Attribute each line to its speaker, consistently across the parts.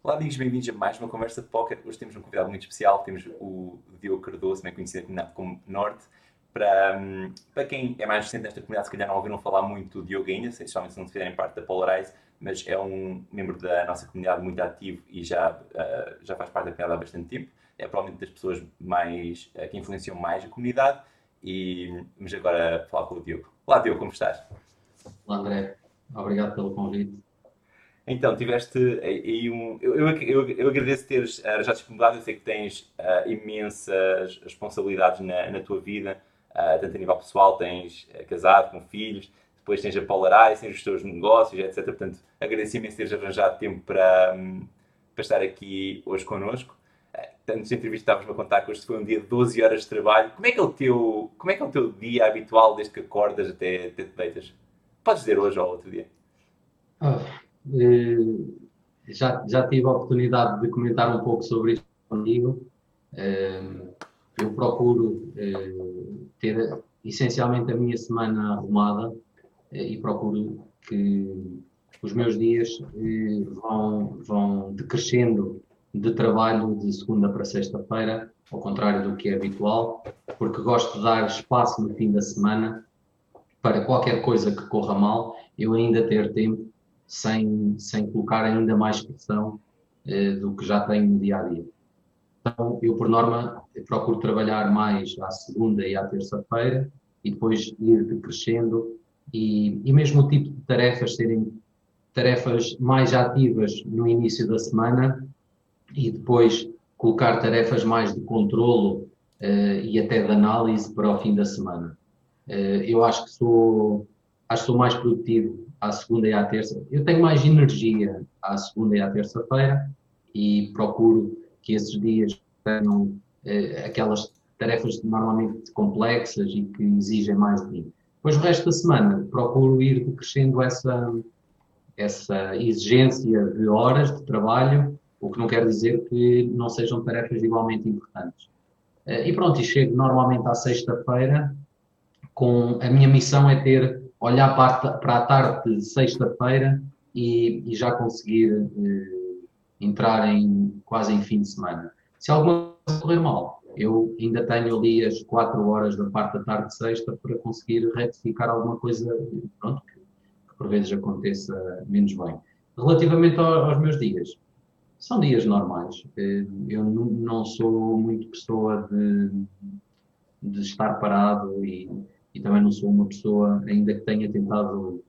Speaker 1: Olá, amigos, bem-vindos a mais uma conversa de póquer. Hoje temos um convidado muito especial. Temos o Diogo Cardoso, também conhecido como Norte. Para, hum, para quem é mais recente nesta comunidade, se calhar não ouviram falar muito do Diogo ainda, especialmente se não fizerem parte da Polarize, mas é um membro da nossa comunidade muito ativo e já, uh, já faz parte da comunidade há bastante tempo. É provavelmente das pessoas mais, uh, que influenciam mais a comunidade. E vamos agora falar com o Diogo. Olá, Diogo, como estás?
Speaker 2: Olá, André. Obrigado pelo convite.
Speaker 1: Então, tiveste aí um. Eu, eu, eu, agradeço teres já disponibilidade. Eu sei que tens uh, imensas responsabilidades na, na tua vida, uh, tanto a nível pessoal, tens uh, casado com filhos, depois tens a Polarize, tens os teus negócios, etc. Portanto, agradeço imenso teres arranjado tempo para, um, para estar aqui hoje connosco. Tantos entrevistas estavas-me a contar que hoje foi um dia de 12 horas de trabalho. Como é que é o teu, como é que é o teu dia habitual desde que acordas até, até te deitas? Podes dizer hoje ou outro dia?
Speaker 2: Oh, eh, já, já tive a oportunidade de comentar um pouco sobre isto contigo. Eh, eu procuro eh, ter essencialmente a minha semana arrumada e procuro que os meus dias vão, vão decrescendo de trabalho de segunda para sexta-feira, ao contrário do que é habitual, porque gosto de dar espaço no fim da semana para qualquer coisa que corra mal, eu ainda ter tempo sem, sem colocar ainda mais pressão eh, do que já tenho no dia a dia. Então, eu, por norma, procuro trabalhar mais à segunda e à terça-feira e depois ir decrescendo e, e mesmo o tipo de tarefas serem tarefas mais ativas no início da semana e depois colocar tarefas mais de controlo uh, e até de análise para o fim da semana. Uh, eu acho que sou acho que sou mais produtivo à segunda e à terça. Eu tenho mais energia à segunda e à terça-feira e procuro que esses dias tenham uh, aquelas tarefas normalmente complexas e que exigem mais de mim. Depois o resto da semana procuro ir crescendo essa essa exigência de horas de trabalho o que não quer dizer que não sejam tarefas igualmente importantes. Eh, e pronto, e chego normalmente à sexta-feira com a minha missão é ter, olhar para, para a tarde de sexta-feira e, e, já conseguir eh, entrar em quase em fim de semana. Se alguma coisa correr mal, eu ainda tenho ali as quatro horas da parte da tarde de sexta para conseguir retificar alguma coisa pronto, que, que por vezes aconteça menos bem. Relativamente aos meus dias, são dias normais. Eh, eu não sou muito pessoa de, de estar parado e, e, também não sou uma pessoa, ainda que tenha tentado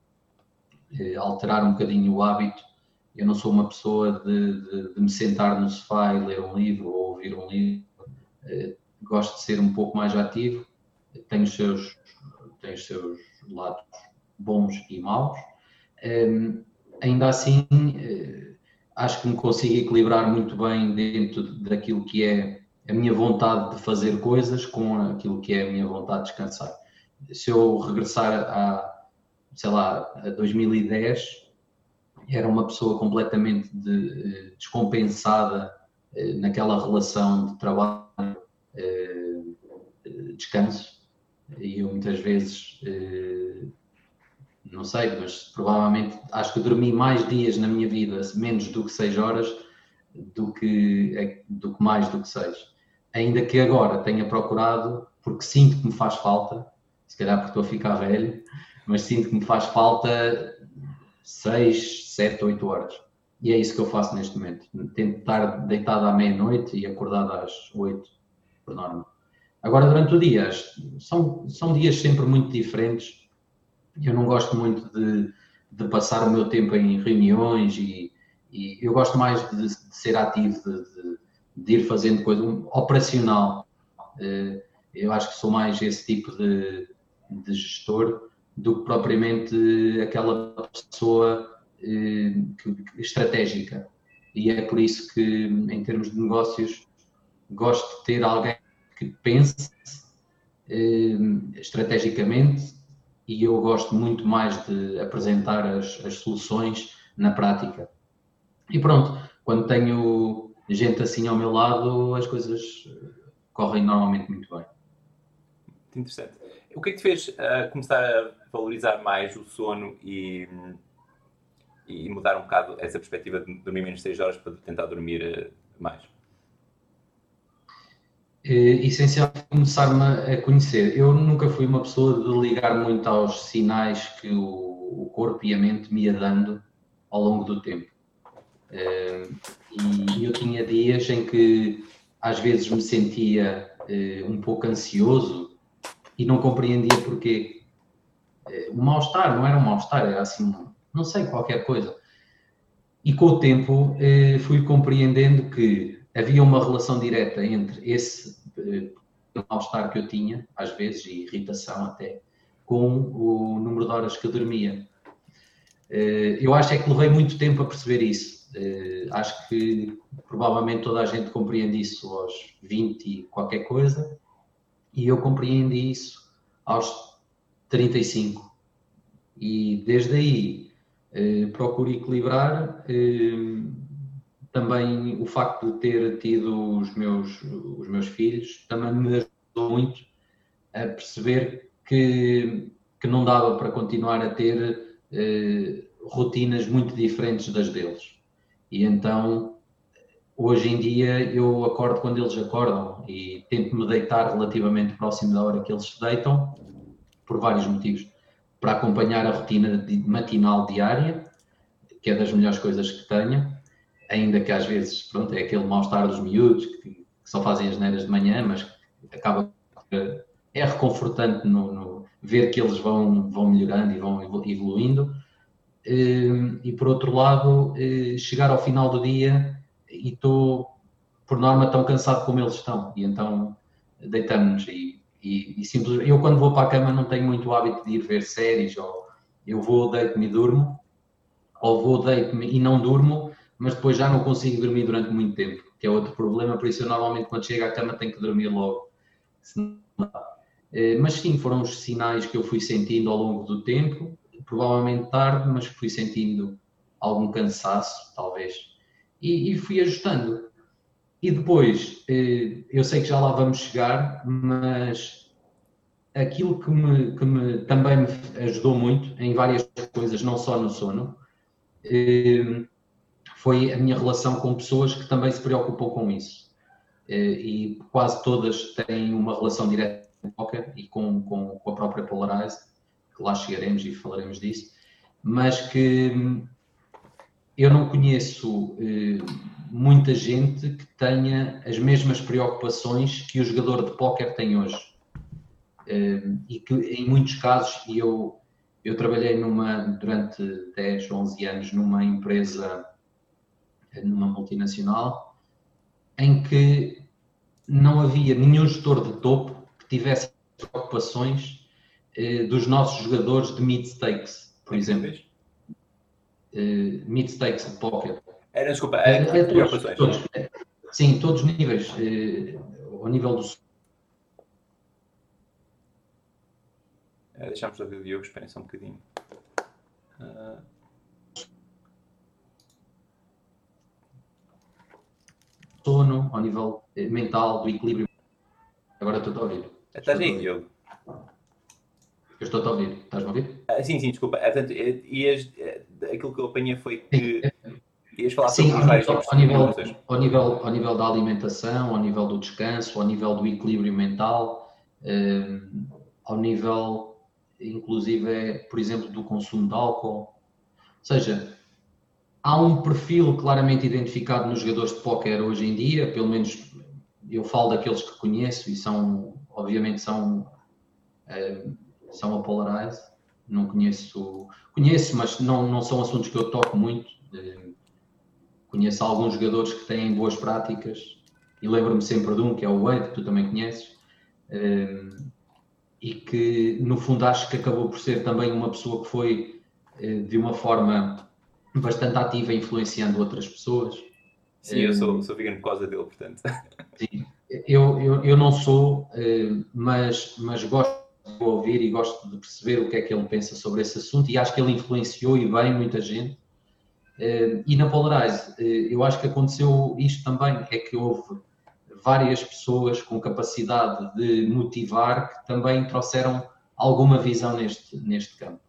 Speaker 2: eh, alterar um bocadinho o hábito, eu não sou uma pessoa de, de, de me sentar no sofá e ler um livro ou ouvir um livro. Eh, gosto de ser um pouco mais ativo, tenho os seus, tenho os seus lados bons e maus. Ainda assim, acho que me consigo equilibrar muito bem dentro daquilo que é a minha vontade de fazer coisas com aquilo que é a minha vontade de descansar. Se eu regressar a, sei lá, a 2010, era uma pessoa completamente de, eh, descompensada eh, naquela relação de trabalho, eh, descanso, e eu muitas vezes não sei, mas provavelmente acho que dormi mais dias na minha vida, menos do que 6 horas, do que, do que mais do que 6. Ainda que agora tenha procurado, porque sinto que me faz falta, se calhar porque estou a ficar velho, mas sinto que me faz falta 6, 7, 8 horas. E é isso que eu faço neste momento. Tento estar deitado à meia-noite e acordado às 8, por norma. Agora, durante o dia, são, são dias sempre muito diferentes eu não gosto muito de, de passar o meu tempo em reuniões e, e eu gosto mais de, de ser ativo, de, de, ir fazendo coisa um, operacional. Eh, eu acho que sou mais esse tipo de, de gestor do que propriamente aquela pessoa eh, estratégica. E é por isso que, em termos de negócios, gosto de ter alguém que pense eh, estrategicamente e eu gosto muito mais de apresentar as, as soluções na prática. E pronto, quando tenho gente assim ao meu lado, as coisas correm normalmente muito bem.
Speaker 1: Muito interessante. O que é que te fez uh, começar a valorizar mais o sono e, e mudar um bocado essa perspectiva de dormir menos 6 horas para tentar dormir mais?
Speaker 2: É essencial começar-me a conhecer. Eu nunca fui uma pessoa de ligar muito aos sinais que o, o corpo e a mente me ia dando ao longo do tempo. E eu tinha dias em que às vezes me sentia eh, um pouco ansioso e não compreendia porquê. Eh, o mal-estar não era um mal-estar, era assim, não sei, qualquer coisa. E com o tempo eh, fui compreendendo que havia uma relação direta entre esse mal-estar que eu tinha, às vezes, e irritação até, com o número de horas que eu dormia. Eu acho é que levei muito tempo a perceber isso acho que provavelmente toda a gente compreende isso aos 20 e qualquer coisa, e eu compreendi isso aos 35. E desde aí uh, procuro equilibrar. Uh, também o facto de ter tido os meus, os meus filhos também me ajudou muito a perceber que, que não dava para continuar a ter rotinas muito diferentes das deles e então, hoje em dia, eu acordo quando eles acordam e tento me deitar relativamente próximo da hora que eles se deitam, por vários motivos. Para acompanhar a rotina matinal diária, que é das melhores coisas que tenho, ainda que às vezes, pronto, é aquele mal-estar dos miúdos que, só fazem as neiras de manhã, mas acaba é reconfortante no, no, ver que eles vão, vão melhorando e vão evoluindo Ehm, e por outro lado, eh, chegar ao final do dia e estou, por norma, tão cansado como eles estão, e então deitamos e, e, e simplesmente, eu quando vou para a cama não tenho muito hábito de ir ver séries, ou eu vou, deito-me e durmo, ou vou, deito-me e não durmo, mas depois já não consigo dormir durante muito tempo, que é outro problema, por isso eu normalmente quando chego à cama tenho que dormir logo. Eh, mas sim, foram os sinais que eu fui sentindo ao longo do tempo, provavelmente tarde, mas fui sentindo algum cansaço, talvez, e, e fui ajustando. E depois, eh, eu sei que já lá vamos chegar, mas aquilo que, me, que me, também me ajudou muito em várias coisas, não só no sono, eh, foi a minha relação com pessoas que também se preocupam com isso. Eh, e quase todas têm uma relação direta com poker e com, com, com a própria Polarize que lá chegaremos e falaremos disso, mas que eu não conheço eh, muita gente que tenha as mesmas preocupações que o jogador de póquer tem hoje. Eh, e que em muitos casos, e eu, eu trabalhei numa, durante 10, 11 anos numa empresa, numa multinacional, em que não havia nenhum gestor de topo que tivesse preocupações eh, dos nossos jogadores de mid-stakes, por exemplo. Uh, mid-stakes de póquer.
Speaker 1: Era, desculpa, é, é,
Speaker 2: todos, todos, é, Sim, todos os níveis. Uh, ao nível do.
Speaker 1: É, deixamos de ouvir o Diogo, esperem só um bocadinho. Uh...
Speaker 2: Sono, ao nível mental, do equilíbrio. Agora estou a ouvir.
Speaker 1: Estás aí, Diogo?
Speaker 2: Eu estou a ouvir. Estás a ouvir?
Speaker 1: Ah, sim, sim, desculpa. É, portanto, ias, é, aquilo que eu apanhei foi que ias falar
Speaker 2: sim, sobre vários ao nível, ao, nível, ao nível da alimentação, ao nível do descanso, ao nível do equilíbrio mental, eh, ao nível, inclusive, por exemplo, do consumo de álcool. Ou seja, há um perfil claramente identificado nos jogadores de póquer hoje em dia, pelo menos eu falo daqueles que conheço e são, obviamente, são eh, são a Polarize. Não conheço, conheço, mas não, não são assuntos que eu toco muito. Conheço alguns jogadores que têm boas práticas e lembro-me sempre de um que é o Wade, que tu também conheces, e que no fundo acho que acabou por ser também uma pessoa que foi eh, de uma forma bastante ativa influenciando outras pessoas.
Speaker 1: Sim, eu sou, sou vegan por causa dele, portanto.
Speaker 2: Sim, eu, eu, eu não sou, mas, mas gosto de ouvir e gosto de perceber o que é que ele pensa sobre esse assunto e acho que ele influenciou e bem muita gente. Eh, e na Polarize, eh, eu acho que aconteceu isto também, é que houve várias pessoas com capacidade de motivar que também trouxeram alguma visão neste, neste campo.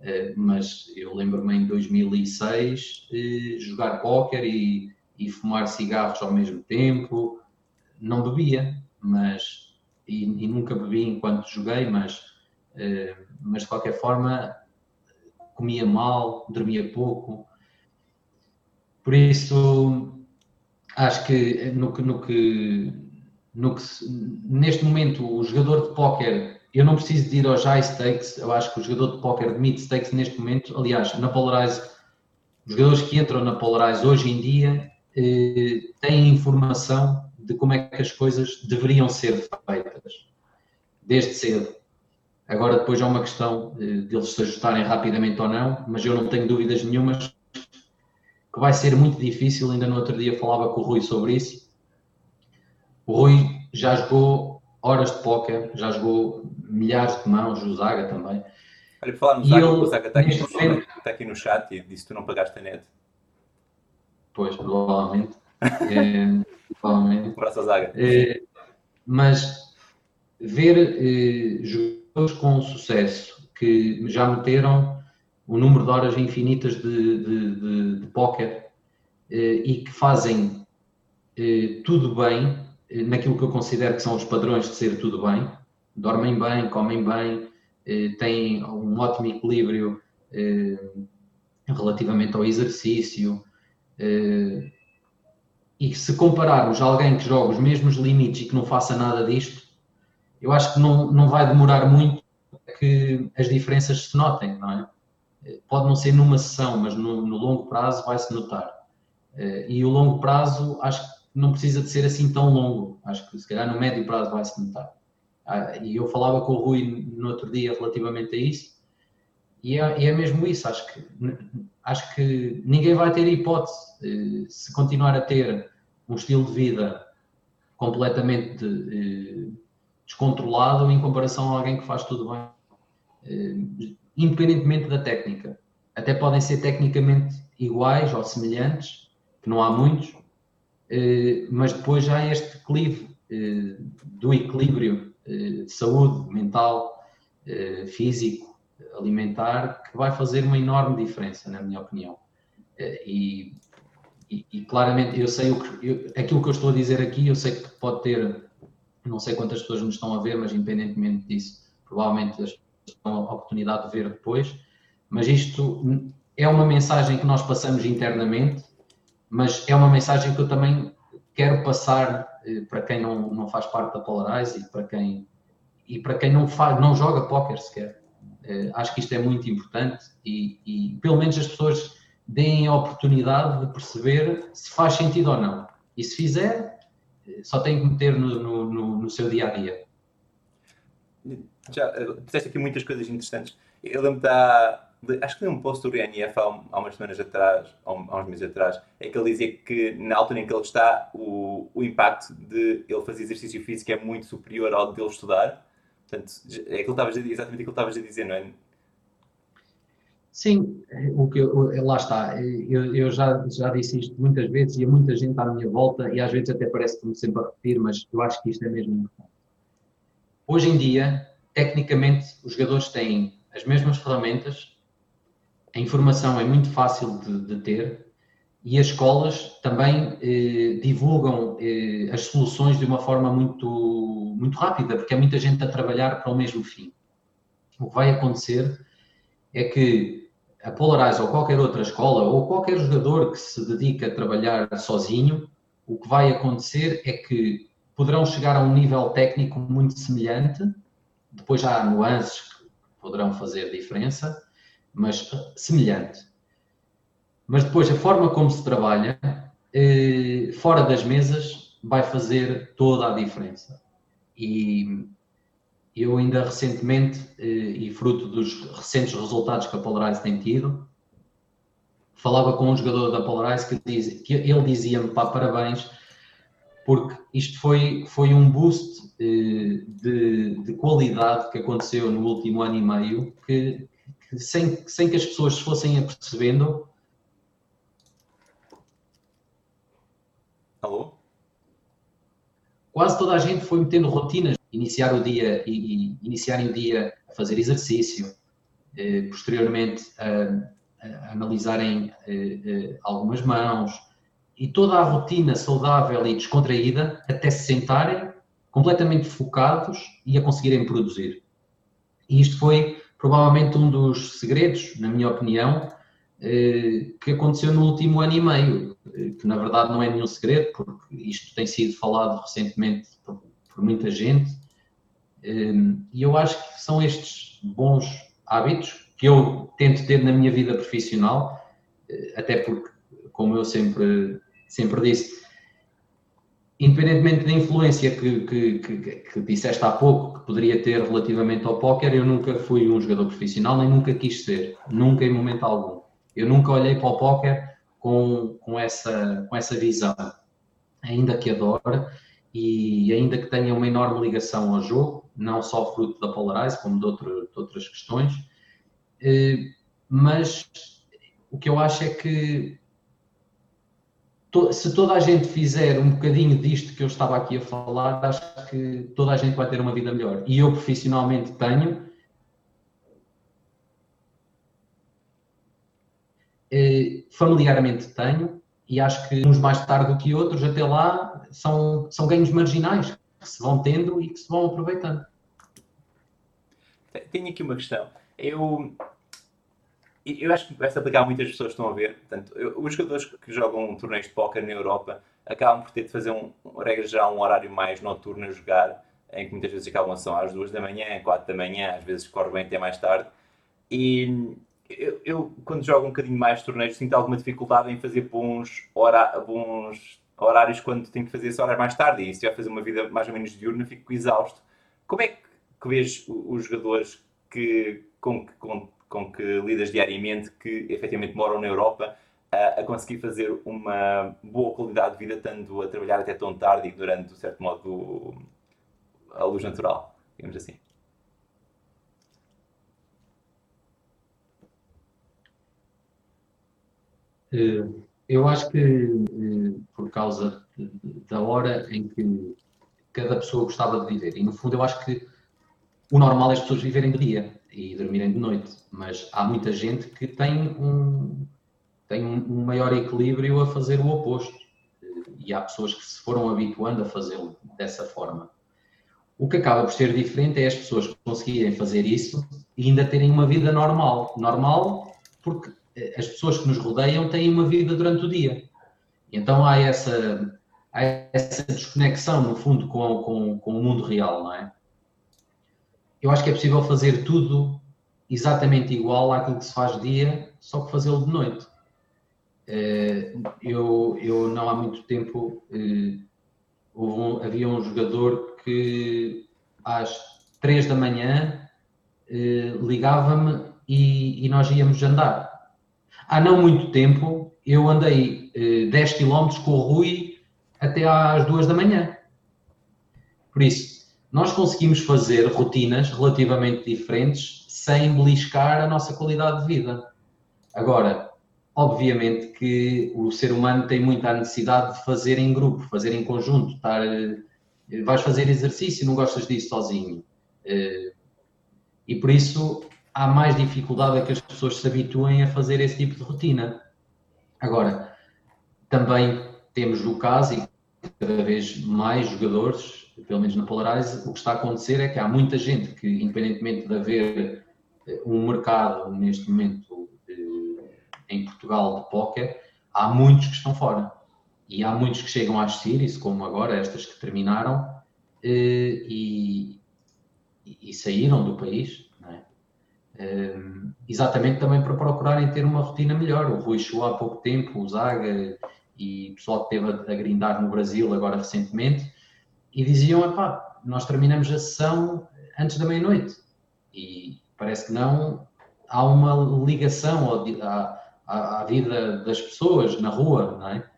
Speaker 2: Uh, mas eu lembro-me em 2006 uh, jogar póquer e, e, fumar cigarros ao mesmo tempo. Não bebia, mas e, e nunca bebi enquanto joguei, mas, uh, mas de qualquer forma comia mal, dormia pouco. Por isso acho que no que, no que, no que neste momento o jogador de póquer eu não preciso de ir aos high stakes, eu acho que o jogador de póquer de mid stakes neste momento, aliás, na Polarize, os jogadores que entram na Polarize hoje em dia eh, têm informação de como é que as coisas deveriam ser feitas, desde cedo. Agora depois é uma questão eh, de eles se ajustarem rapidamente ou não, mas eu não tenho dúvidas nenhumas que vai ser muito difícil, ainda no outro dia falava com o Rui sobre isso. O Rui já jogou horas de póquer, já jogou milhares de mãos, o Zaga também.
Speaker 1: Olha, falar no Zaga, o Zaga está aqui, momento... está aqui, no chat e disse que tu não pagaste a net.
Speaker 2: Pois, provavelmente. é, provavelmente.
Speaker 1: Abraço ao Zaga.
Speaker 2: É, mas ver é, jogadores com sucesso que já meteram o número de horas infinitas de, de, de, de póquer é, e que fazem é, tudo bem naquilo que eu considero que são os padrões de ser tudo bem, dormem bem, comem bem, eh, têm um ótimo equilíbrio eh, relativamente ao exercício. Eh, e se compararmos alguém que joga os mesmos limites e que não faça nada disto, eu acho que não, não vai demorar muito que as diferenças se notem, não é? Pode não ser numa sessão, mas no, no longo prazo vai-se notar. E o longo prazo acho que não precisa de ser assim tão longo. Acho que se calhar no médio prazo vai-se notar. Ah, e eu falava com o Rui no outro dia relativamente a isso, e é, é, mesmo isso. Acho que, acho que ninguém vai ter hipótese eh, se continuar a ter um estilo de vida completamente eh, descontrolado em comparação a alguém que faz tudo bem, eh, independentemente da técnica. Até podem ser tecnicamente iguais ou semelhantes, que não há muitos, mas depois há este clive do equilíbrio eh, de saúde mental, eh, físico, alimentar, que vai fazer uma enorme diferença, na minha opinião. Eh, e, e, claramente, eu sei o que, eu, aquilo que eu estou a dizer aqui, eu sei que pode ter, não sei quantas pessoas nos estão a ver, mas independentemente disso, provavelmente as pessoas terão a oportunidade de ver depois. Mas isto é uma mensagem que nós passamos internamente, mas é uma mensagem que eu também quero passar eh, para quem não, não faz parte da Polarize e para quem, e para quem não, faz, não joga póquer sequer. Eh, acho que isto é muito importante e, e, pelo menos as pessoas deem a oportunidade de perceber se faz sentido ou não. E se fizer, eh, só tem que meter no, no, no, no seu dia a dia.
Speaker 1: Já disseste aqui muitas coisas interessantes. Eu lembro da acho que li um post do RNF há, há umas semanas atrás, há, uns meses atrás, em que ele dizia que na altura em que ele está, o, o impacto de ele fazer exercício físico é muito superior ao de ele estudar. Portanto, é aquilo estavas a, exatamente aquilo que estavas a dizer, não é?
Speaker 2: Sim, o que eu, lá está. Eu, eu, já, já disse isto muitas vezes e há muita gente à minha volta, e às vezes até parece que me sempre a repetir, mas eu acho que isto é mesmo importante. Hoje em dia, tecnicamente, os jogadores têm as mesmas ferramentas, a informação é muito fácil de, de ter e as escolas também eh, divulgam eh, as soluções de uma forma muito, muito rápida, porque há muita gente a trabalhar para o mesmo fim. O que vai acontecer é que a Polarize ou qualquer outra escola ou qualquer jogador que se dedica a trabalhar sozinho, o que vai acontecer é que poderão chegar a um nível técnico muito semelhante, depois há nuances que poderão fazer diferença, mas semelhante. Mas depois a forma como se trabalha, eh, fora das mesas, vai fazer toda a diferença. E eu ainda recentemente, eh, e fruto dos recentes resultados que a Polarize tem tido, falava com um jogador da Polarize que, diz, que ele dizia-me, pá, parabéns, porque isto foi, foi um boost eh, de, de, qualidade que aconteceu no último ano e meio que, sem, sem que as pessoas fossem apercebendo.
Speaker 1: Alô?
Speaker 2: Quase toda a gente foi metendo rotinas, iniciar o dia e, e iniciarem o dia a fazer exercício, eh, posteriormente a, a analisarem eh, eh, algumas mãos e toda a rotina saudável e descontraída até se sentarem completamente focados e a conseguirem produzir. E isto foi provavelmente um dos segredos, na minha opinião, que aconteceu no último ano e meio, que na verdade não é nenhum segredo, porque isto tem sido falado recentemente por muita gente, e eu acho que são estes bons hábitos que eu tento ter na minha vida profissional, eh, até porque, como eu sempre, sempre disse, independentemente da influência que, que, que, que, disseste há pouco que poderia ter relativamente ao póquer, eu nunca fui um jogador profissional, nem nunca quis ser, nunca em momento algum. Eu nunca olhei para o póquer com, com, essa, com essa visão, ainda que adore e ainda que tenha uma enorme ligação ao jogo, não só fruto da Polarize, como de, outro, de outras questões, eh, mas o que eu acho é que se toda a gente fizer um bocadinho disto que eu estava aqui a falar, acho que toda a gente vai ter uma vida melhor. E eu profissionalmente tenho. Eh, familiarmente tenho, e acho que uns mais tarde do que outros, até lá, são, são ganhos marginais que se vão tendo e que se vão aproveitando.
Speaker 1: Tenho aqui uma questão. Eu, eu acho que vai se aplicar a muitas pessoas que estão a ver. Portanto, eu, os jogadores que jogam torneios de póquer na Europa acabam por ter de fazer, um, regra geral, um horário mais noturno a jogar, em que muitas vezes acabam são às duas da manhã, quatro da manhã, às vezes corre bem até mais tarde. E eu, eu, quando jogo um bocadinho mais torneios, sinto alguma dificuldade em fazer bons, hora, bons horários quando tenho que fazer esse horário mais tarde. E se a fazer uma vida mais ou menos diurna, fico exausto. Como é que, vês os jogadores que, com, com, com que lidas diariamente, que efetivamente moram na Europa, a, a, conseguir fazer uma boa qualidade de vida, estando a trabalhar até tão tarde e durante, de certo modo, a luz natural, digamos assim?
Speaker 2: Eh, eu acho que eh, por causa da hora em que cada pessoa gostava de viver, e no fundo eu acho que o normal é as pessoas viverem de dia e dormirem de noite, mas há muita gente que tem um, tem um maior equilíbrio a fazer o oposto. E há pessoas que se foram habituando a fazê-lo dessa forma. O que acaba por ser diferente é as pessoas conseguirem fazer isso e ainda terem uma vida normal. Normal porque as pessoas que nos rodeiam têm uma vida durante o dia. Então há essa, há essa desconexão, no fundo, com, com, com o mundo real, não é? Eu acho que é possível fazer tudo exatamente igual àquilo que se faz dia, só que fazê-lo de noite. Eh, eu, eu não há muito tempo eh, um, havia um jogador que às três da manhã eh, ligava-me e, e nós íamos andar há não muito tempo eu andei eh, 10 km com o Rui até às 2 da manhã. Por isso, nós conseguimos fazer rotinas relativamente diferentes sem beliscar a nossa qualidade de vida. Agora, obviamente que o ser humano tem muita necessidade de fazer em grupo, fazer em conjunto, estar, eh, vais fazer exercício, não gostas disso sozinho. Eh, e por isso há mais dificuldade a que as pessoas se habituem a fazer esse tipo de rotina. Agora, também temos o caso, e cada vez mais jogadores, pelo menos na Polarize, o que está a acontecer é que há muita gente que, independentemente de haver eh, um mercado neste momento eh, em Portugal de póquer, há muitos que estão fora. E há muitos que chegam às series, como agora estas que terminaram, eh, e, e saíram do país, exatamente também para procurarem ter uma rotina melhor. O Rui chegou há pouco tempo, o Zaga e o pessoal que esteve a, a grindar no Brasil agora recentemente, e diziam, epá, nós terminamos a sessão antes da meia-noite. E parece que não há uma ligação à, à, à, vida das pessoas na rua, não é?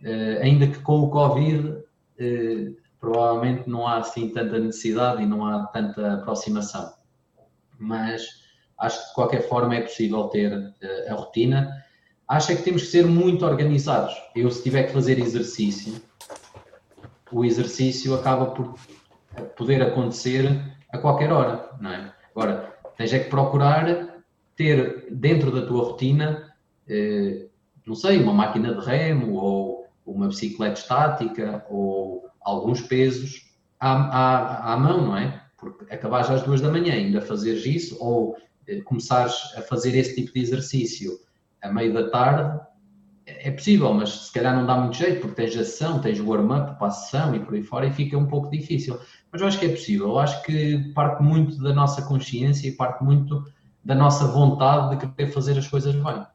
Speaker 2: Uh, ainda que com o Covid uh, provavelmente não há assim tanta necessidade e não há tanta aproximação. Mas Acho que de qualquer forma é possível ter uh, a rotina. Acho é que temos que ser muito organizados. Eu, se tiver que fazer exercício, o exercício acaba por poder acontecer a qualquer hora, não é? Agora, tens é que procurar ter dentro da tua rotina, eh, não sei, uma máquina de remo ou uma bicicleta estática ou alguns pesos à, à, à mão, não é? Porque acabares às duas da manhã ainda fazeres isso ou eh, começares a fazer esse tipo de exercício a meio da tarde, é possível, mas se calhar não dá muito jeito, porque tens a sessão, tens o warm-up para a sessão e por aí fora, e fica um pouco difícil. Mas eu acho que é possível, eu acho que parte muito da nossa consciência e parte muito da nossa vontade de querer fazer as coisas bem.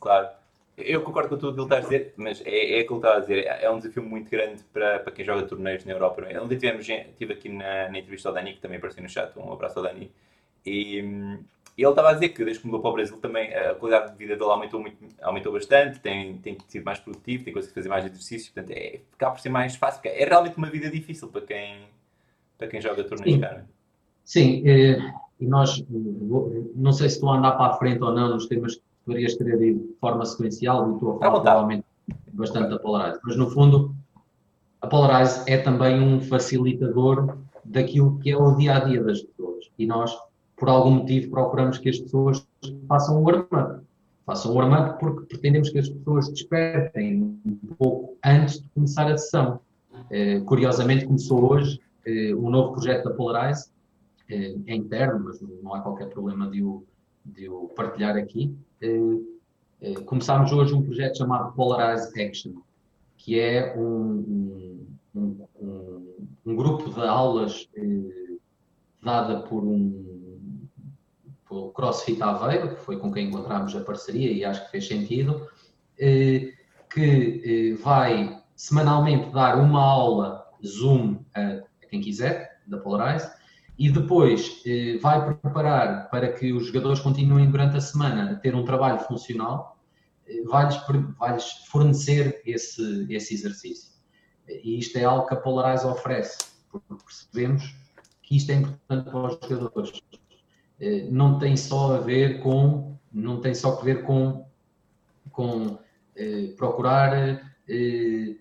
Speaker 1: Claro. Eu concordo com tudo o que ele está a dizer, mas é, é aquilo que está a dizer. É um desafio muito grande para, para quem joga torneios na Europa. É? Onde tivemos, estive aqui na, na entrevista ao Dani, que também apareceu no chat, um abraço ao Dani. E, e ele estava a dizer que desde que mudou para o Brasil também a qualidade de vida dele aumentou, muito, aumentou bastante, tem, tem sido mais produtivo, tem conseguido fazer mais exercícios, portanto é, ficar por ser mais fácil. É realmente uma vida difícil para quem, para quem joga torneios, cara.
Speaker 2: Sim, eh, e nós, não sei se estou a andar para a frente ou não nos temas que poderias ter de forma sequencial, e estou a falar provavelmente bastante da Polarize, mas no fundo a Polarize é também um facilitador daquilo que é o dia a dia das pessoas e nós, por algum motivo, procuramos que as pessoas façam um warm-up. Façam um warm-up porque pretendemos que as pessoas despertem um pouco antes de começar a sessão. Eh, curiosamente, começou hoje eh, um novo projeto da Polarize, eh, é interno, mas não há qualquer problema de o, de o partilhar aqui. Eh, eh, começámos hoje um projeto chamado Polarize Action, que é um, um, um, um grupo de aulas dada por um pelo CrossFit Aveiro, que foi com quem encontramos a parceria e acho que fez sentido, que vai semanalmente dar uma aula Zoom a, quem quiser, da Polarize, e depois eh, vai preparar para que os jogadores continuem durante a semana a ter um trabalho funcional, eh, vai-lhes vai fornecer esse, esse exercício. E isto é algo que a Polarize oferece, porque percebemos que isto é importante para os jogadores. Eh, não tem só a ver com, não tem só a ver com, com eh, procurar eh,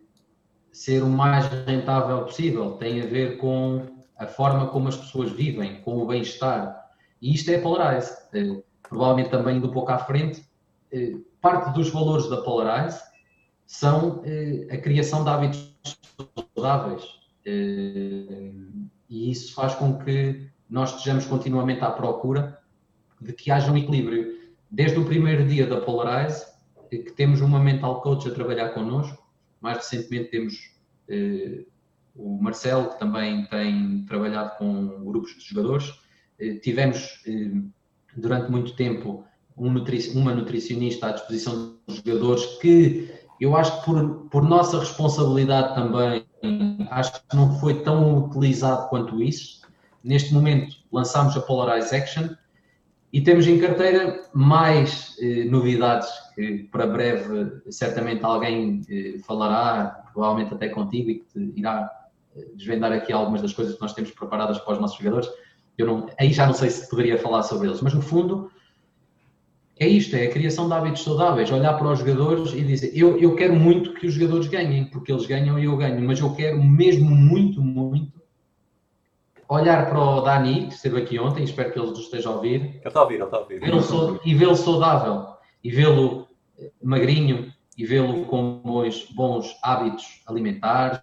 Speaker 2: ser o mais rentável possível, tem a ver com a forma como as pessoas vivem, com o bem-estar. E isto é Polarize. Eh, provavelmente também um pouco à frente, eh, parte dos valores da Polarize são eh, a criação de hábitos saudáveis. E isso faz com que nós estejamos continuamente à procura de que haja um equilíbrio. Desde o primeiro dia da Polarize, que temos uma mental coach a trabalhar connosco, mais recentemente temos o Marcelo, que também tem trabalhado com grupos de jogadores. Eh, tivemos eh, durante muito tempo um uma nutricionista à disposição dos jogadores que eu acho que por, por nossa responsabilidade também, acho que não foi tão utilizado quanto isso. Neste momento lançámos a Polarize Action e temos em carteira mais eh, novidades que para breve certamente alguém eh, falará, provavelmente até contigo e que te irá desvendar aqui algumas das coisas que nós temos preparadas para os nossos jogadores. Eu não, aí já não sei se poderia falar sobre eles, mas no fundo é isto, é a criação de hábitos saudáveis, olhar para os jogadores e dizer, eu, eu quero muito que os jogadores ganhem, porque eles ganham e eu ganho, mas eu quero mesmo muito, muito olhar para o Dani, que esteve aqui ontem, espero que ele nos esteja a ouvir. Ele
Speaker 1: está a ouvir, ele está a ouvir.
Speaker 2: Vê e vê-lo saudável, e vê-lo magrinho, e vê-lo com bons, bons hábitos alimentares,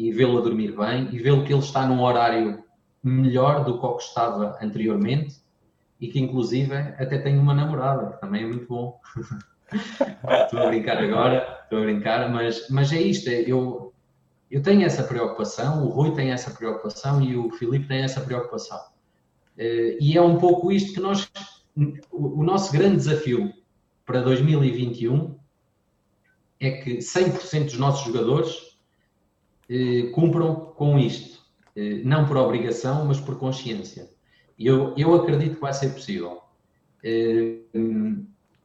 Speaker 2: e vê-lo a dormir bem e vê-lo que ele está num horário melhor do que o que estava anteriormente e que inclusive até tem uma namorada, que também é muito bom. estou a brincar agora, estou a brincar, mas, mas é isto, é, eu, eu tenho essa preocupação, o Rui tem essa preocupação e o Filipe tem essa preocupação. Eh, e é um pouco isto que nós, o, nosso grande desafio para 2021 é que 100% dos nossos jogadores cumpram com isto, eh, não por obrigação, mas por consciência. Eu, eu acredito que vai ser possível. Eh,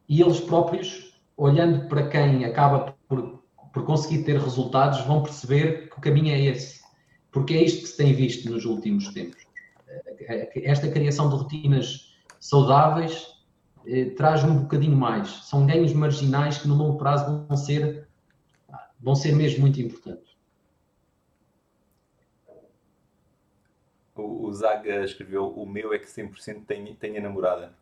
Speaker 2: e eles próprios, olhando para quem acaba por, por conseguir ter resultados, vão perceber que o caminho é esse. Porque é isto que se tem visto nos últimos tempos. Esta criação de rotinas saudáveis traz um bocadinho mais. São ganhos marginais que no longo prazo vão ser, vão ser mesmo muito importantes.
Speaker 1: O, o Zaga escreveu: O meu é que 100% tem, tem a namorada.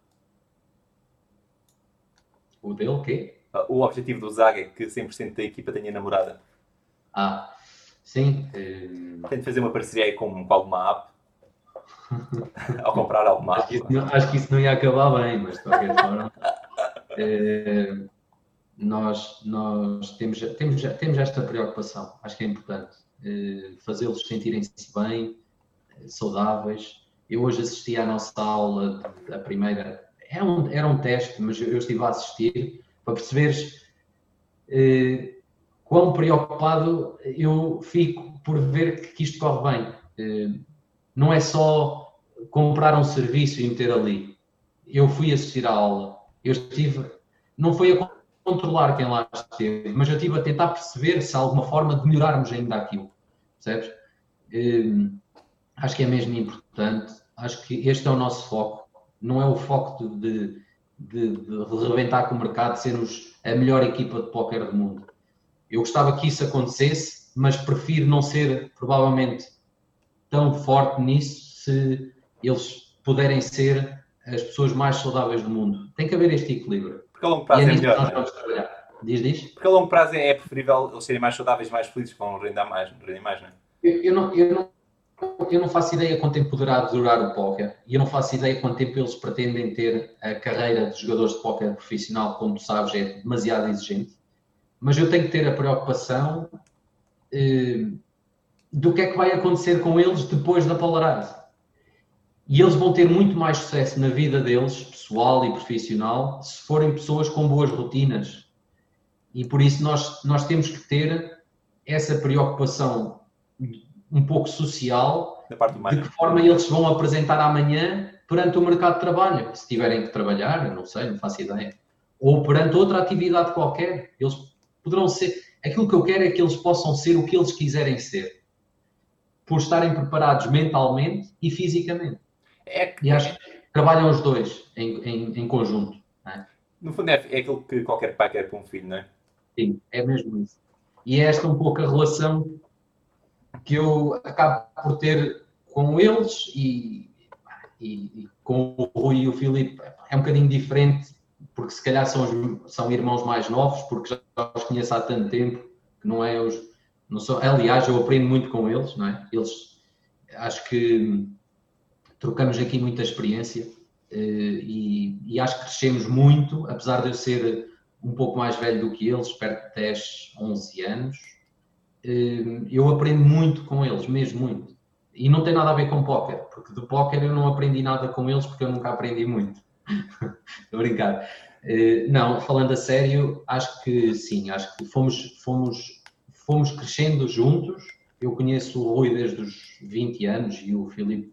Speaker 2: O dele, o quê?
Speaker 1: Ah, o objetivo do Zaga é que 100% da equipa tenha namorada.
Speaker 2: Ah, sim.
Speaker 1: Uh... Tento fazer uma parceria aí com, com alguma app. Ao comprar alguma
Speaker 2: acho app. Que não, acho que isso não ia acabar bem, mas de qualquer forma. uh, nós, nós temos, temos, temos esta preocupação, acho que é importante. Uh, Fazê-los sentirem-se bem, saudáveis. Eu hoje assisti à nossa aula, a primeira, era um, era um teste, mas eu estive a assistir para perceberes eh, quão preocupado eu fico por ver que isto corre bem. Eh, não é só comprar um serviço e meter ali. Eu fui assistir à aula, eu estive, não foi a controlar quem lá esteve, mas eu estive a tentar perceber se há alguma forma de melhorarmos ainda aquilo, percebes? Eh, acho que é mesmo importante, acho que este é o nosso foco, não é o foco de, de, de, de rebentar com o mercado, de sermos a melhor equipa de póquer do mundo. Eu gostava que isso acontecesse, mas prefiro não ser, provavelmente, tão forte nisso se eles puderem ser as pessoas mais saudáveis do mundo. Tem que haver este equilíbrio.
Speaker 1: Porque a longo prazo é, é melhor. Nós trabalhar.
Speaker 2: Diz, diz?
Speaker 1: Porque a longo prazo é preferível eles serem mais saudáveis, mais felizes, vão render mais, render mais não é?
Speaker 2: Eu, eu, não, eu não eu não faço ideia quanto tempo poderá durar o póquer e eu não faço ideia quanto tempo eles pretendem ter a carreira de jogadores de póquer profissional, como tu sabes, é demasiado exigente. Mas eu tenho que ter a preocupação eh, do que é que vai acontecer com eles depois da Polarise. E eles vão ter muito mais sucesso na vida deles, pessoal e profissional, se forem pessoas com boas rotinas. E por isso nós, nós temos que ter essa preocupação um pouco social, de que forma eles vão apresentar amanhã perante o mercado de trabalho, se tiverem que trabalhar, não sei, não faço ideia, ou perante outra atividade qualquer, eles poderão ser, aquilo que eu quero é que eles possam ser o que eles quiserem ser, por estarem preparados mentalmente e fisicamente. É que... E acho que trabalham os dois em, em, em conjunto. É?
Speaker 1: No fundo é, é aquilo que qualquer pai quer para um filho, não é?
Speaker 2: Sim, é mesmo isso. E é esta um pouco a relação que eu acabo por ter com eles e, e, e, com o Rui e o Filipe é um bocadinho diferente, porque se calhar são, são irmãos mais novos, porque já os conheço há tanto tempo, que não é os. Não sou, aliás, eu aprendo muito com eles, não é? Eles acho que trocamos aqui muita experiência eh, e, e acho que crescemos muito, apesar de eu ser um pouco mais velho do que eles, perto de 10, 11 anos eu aprendo muito com eles, mesmo muito. E não tem nada a ver com póquer, porque do póquer eu não aprendi nada com eles porque eu nunca aprendi muito. Estou a brincar. Hum, não, falando a sério, acho que sim, acho que fomos, fomos, fomos crescendo juntos. Eu conheço o Rui desde os 20 anos e o Filipe,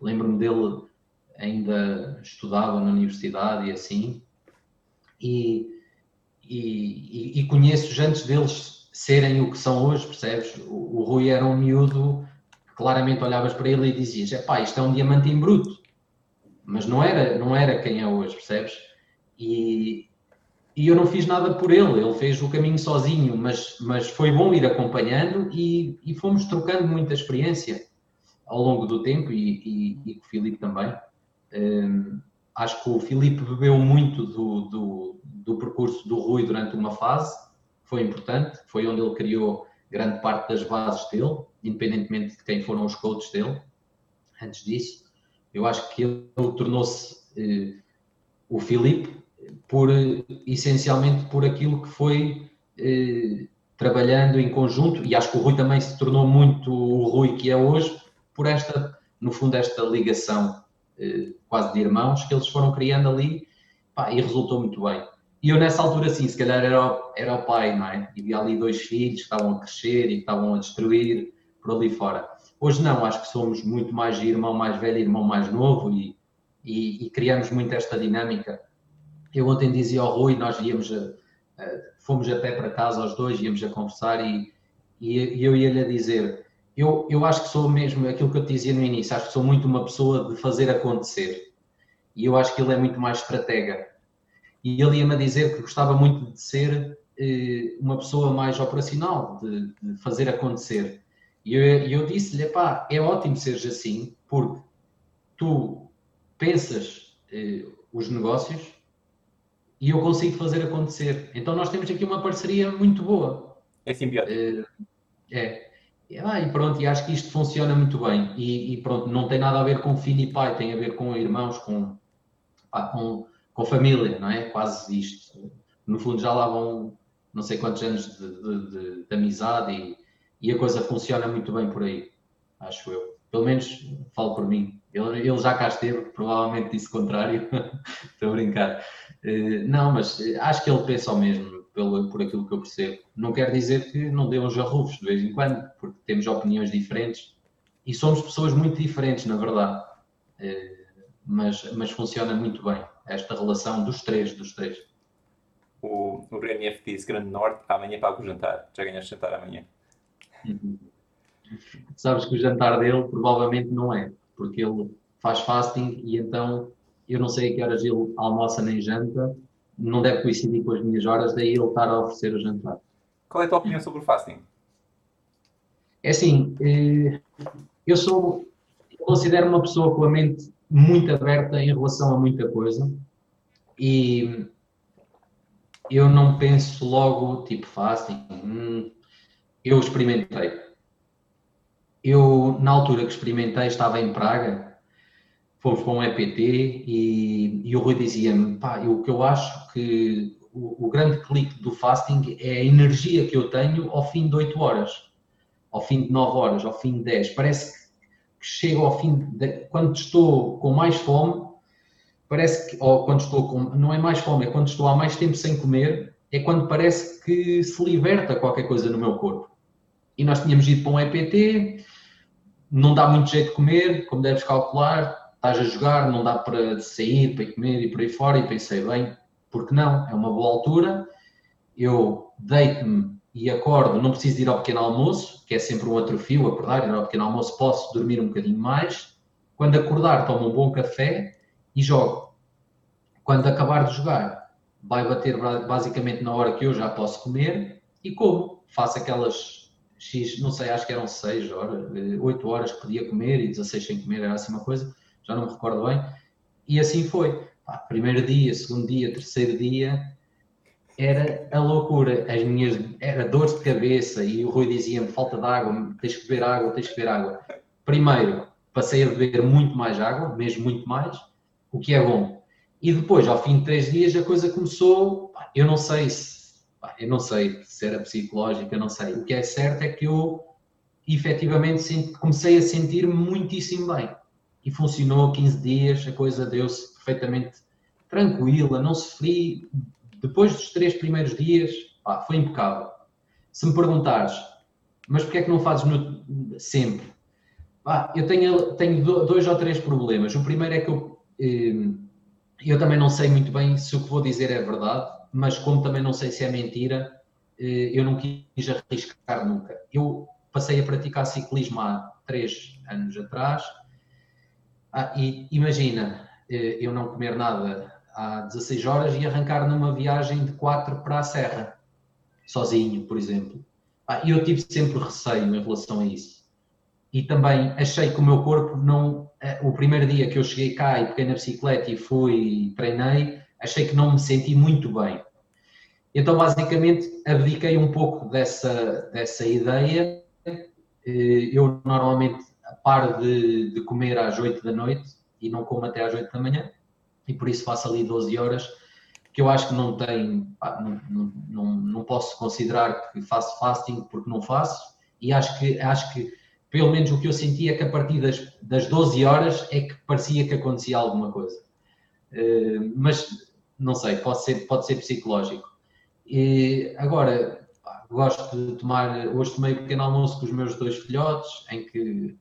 Speaker 2: lembro-me dele ainda estudava na universidade e assim. E, e, e conheço antes deles serem o que são hoje, percebes? O, o Rui era um miúdo claramente olhavas para ele e dizias: é pá, isto é um diamante em bruto. Mas não era, não era quem é hoje, percebes? E, e eu não fiz nada por ele, ele fez o caminho sozinho, mas, mas foi bom ir acompanhando e, e fomos trocando muita experiência ao longo do tempo e, e, e o Filipe também. Um, acho que o Filipe bebeu muito do, do, do percurso do Rui durante uma fase foi importante, foi onde ele criou grande parte das bases dele, independentemente de quem foram os coaches dele. Antes disso, eu acho que ele, tornou-se eh, o Filipe por essencialmente por aquilo que foi eh, trabalhando em conjunto e acho que o Rui também se tornou muito o Rui que é hoje por esta, no fundo, esta ligação eh, quase de irmãos que eles foram criando ali pá, e resultou muito bem. E eu nessa altura, sim, se calhar era era o pai, não é? E via ali dois filhos que estavam a crescer e que estavam a destruir por ali fora. Hoje não, acho que somos muito mais irmão mais velho irmão mais novo e, e, e, criamos muito esta dinâmica. Eu ontem dizia ao Rui, nós íamos, a, a, fomos até para casa os dois, íamos a conversar e, e eu ia-lhe dizer, eu, eu acho que sou mesmo aquilo que eu te dizia no início, acho que sou muito uma pessoa de fazer acontecer. E eu acho que ele é muito mais estratega e ele ia-me dizer que gostava muito de ser eh, uma pessoa mais operacional, de, de fazer acontecer. E eu, eu disse-lhe, pá, é ótimo seres assim, porque tu pensas eh, os negócios e eu consigo fazer acontecer. Então nós temos aqui uma parceria muito boa.
Speaker 1: É simbiótico.
Speaker 2: Eh, é. Ah, e pronto, e acho que isto funciona muito bem. E, e, pronto, não tem nada a ver com filho e pai, tem a ver com irmãos, com, pá, com, com família, não é? Quase isto. No fundo já lá vão não sei quantos anos de, de, de, de amizade e, e, a coisa funciona muito bem por aí, acho eu. Pelo menos falo por mim. Ele, ele já cá esteve, provavelmente disse o contrário. Estou a brincar. Uh, não, mas acho que ele pensa o mesmo, pelo, por aquilo que eu percebo. Não quer dizer que não dê uns jarrufos de vez em quando, porque temos opiniões diferentes e somos pessoas muito diferentes, na verdade. Uh, mas, mas funciona muito bem esta relação dos três, dos três
Speaker 1: o, o RNF disse Grande Norte, amanhã pago o jantar. Já ganhaste jantar amanhã.
Speaker 2: Sabes que o jantar dele provavelmente não é, porque ele faz fasting e então eu não sei a que horas ele almoça nem janta, não deve coincidir com as minhas horas, daí ele estar a oferecer o jantar.
Speaker 1: Qual é a tua opinião sobre o fasting?
Speaker 2: É assim, eh, eu sou, eu considero uma pessoa com a mente muito aberta em relação a muita coisa e eu não penso logo, tipo, fasting. Hum, eu experimentei. Eu, na altura que experimentei, estava em Praga, fomos para um EPT e, e o Rui dizia-me, pá, eu, o que eu acho que o, o, grande clique do fasting é a energia que eu tenho ao fim de 8 horas, ao fim de 9 horas, ao fim de 10. Parece que, que chego ao fim, de, quando estou com mais fome, parece que, ou quando estou com, não é mais fome, é quando estou há mais tempo sem comer, é quando parece que se liberta qualquer coisa no meu corpo. E nós tínhamos ido para um EPT, não dá muito jeito de comer, como deves calcular, estás a jogar, não dá para sair, para comer e por aí fora, e pensei, bem, porque não? É uma boa altura, eu deito-me e acordo, não preciso ir ao pequeno almoço, que é sempre um atrofio, acordar, ir ao pequeno almoço, posso dormir um bocadinho mais, quando acordar tomo um bom café, e jogo. Quando acabar de jogar, vai bater basicamente na hora que eu já posso comer e como. Faço aquelas X, não sei, acho que eram 6 horas, 8 horas que podia comer e 16 sem comer, era assim uma coisa, já não me recordo bem. E assim foi. Primeiro dia, segundo dia, terceiro dia, era a loucura. As minhas, era dores de cabeça e o Rui dizia-me: falta de água, tens que beber água, tens que beber água. Primeiro, passei a beber muito mais água, mesmo muito mais o que é bom. E depois, ao fim de três dias, a coisa começou. Eu não sei se, eu não sei se era psicológica, não sei. O que é certo é que eu efetivamente comecei a sentir-me muitíssimo bem. E funcionou 15 dias, a coisa deu-se perfeitamente tranquila, não sofri. Depois dos três primeiros dias, pá, foi impecável. Se me perguntares, mas porquê é que não fazes no, sempre? Pá, eu tenho, tenho dois ou três problemas. O primeiro é que eu Ehm, eu também não sei muito bem se o que vou dizer é verdade, mas como também não sei se é mentira, eh, eu não quis arriscar nunca. Eu passei a praticar ciclismo há três anos atrás ah, e imagina eh, eu não comer nada há 16 horas e arrancar numa viagem de 4 para a serra, sozinho, por exemplo. Ah, eu tive sempre receio em relação a isso. E também achei que o meu corpo não eh, o primeiro dia que eu cheguei cá e peguei na bicicleta e fui e treinei, achei que não me senti muito bem. Então, basicamente, abdiquei um pouco dessa, dessa ideia. Eh, eu normalmente paro de, de comer às 8 da noite e não como até às 8 da manhã, e por isso faço ali 12 horas, que eu acho que não tem, não, não, não, posso considerar que faço fasting porque não faço, e acho que, acho que pelo menos o que eu sentia é que a partir das, das 12 horas é que parecia que acontecia alguma coisa. Uh, mas não sei, pode ser, pode ser psicológico. E, agora, gosto de tomar, hoje tomei um pequeno almoço com os meus dois filhotes, em que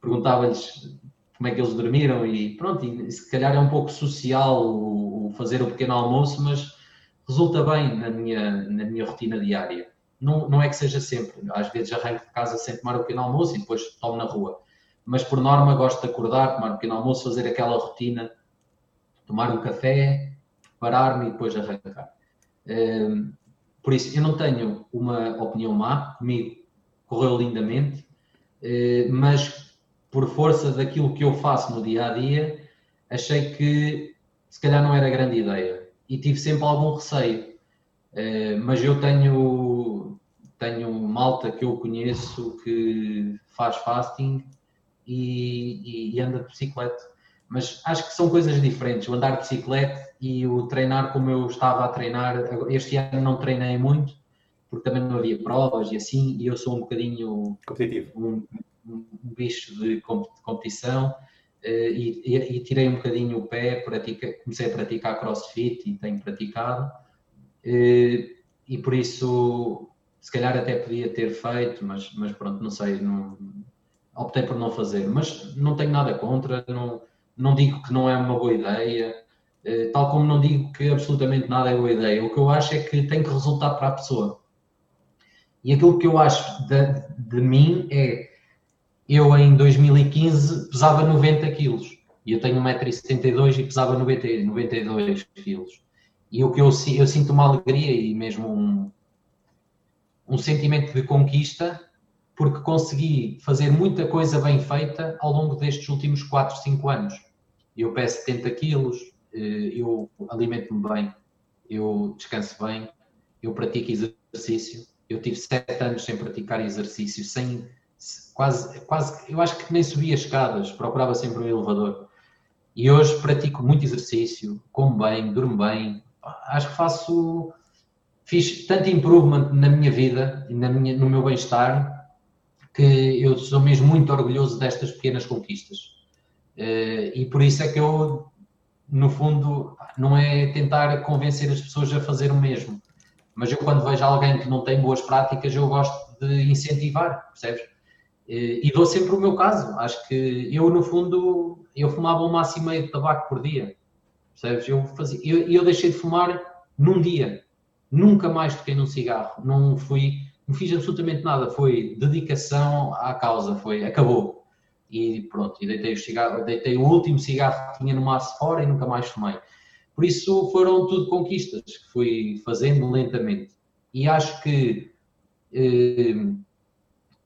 Speaker 2: perguntava-lhes como é que eles dormiram e pronto, e se calhar é um pouco social o, o fazer o pequeno almoço, mas resulta bem na minha, na minha rotina diária não, não é que seja sempre. Às vezes arranco de casa sem tomar o pequeno almoço e depois tomo na rua. Mas por norma gosto de acordar, tomar o pequeno almoço, fazer aquela rotina, tomar um café, preparar-me e depois arrancar. Um, por isso, eu não tenho uma opinião má, comigo correu lindamente, uh, mas por força daquilo que eu faço no dia a dia, achei que se calhar não era grande ideia e tive sempre algum receio. Uh, mas eu tenho, tenho malta que eu conheço que faz fasting e, e, e anda de bicicleta. Mas acho que são coisas diferentes. O andar de bicicleta e o treinar como eu estava a treinar. Este ano não treinei muito, porque também não havia provas e assim, e eu sou um bocadinho
Speaker 1: competitivo.
Speaker 2: Um, um, bicho de competição. Uh, e, e, e, tirei um bocadinho o pé, pratica, comecei a praticar crossfit e tenho praticado, uh, e por isso se calhar até podia ter feito, mas, mas pronto, não sei, não, optei por não fazer, mas não tenho nada contra, não, não digo que não é uma boa ideia, uh, tal como não digo que absolutamente nada é boa ideia, o que eu acho é que tem que resultar para a pessoa. E aquilo que eu acho de, de mim é eu em 2015 pesava 90 quilos e eu tenho 1,72m e pesava 90, 92 quilos. E o que eu, eu sinto uma alegria e mesmo um, um sentimento de conquista porque consegui fazer muita coisa bem feita ao longo destes últimos 4, 5 anos. Eu peso 70 quilos, eh, eu alimento-me bem, eu descanso bem, eu pratico exercício. Eu tive 7 anos sem praticar exercício, sem quase, quase, eu acho que nem subia escadas, procurava sempre um elevador. E hoje pratico muito exercício, como bem, durmo bem, acho que faço, fiz tanto improvement na minha vida na minha, no meu bem-estar que eu sou mesmo muito orgulhoso destas pequenas conquistas. Eh, e por isso é que eu, no fundo, não é tentar convencer as pessoas a fazer o mesmo, mas eu quando vejo alguém que não tem boas práticas, eu gosto de incentivar, percebes? E dou sempre o meu caso. Acho que eu, no fundo, eu fumava um máximo meio de tabaco por dia. Percebes? Eu, fazia, eu, eu deixei de fumar num dia. Nunca mais toquei num cigarro. Não fui, não fiz absolutamente nada. Foi dedicação à causa. Foi, acabou. E pronto, e deitei o cigarro, deitei o último cigarro que tinha no maço fora e nunca mais fumei. Por isso foram tudo conquistas que fui fazendo lentamente. E acho que eh,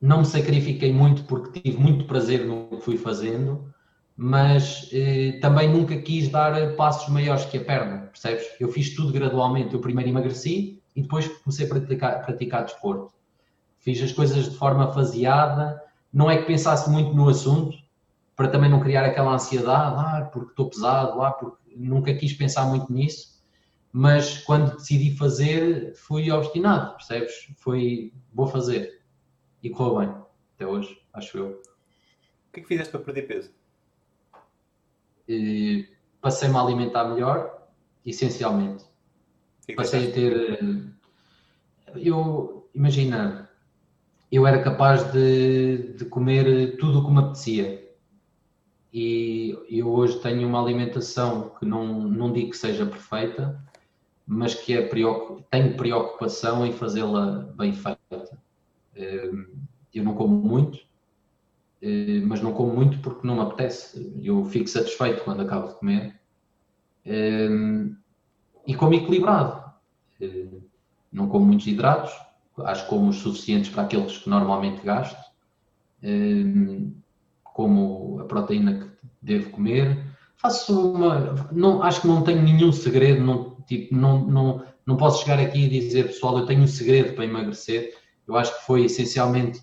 Speaker 2: não me sacrifiquei muito porque tive muito prazer no que fui fazendo, mas eh, também nunca quis dar passos maiores que a perna, percebes? Eu fiz tudo gradualmente. Eu primeiro emagreci e depois comecei a praticar, praticar desporto. Fiz as coisas de forma faseada, não é que pensasse muito no assunto, para também não criar aquela ansiedade, ah, porque estou pesado, ah, porque nunca quis pensar muito nisso, mas quando decidi fazer, fui obstinado, percebes? Foi, vou fazer e correu bem, até hoje, acho eu.
Speaker 1: O que é que fizeste para perder peso?
Speaker 2: Passei-me a alimentar melhor, essencialmente. Que é que Passei a ter. Eh, eu, imagina, eu era capaz de, de comer tudo o que me apetecia. E eu hoje tenho uma alimentação que não, não digo que seja perfeita, mas que é preocup... tenho preocupação em fazê-la bem feita. Ehm, eu não como muito, eh, mas não como muito porque não me apetece. Eu fico satisfeito quando acabo de comer. Ehm, e como equilibrado. Eh, não como muitos hidratos, acho que como os suficientes para aqueles que normalmente gasto. Como a proteína que devo comer. Faço uma. Não, acho que não tenho nenhum segredo, não, tipo, não, não, não posso chegar aqui e dizer, pessoal, eu tenho um segredo para emagrecer eu acho que foi essencialmente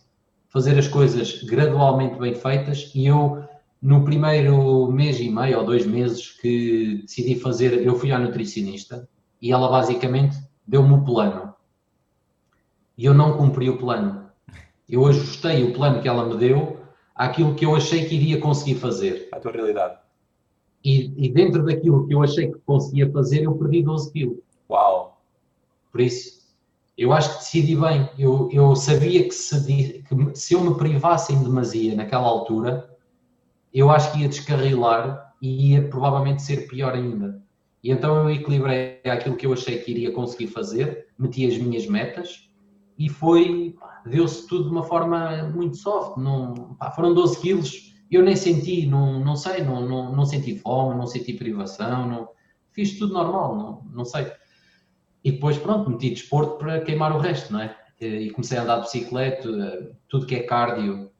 Speaker 2: fazer as coisas gradualmente bem feitas e eu, no primeiro mês e meio ou dois meses que decidi fazer, eu fui à nutricionista e ela basicamente deu-me o plano. E eu não cumpri o plano. Eu ajustei o plano que ela me deu àquilo que eu achei que iria conseguir fazer.
Speaker 1: À tua realidade.
Speaker 2: E, e dentro daquilo que eu achei que conseguia fazer, eu perdi 12 quilos.
Speaker 1: Uau!
Speaker 2: Por isso, eu acho que decidi bem. Eu, eu sabia que se, que se eu me privasse em demasia naquela altura, eu acho que ia descarrilar e ia provavelmente ser pior ainda. E então eu equilibrei aquilo que eu achei que iria conseguir fazer, meti as minhas metas e foi, deu-se tudo de uma forma muito soft. Não, pá, foram 12 quilos, eu nem senti, não, não sei, não, não, não senti fome, não senti privação, não, fiz tudo normal, não, não sei. E depois, pronto, meti desporto para queimar o resto, não é? E comecei a andar de bicicleta, tudo que é cardio,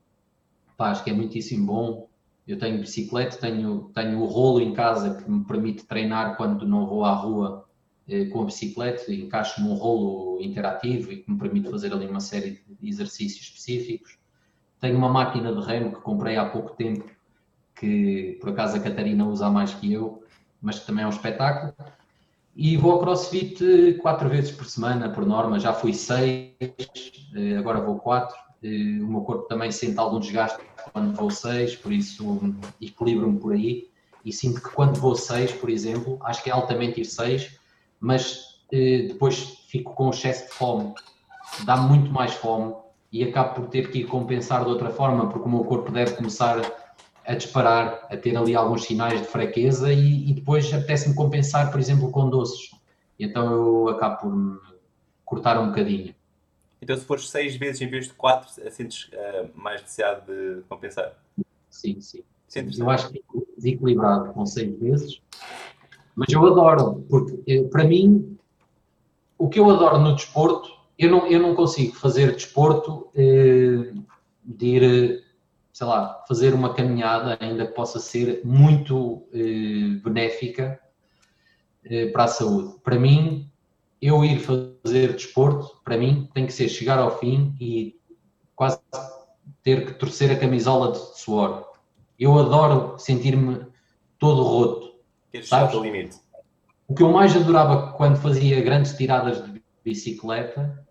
Speaker 2: pá, acho que é muitíssimo bom. Eu tenho bicicleta, tenho, tenho o rolo em casa que me permite treinar quando não vou à rua eh, com a bicicleta, encaixo-me um rolo interativo e que me permite fazer ali uma série de exercícios específicos. Tenho uma máquina de remo que comprei há pouco tempo, que por acaso a Catarina usa mais que eu, mas que também é um espetáculo. E vou ao CrossFit eh, quatro vezes por semana, por norma. Já fui seis, eh, agora vou quatro. Eh, o meu corpo também sente algum desgaste quando vou seis, por isso equilibro-me por aí. E sinto que quando vou seis, por exemplo, acho que é altamente ir seis, mas depois fico com excesso de fome. Dá muito mais fome e acabo por ter que compensar de outra forma, porque o meu corpo deve começar a disparar, a ter ali alguns sinais de fraqueza e, e depois apetece-me compensar, por exemplo, com doces. E então eu acabo por me cortar um bocadinho.
Speaker 1: Então se fores seis vezes em vez de quatro, sentes uh, mais necessidade de compensar?
Speaker 2: Sim, sim. eu acho que fico desequilibrado com seis vezes, mas eu adoro, porque eh, para mim, o que eu adoro no desporto, eu não, eu não consigo fazer desporto eh, de ir sei lá, fazer uma caminhada ainda que possa ser muito eh, benéfica eh, para a saúde. Para mim, eu ir fazer desporto, para mim, tem que ser chegar ao fim e quase ter que torcer a camisola de suor. Eu adoro sentir-me todo roto.
Speaker 1: sabes? O limite.
Speaker 2: O que eu mais adorava quando fazia grandes tiradas de bicicleta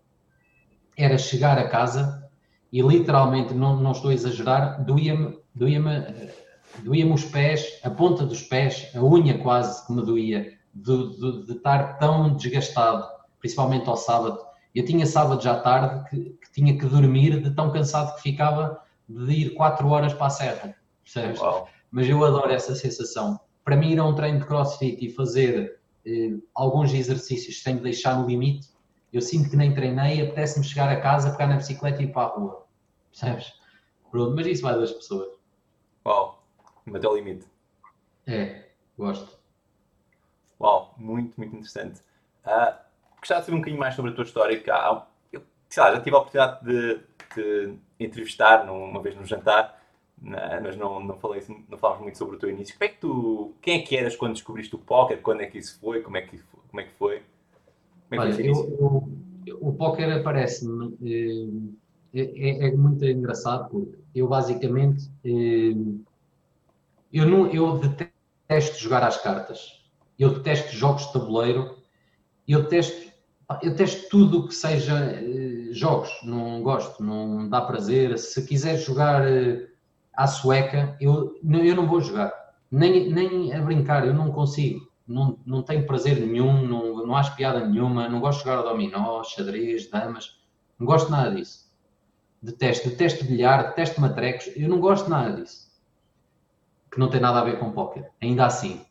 Speaker 2: era chegar a casa e literalmente, não, não estou a exagerar, doía-me doía doía os pés, a ponta dos pés, a unha quase que me doía, de, de, de, estar tão desgastado, principalmente ao sábado. Eu tinha sábado já tarde que, que, tinha que dormir de tão cansado que ficava de ir 4 horas para a serra, percebes? Uau. Mas eu adoro essa sensação. Para mim, ir a um treino de crossfit e fazer eh, alguns exercícios sem me deixar no limite, eu sinto que nem treinei, apetece-me chegar a casa, pegar na bicicleta e ir para a rua. Percebes? Pronto, mas isso vai das pessoas.
Speaker 1: Uau, até o limite.
Speaker 2: É, gosto.
Speaker 1: Uau, muito, muito interessante. Uh, gostava de saber um bocadinho mais sobre a tua história. Que há, eu sei lá, já tive a oportunidade de te entrevistar uma vez no jantar, mas não, não, falei, não falamos muito sobre o teu início. Como é que tu, quem é que eras quando descobriste o póquer? Quando é que isso foi? Como é que, como é que foi?
Speaker 2: Como é que Olha, eu, eu, o póquer aparece-me. Eh, é, é, muito engraçado porque eu basicamente eh, eu, não, eu detesto jogar às cartas. Eu detesto jogos de tabuleiro. Eu detesto, eu detesto tudo o que seja eh, jogos. Não gosto, não dá prazer. Se quiser jogar à sueca, eu, eu não vou jogar. Nem, nem a brincar, eu não consigo não, não tenho prazer nenhum, não, não acho piada nenhuma, não gosto de jogar a dominó, xadrez, damas, não gosto nada disso. Detesto, detesto bilhar, detesto matrecos, eu não gosto nada disso. Que não tem nada a ver com póquer. Ainda assim,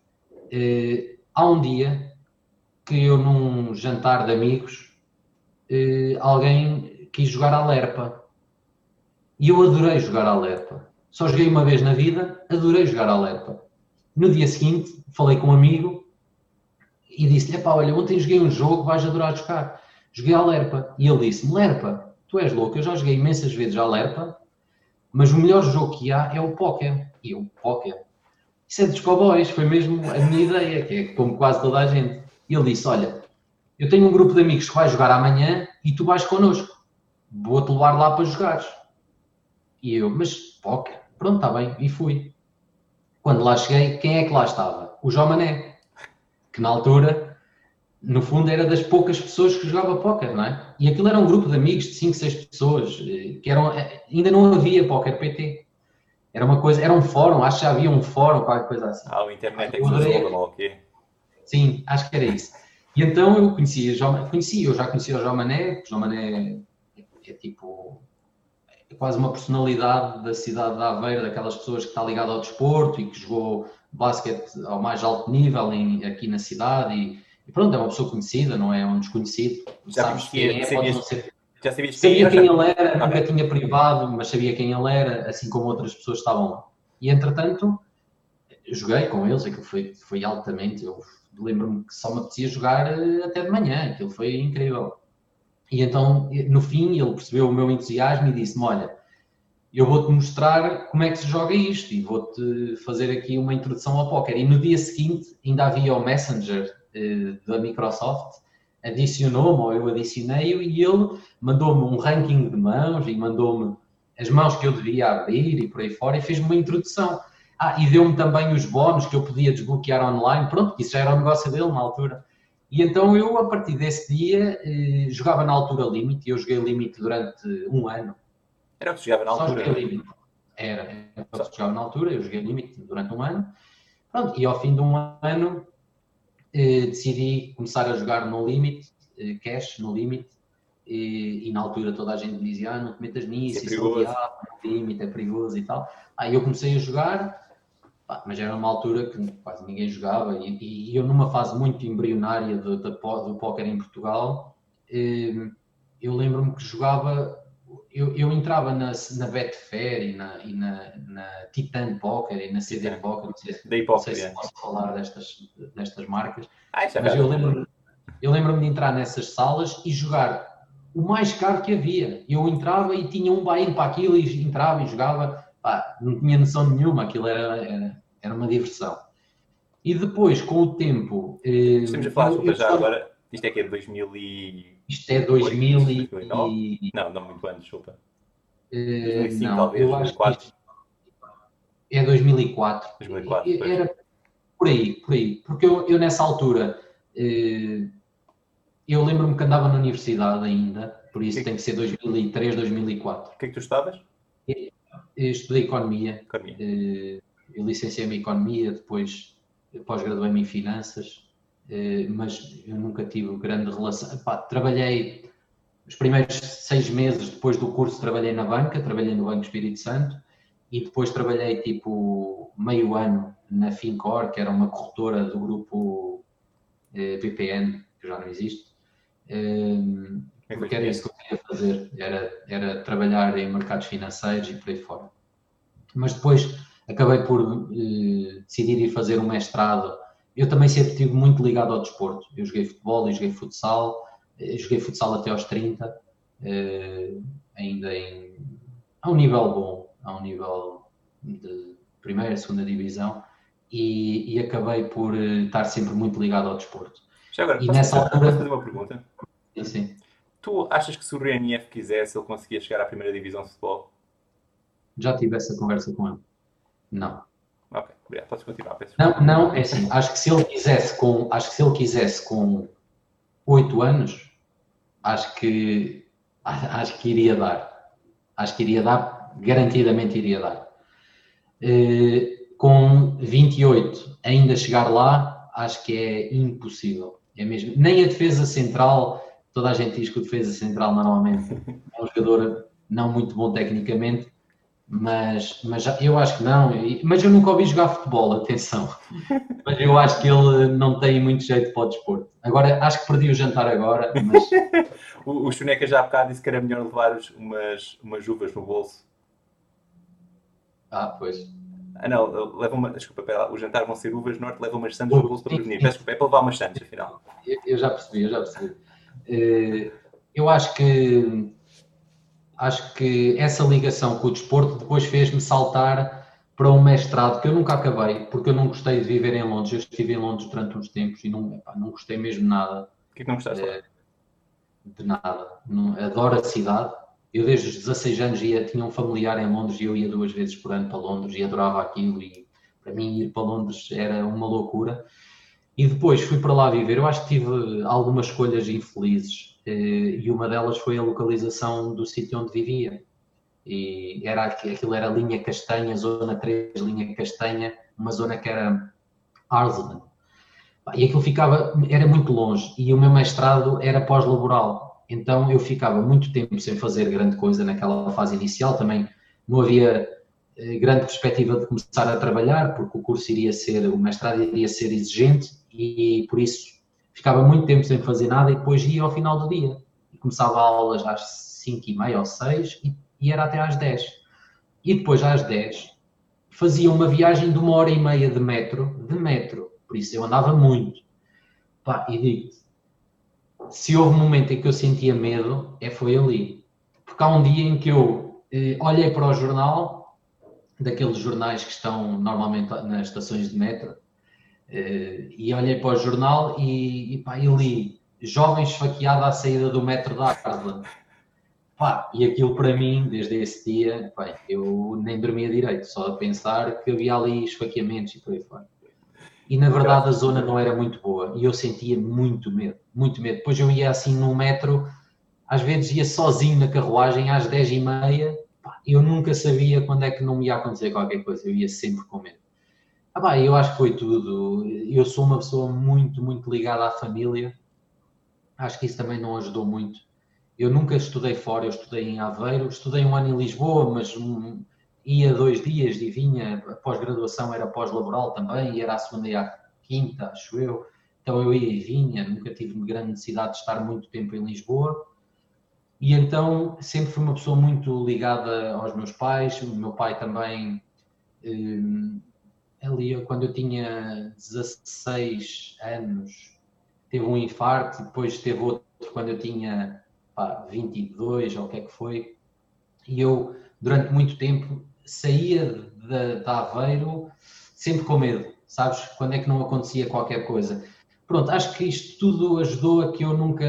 Speaker 2: eh, há um dia que eu num jantar de amigos, eh, alguém quis jogar a lerpa. E eu adorei jogar a lerpa. Só joguei uma vez na vida, adorei jogar a lerpa. No dia seguinte, falei com um amigo e disse-lhe: olha, ontem joguei um jogo, vais adorar jogar. Joguei a Lerpa. E ele disse-me: Lerpa, tu és louco, eu já joguei imensas vezes a Lerpa, mas o melhor jogo que há é o póquer. E eu, póquer? Isso é dos cowboys, foi mesmo a minha ideia, que é como quase toda a gente. E ele disse: Olha, eu tenho um grupo de amigos que vai jogar amanhã e tu vais connosco. Vou-te levar lá para jogares. E eu, mas póquer? Pronto, está bem. E fui. Quando lá cheguei, quem é que lá estava? O João Mané que na altura, no fundo, era das poucas pessoas que jogava póquer, não é? E aquilo era um grupo de amigos de 5, 6 pessoas, eh, que eram, eh, ainda não havia póquer PT. Era uma coisa, era um fórum, acho que já havia um fórum, qualquer coisa assim.
Speaker 1: Ah, o internet é que usou, não ok?
Speaker 2: Sim, acho que era isso. E então eu conhecia, já, conheci, eu já conhecia o João Mané, o João Mané é, é tipo é quase uma personalidade da cidade de Aveiro, daquelas pessoas que está ligada ao desporto e que jogou basquete ao mais alto nível em, aqui na cidade e, e, pronto, é uma pessoa conhecida, não é um desconhecido.
Speaker 1: Já Sabes quem é, pode não ser. Já sabias
Speaker 2: sabia quem ele era, okay. nunca tinha privado, mas sabia quem ele era, assim como outras pessoas estavam lá. E entretanto, joguei com eles, aquilo foi, foi altamente. Eu lembro-me que só me apetecia jogar eh, até de manhã, aquilo foi incrível. E então, no fim, ele percebeu o meu entusiasmo e disse-me: Olha, eu vou-te mostrar como é que se joga isto e vou-te fazer aqui uma introdução ao póquer. E no dia seguinte ainda havia o Messenger uh, da Microsoft, adicionou-me ou eu adicionei-o e ele mandou-me um ranking de mãos e mandou-me as mãos que eu devia abrir e por aí fora e fez-me uma introdução. Ah, e deu-me também os bónus que eu podia desbloquear online, pronto, isso já era o negócio dele na altura. E então eu, a partir desse dia, eh, jogava na altura limite, eu joguei limite durante um ano.
Speaker 1: Era o que jogava na
Speaker 2: Só
Speaker 1: altura?
Speaker 2: joguei limite. Era, era o que jogava na altura, eu joguei limite durante um ano. Pronto, e ao fim de um ano eh, decidi começar a jogar no limite, eh, cash no limite, e, e, na altura toda a gente dizia, ah, não te metas nisso,
Speaker 1: isso é perigoso.
Speaker 2: é limite, é perigoso e tal. Aí eu comecei a jogar, pá, mas era uma altura que quase ninguém jogava e, e eu numa fase muito embrionária do, do, do póquer em Portugal, eh, eu lembro-me que jogava, eu, eu entrava na, na Betfair e na, e na, na Titan Poker e na CD
Speaker 1: Titan.
Speaker 2: Poker, não sei,
Speaker 1: Da
Speaker 2: não sei
Speaker 1: hipócrita.
Speaker 2: se posso falar destas, destas marcas,
Speaker 1: Ah, isso é
Speaker 2: mas eu lembro-me eu lembro de entrar nessas salas e jogar o mais caro que havia. Eu entrava e tinha um buy-in para aquilo e entrava e jogava. Pá, não tinha noção nenhuma, aquilo era, era, era uma diversão. E depois, com o tempo. eh,
Speaker 1: Estamos a falar,
Speaker 2: eu- eu
Speaker 1: já
Speaker 2: só-
Speaker 1: agora. Isto é que é de 2000 e...
Speaker 2: Isto é 2000 e.
Speaker 1: 2009? Não, não muito antes, desculpa.
Speaker 2: eh,
Speaker 1: 2005
Speaker 2: não,
Speaker 1: talvez,
Speaker 2: eu acho que
Speaker 1: 2004.
Speaker 2: é 2004.
Speaker 1: 2004,
Speaker 2: E-
Speaker 1: pois.
Speaker 2: Era por aí, por aí. Porque eu, eu nessa altura. eh, eu lembro-me que andava na universidade ainda, por isso
Speaker 1: Sim.
Speaker 2: tem que ser 2003, 2004.
Speaker 1: O que é que tu estavas?
Speaker 2: Eu estudei Economia,
Speaker 1: Economia.
Speaker 2: eh, eu licenciei-me em Economia, depois pós-graduei-me em Finanças, eh, mas eu nunca tive grande relação. Epá, trabalhei os primeiros seis meses depois do curso, trabalhei na banca, trabalhei no Banco Espírito Santo e depois trabalhei tipo meio ano na Fincor, que era uma corretora do grupo eh, VPN, que já não existe. Eh,
Speaker 1: Como é que
Speaker 2: porque era isso que eu queria fazer, era, era trabalhar em mercados financeiros e por aí fora. Mas depois acabei por eh, decidir ir fazer um mestrado. Eu também sempre estive muito ligado ao desporto. Eu joguei futebol, eu joguei futsal, eh, joguei futsal até aos 30, eh, ainda em, a um nível bom, a um nível de primeira, segunda divisão, e, e acabei por eh, estar sempre muito ligado ao desporto.
Speaker 1: Já agora,
Speaker 2: E nessa
Speaker 1: fazer-
Speaker 2: altura-
Speaker 1: fazer uma pergunta?
Speaker 2: E, assim,
Speaker 1: Tu achas que se o RNF quisesse, ele conseguia chegar à primeira divisão de futebol?
Speaker 2: já tive essa conversa com ele. Não.
Speaker 1: Ok, obrigado. Podes continuar, peço
Speaker 2: Não, não, é assim, acho que se ele quisesse com, acho que se ele quisesse com 8 anos, acho que acho que iria dar. Acho que iria dar, garantidamente iria dar. Eh, com 28 ainda chegar lá, acho que é impossível. É mesmo. Nem a defesa central, toda a gente diz que o defesa central normalmente é um jogador não muito bom tecnicamente, mas, mas eu acho que não. Mas eu nunca ouvi jogar futebol, atenção. Mas eu acho que ele não tem muito jeito para o desporto. Agora, acho que perdi o jantar agora, mas
Speaker 1: O, o Chuneca já há bocado disse que era melhor levar umas, umas uvas no bolso.
Speaker 2: Ah, pois.
Speaker 1: Ah, não, leva uma. Desculpa, pera o jantar vão ser uvas, norte leva umas sandes no bolso para prevenir. Peço desculpa, é para levar umas sandes, afinal.
Speaker 2: Eu, eu já percebi, eu já percebi. Eh, Eu acho que acho que essa ligação com o desporto depois fez-me saltar para um mestrado que eu nunca acabei, porque eu não gostei de viver em Londres. Eu estive em Londres durante uns tempos e não, epá, não gostei mesmo nada.
Speaker 1: O que é que não gostaste? lá?
Speaker 2: de nada. Não- adoro a cidade. Eu desde os 16 anos ia, tinha um familiar em Londres e eu ia duas vezes por ano para Londres e adorava aquilo e para mim ir para Londres era uma loucura. E depois fui para lá viver. Eu acho que tive algumas escolhas infelizes eh, e uma delas foi a localização do sítio onde vivia. E era, aqui- aquilo era linha castanha, zona 3, linha castanha, uma zona que era. Pá, E aquilo ficava, era muito longe e o meu mestrado era pós-laboral. Então eu ficava muito tempo sem fazer grande coisa naquela fase inicial. Também não havia eh, grande perspectiva de começar a trabalhar, porque o curso iria ser, o mestrado iria ser exigente e por isso ficava muito tempo sem fazer nada e depois ia ao final do dia. E começava aulas às 5 e meia ou 6 e, e era até às 10. E depois às 10 fazia uma viagem de uma hora e meia de metro, de metro, por isso eu andava muito. Pá, e digo se houve um momento em que eu sentia medo, é foi ali. Porque há um dia em que eu eh, olhei para o jornal, daqueles jornais que estão normalmente nas estações de metro, e olhei para o jornal e, e, pá, e li jovem esfaqueado à saída do metro da Arla. Pá, e aquilo para mim, desde esse dia, pá, eu nem dormia direito, só a pensar que havia ali esfaqueamentos e por aí fora. E na verdade a zona não era muito boa e eu sentia muito medo, muito medo. Depois eu ia assim no metro, às vezes ia sozinho na carruagem às 10 e meia, pá, eu nunca sabia quando é que não me ia acontecer qualquer coisa, eu ia sempre com medo. Ah, pá, eu acho que foi tudo. Eu sou uma pessoa muito, muito ligada à família. Acho que isso também não ajudou muito. Eu nunca estudei fora, eu estudei em Aveiro, estudei um ano em Lisboa, mas um, ia dois dias e vinha, a pós-graduação era pós-laboral também, e era a segunda e a quinta, acho eu. Então eu ia e vinha, nunca tive grande necessidade de estar muito tempo em Lisboa. E então sempre fui uma pessoa muito ligada aos meus pais. O meu pai também hum, ali quando eu tinha 16 anos, teve um infarto, depois teve outro quando eu tinha pá, 22 ou o que é que foi. E eu, durante muito tempo, saía de Aveiro sempre com medo, sabes? Quando é que não acontecia qualquer coisa. Pronto, acho que isto tudo ajudou a que eu nunca,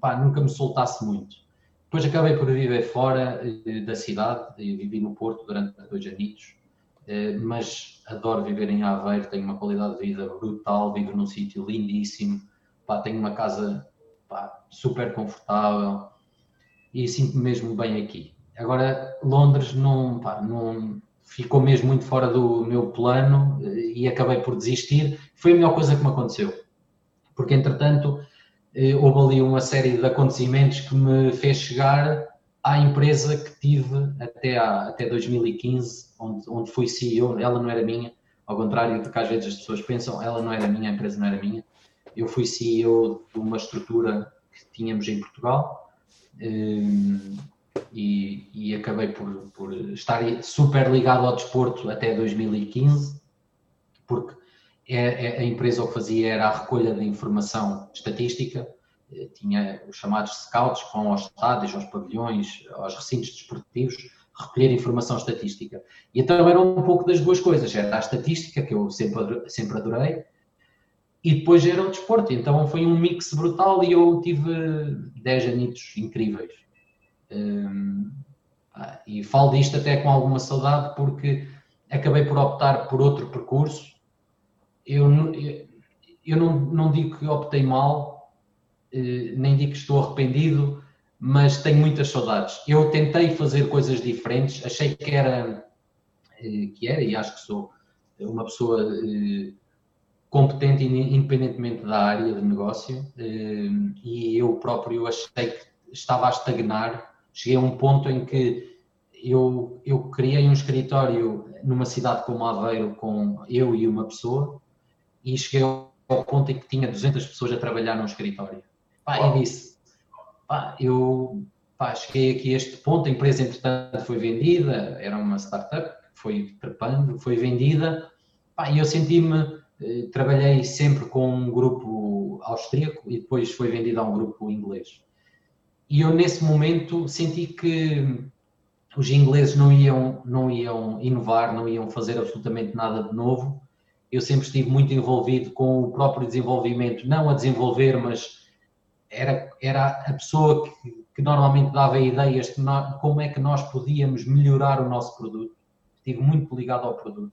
Speaker 2: pá, nunca me soltasse muito. Depois acabei por viver fora eh, da cidade, eu vivi no Porto durante dois anitos eh, mas adoro viver em Aveiro, tenho uma qualidade de vida brutal, vivo num sítio lindíssimo, pá, tenho uma casa pá, super confortável e sinto-me mesmo bem aqui. Agora, Londres não, pá, não ficou mesmo muito fora do meu plano eh, e acabei por desistir. Foi a melhor coisa que me aconteceu, porque entretanto eh, houve ali uma série de acontecimentos que me fez chegar à empresa que tive até, à, até 2015, onde, onde fui CEO, ela não era minha, ao contrário do que às vezes as pessoas pensam, ela não era minha, a empresa não era minha. Eu fui CEO de uma estrutura que tínhamos em Portugal um, e, e, acabei por, por estar super ligado ao desporto até 2015, porque é, é, a empresa o que fazia era a recolha de informação estatística eh, tinha os chamados scouts que vão aos estádios, aos pavilhões, aos recintos desportivos, recolher informação estatística. E então era um pouco das duas coisas, era a estatística, que eu sempre, sempre adorei, e depois era o desporto. Então foi um mix brutal e eu tive 10 anitos incríveis. Um, e falo disto até com alguma saudade porque acabei por optar por outro percurso. Eu, eu, eu não, não digo que optei mal, eh, nem digo que estou arrependido, mas tenho muitas saudades. Eu tentei fazer coisas diferentes, achei que era, eh, que era e acho que sou uma pessoa eh, competente independentemente da área de negócio e eu próprio achei que estava a estagnar. Cheguei a um ponto em que eu, eu criei um escritório numa cidade como Aveiro com eu e uma pessoa e cheguei ao ponto em que tinha 200 pessoas a trabalhar num escritório. Pá, e disse, pá, eu pá, cheguei aqui a este ponto, a empresa entretanto foi vendida, era uma startup, foi trepando, foi vendida, pá, e eu senti-me, eh, trabalhei sempre com um grupo austríaco e depois foi vendida a um grupo inglês. E eu nesse momento senti que os ingleses não iam, não iam inovar, não iam fazer absolutamente nada de novo. Eu sempre estive muito envolvido com o próprio desenvolvimento, não a desenvolver, mas era, era a pessoa que, que normalmente dava ideias de nós, como é que nós podíamos melhorar o nosso produto. Estive muito ligado ao produto.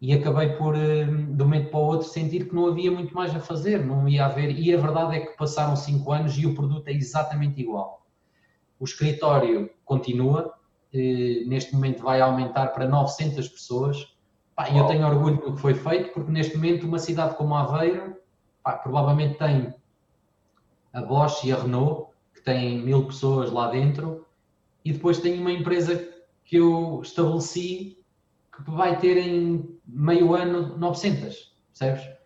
Speaker 2: E acabei por, eh, de um momento para o outro, sentir que não havia muito mais a fazer, não ia haver. E a verdade é que passaram cinco anos e o produto é exatamente igual. O escritório continua, eh, neste momento vai aumentar para 900 pessoas. E eu tenho orgulho do que foi feito, porque neste momento uma cidade como Aveiro, pá, provavelmente tem a Bosch e a Renault, que têm mil pessoas lá dentro, e depois tem uma empresa que eu estabeleci que vai ter em meio ano 900, percebes?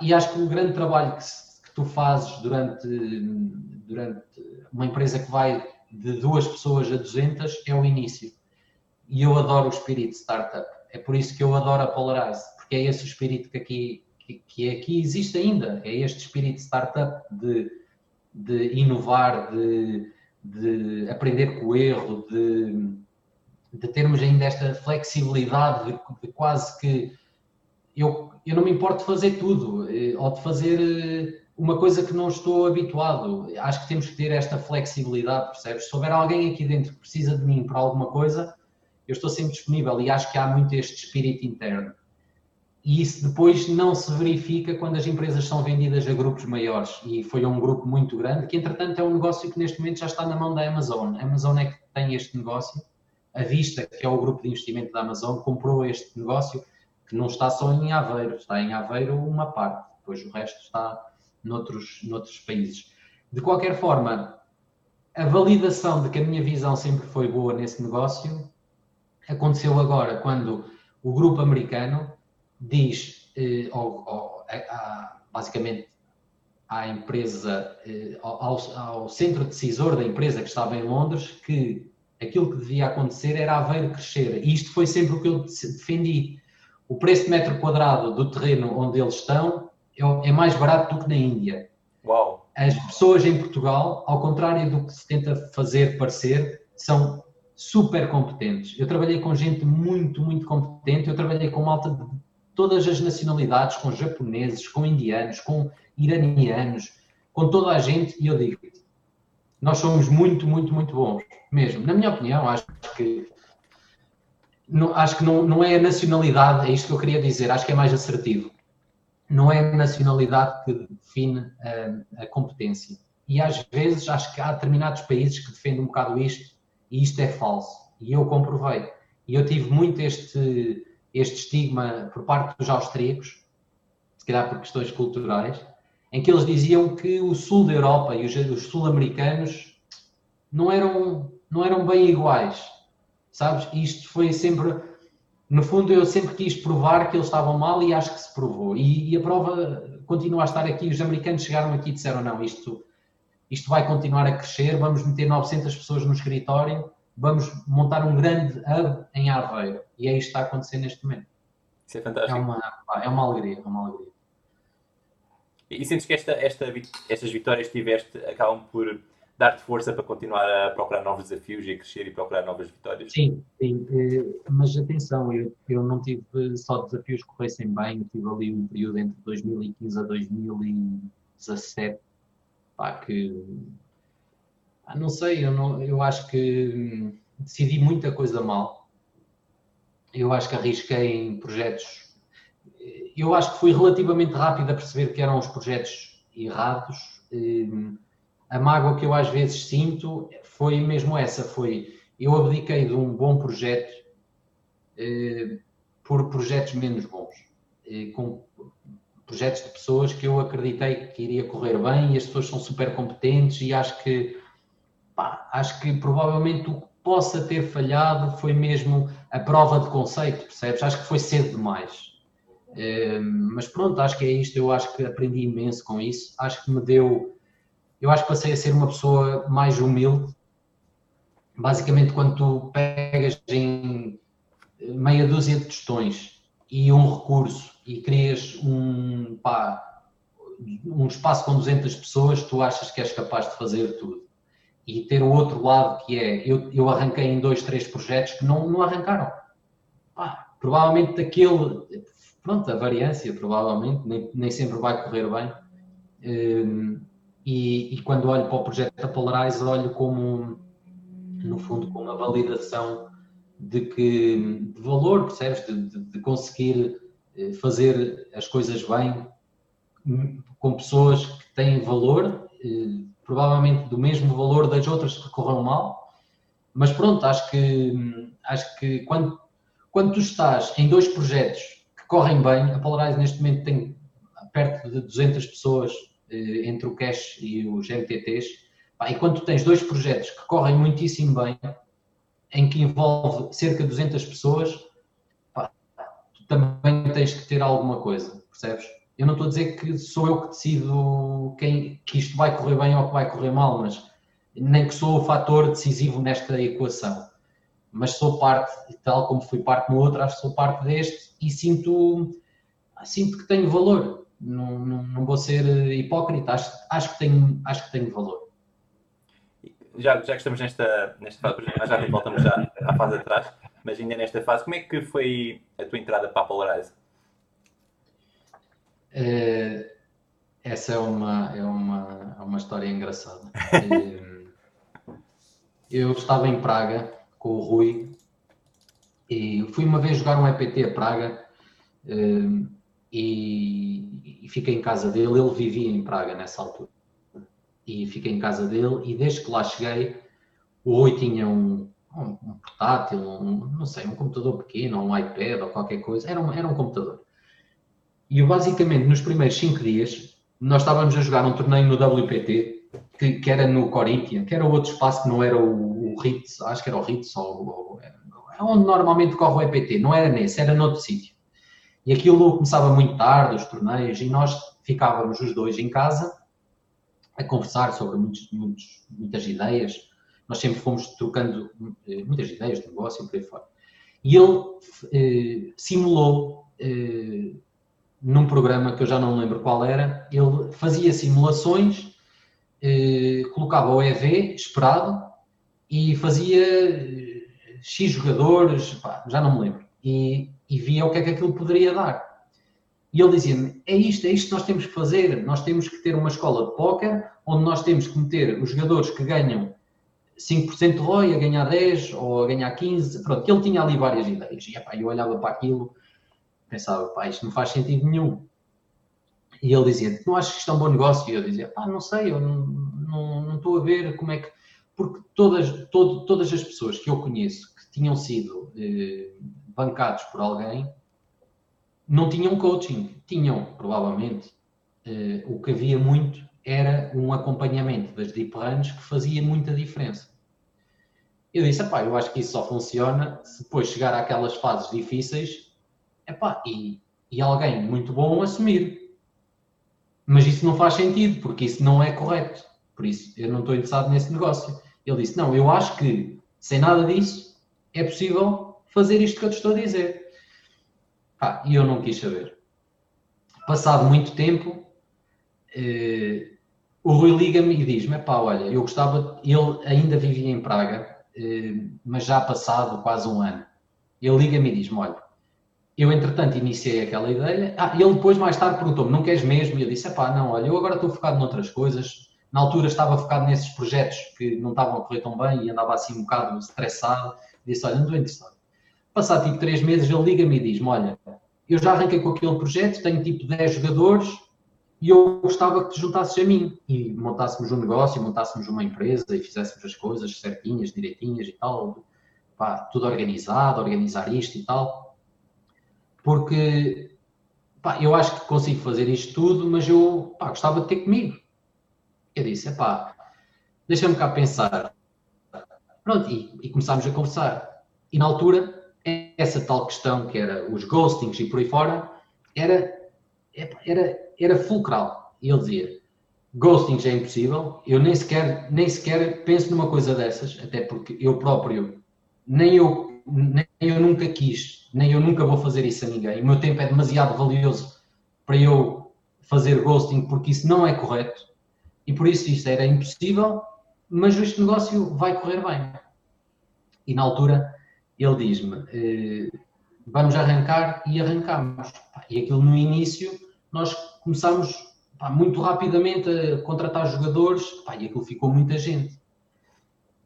Speaker 2: E acho que o grande trabalho que, que tu fazes durante, durante uma empresa que vai de duas pessoas a 200 é o início. E eu adoro o espírito startup. É por isso que eu adoro a Polarize, porque é esse o espírito que aqui, que, que aqui existe ainda. É este espírito startup de de inovar, de, de aprender com o erro, de, de termos ainda esta flexibilidade de, de, quase que eu, eu não me importo de fazer tudo eh, ou de fazer eh, uma coisa que não estou habituado. Acho que temos que ter esta flexibilidade, percebes? Se houver alguém aqui dentro que precisa de mim para alguma coisa, eu estou sempre disponível e acho que há muito este espírito interno. E isso depois não se verifica quando as empresas são vendidas a grupos maiores. E foi um grupo muito grande, que entretanto é um negócio que neste momento já está na mão da Amazon. A Amazon é que tem este negócio. A Vista, que é o grupo de investimento da Amazon, comprou este negócio, que não está só em Aveiro, está em Aveiro uma parte, depois o resto está noutros, noutros países. De qualquer forma, a validação de que a minha visão sempre foi boa nesse negócio aconteceu agora quando o grupo americano diz, eh, ao, ao, a, basicamente, à empresa, eh, ao, ao, centro decisor da empresa que estava em Londres, que aquilo que devia acontecer era haver crescer. E isto foi sempre o que eu defendi. O preço de metro quadrado do terreno onde eles estão é, é mais barato do que na Índia.
Speaker 1: Uau.
Speaker 2: As pessoas em Portugal, ao contrário do que se tenta fazer parecer, são super competentes. Eu trabalhei com gente muito, muito competente. Eu trabalhei com malta de todas as nacionalidades, com japoneses, com indianos, com iranianos, com toda a gente. E eu digo, nós somos muito, muito, muito bons, mesmo. Na minha opinião, acho que não, acho que não, não é a nacionalidade, é isto que eu queria dizer, acho que é mais assertivo não é a nacionalidade que define a, a, competência. E às vezes acho que há determinados países que defendem um bocado isto e isto é falso. E eu comprovei. E eu tive muito este, este estigma por parte dos austríacos, se calhar por questões culturais, em que eles diziam que o sul da Europa e os, os sul-americanos não eram, não eram bem iguais. Sabes? Isto foi sempre no fundo, eu sempre quis provar que eles estavam mal e acho que se provou. E, e, a prova continua a estar aqui. Os americanos chegaram aqui e disseram: não, isto, isto vai continuar a crescer, vamos meter 900 pessoas no escritório, vamos montar um grande hub em Aveiro. E é isto que está a acontecer neste momento.
Speaker 1: Isso é fantástico.
Speaker 2: É uma, é uma alegria, é uma alegria.
Speaker 1: E sentes que esta, esta, estas vitórias que tiveste acabam por dar-te força para continuar a procurar novos desafios e a crescer e procurar novas vitórias?
Speaker 2: Sim, sim. Eh, mas atenção, eu, eu não tive só desafios que corressem bem, eu tive ali um período entre 2015 a 2017, pá, que não sei, eu, não, eu acho que hum, decidi muita coisa mal. Eu acho que arrisquei em projetos. Eu acho que fui relativamente rápido a perceber que eram os projetos errados. Hum, a mágoa que eu às vezes sinto foi mesmo essa, foi eu abdiquei de um bom projeto eh, por projetos menos bons, eh, com projetos de pessoas que eu acreditei que iria correr bem e as pessoas são super competentes e acho que pá, acho que provavelmente o que possa ter falhado foi mesmo a prova de conceito, percebes? Acho que foi cedo demais. Eh, mas pronto, acho que é isto, eu acho que aprendi imenso com isso, acho que me deu eu acho que passei a ser uma pessoa mais humilde. Basicamente, quando tu pegas em meia dúzia de tostões e um recurso e crias um, pá, um espaço com 200 pessoas, tu achas que és capaz de fazer tudo. E ter o outro lado que é, eu, eu arranquei em dois, três projetos que não, não arrancaram. Pá, provavelmente daquele, pronto, a variância provavelmente, nem, nem sempre vai correr bem. Um, e, e, quando olho para o projeto da Polarize, olho como, no fundo, como uma validação de que de valor, percebes? De, de, de conseguir eh, fazer as coisas bem com pessoas que têm valor, eh, provavelmente do mesmo valor das outras que corram mal, mas pronto, acho que, acho que quando, quando tu estás em dois projetos que correm bem, a Polarize neste momento tem perto de 200 pessoas eh, entre o cash e os MTTs. E quando tu tens dois projetos que correm muitíssimo bem, em que envolve cerca de 200 pessoas, pá, tu também tens que ter alguma coisa, percebes? Eu não estou a dizer que sou eu que decido quem, que isto vai correr bem ou que vai correr mal, mas nem que sou o fator decisivo nesta equação. Mas sou parte, tal como fui parte no outro, acho que sou parte deste e sinto, sinto que tenho valor não, não, não vou ser hipócrita, acho, acho, que tenho, acho que tenho valor.
Speaker 1: já, já que estamos nesta, nesta fase, já voltamos já à fase de trás, mas ainda nesta fase, como é que foi a tua entrada para a Polarize?
Speaker 2: É, essa é uma, é uma, é uma história engraçada. eu estava em Praga com o Rui e fui uma vez jogar um EPT a Praga e, e fiquei em casa dele. Ele vivia em Praga nessa altura e fiquei em casa dele e desde que lá cheguei o Rui tinha um, um, um portátil, um, não sei, um computador pequeno, um iPad ou qualquer coisa, era um, era um computador. E eu basicamente nos primeiros 5 dias nós estávamos a jogar um torneio no WPT que, que era no Corinthians, que era outro espaço que não era o, o Ritz, acho que era o Ritz ou, ou é onde normalmente corre o EPT, não era nesse, era noutro sítio. E aquilo começava muito tarde, os torneios, e nós ficávamos os dois em casa a conversar sobre muitos, muitos, muitas ideias. Nós sempre fomos trocando eh, muitas ideias de negócio e por aí fora. E ele eh, simulou, eh, num programa que eu já não lembro qual era, ele fazia simulações, eh, colocava o EV esperado e fazia eh, X jogadores, pá, já não me lembro, e, e via o que é que aquilo poderia dar. E ele dizia-me: é isto, é isto que nós temos que fazer. Nós temos que ter uma escola de póquer onde nós temos que meter os jogadores que ganham 5% de ROI a ganhar 10 ou a ganhar 15. Pronto, ele tinha ali várias ideias. E epá, eu olhava para aquilo, pensava: pá, isto não faz sentido nenhum. E ele dizia: não achas que isto é um bom negócio? E eu dizia: pá, não sei, eu não, não, não estou a ver como é que. Porque todas, todo, todas as pessoas que eu conheço que tinham sido eh, bancados por alguém não tinham coaching, tinham, provavelmente. Uh, o que havia muito era um acompanhamento das deep runs que fazia muita diferença. Eu disse, epá, eu acho que isso só funciona se depois chegar àquelas fases difíceis epá, e, e alguém muito bom assumir. Mas isso não faz sentido, porque isso não é correto. Por isso, eu não estou interessado nesse negócio. Ele disse, não, eu acho que sem nada disso é possível fazer isto que eu te estou a dizer. Ah, e eu não quis saber. Passado muito tempo, eh, o Rui liga-me e diz-me: pá, olha, eu gostava. Ele ainda vivia em Praga, eh, mas já passado quase um ano. Ele liga-me e diz-me: olha, eu entretanto iniciei aquela ideia. Ah, ele depois, mais tarde, perguntou-me: não queres mesmo? E eu disse: pá, não, olha, eu agora estou focado noutras coisas. Na altura estava focado nesses projetos que não estavam a correr tão bem e andava assim um bocado estressado. Disse: olha, não estou interessado. Passado tipo três meses, ele liga-me e diz-me: Olha, eu já arranquei com aquele projeto, tenho tipo 10 jogadores e eu gostava que te juntasses a mim e montássemos um negócio, montássemos uma empresa e fizéssemos as coisas certinhas, direitinhas e tal, pá, tudo organizado, organizar isto e tal. Porque pá, eu acho que consigo fazer isto tudo, mas eu pá, gostava de ter comigo. Eu disse, pá, deixa-me cá pensar. Pronto, e, e começámos a conversar. E na altura essa tal questão que era os ghostings e por aí fora, era, era, era fulcral. E ele dizia, ghostings é impossível, eu nem sequer, nem sequer penso numa coisa dessas, até porque eu próprio, nem eu, nem eu nunca quis, nem eu nunca vou fazer isso a ninguém. O meu tempo é demasiado valioso para eu fazer ghosting, porque isso não é correto. E por isso isso era impossível, mas este negócio vai correr bem. E na altura ele diz-me, eh, vamos arrancar e arrancamos. E aquilo no início, nós começámos pá, muito rapidamente a contratar jogadores pá, e aquilo ficou muita gente.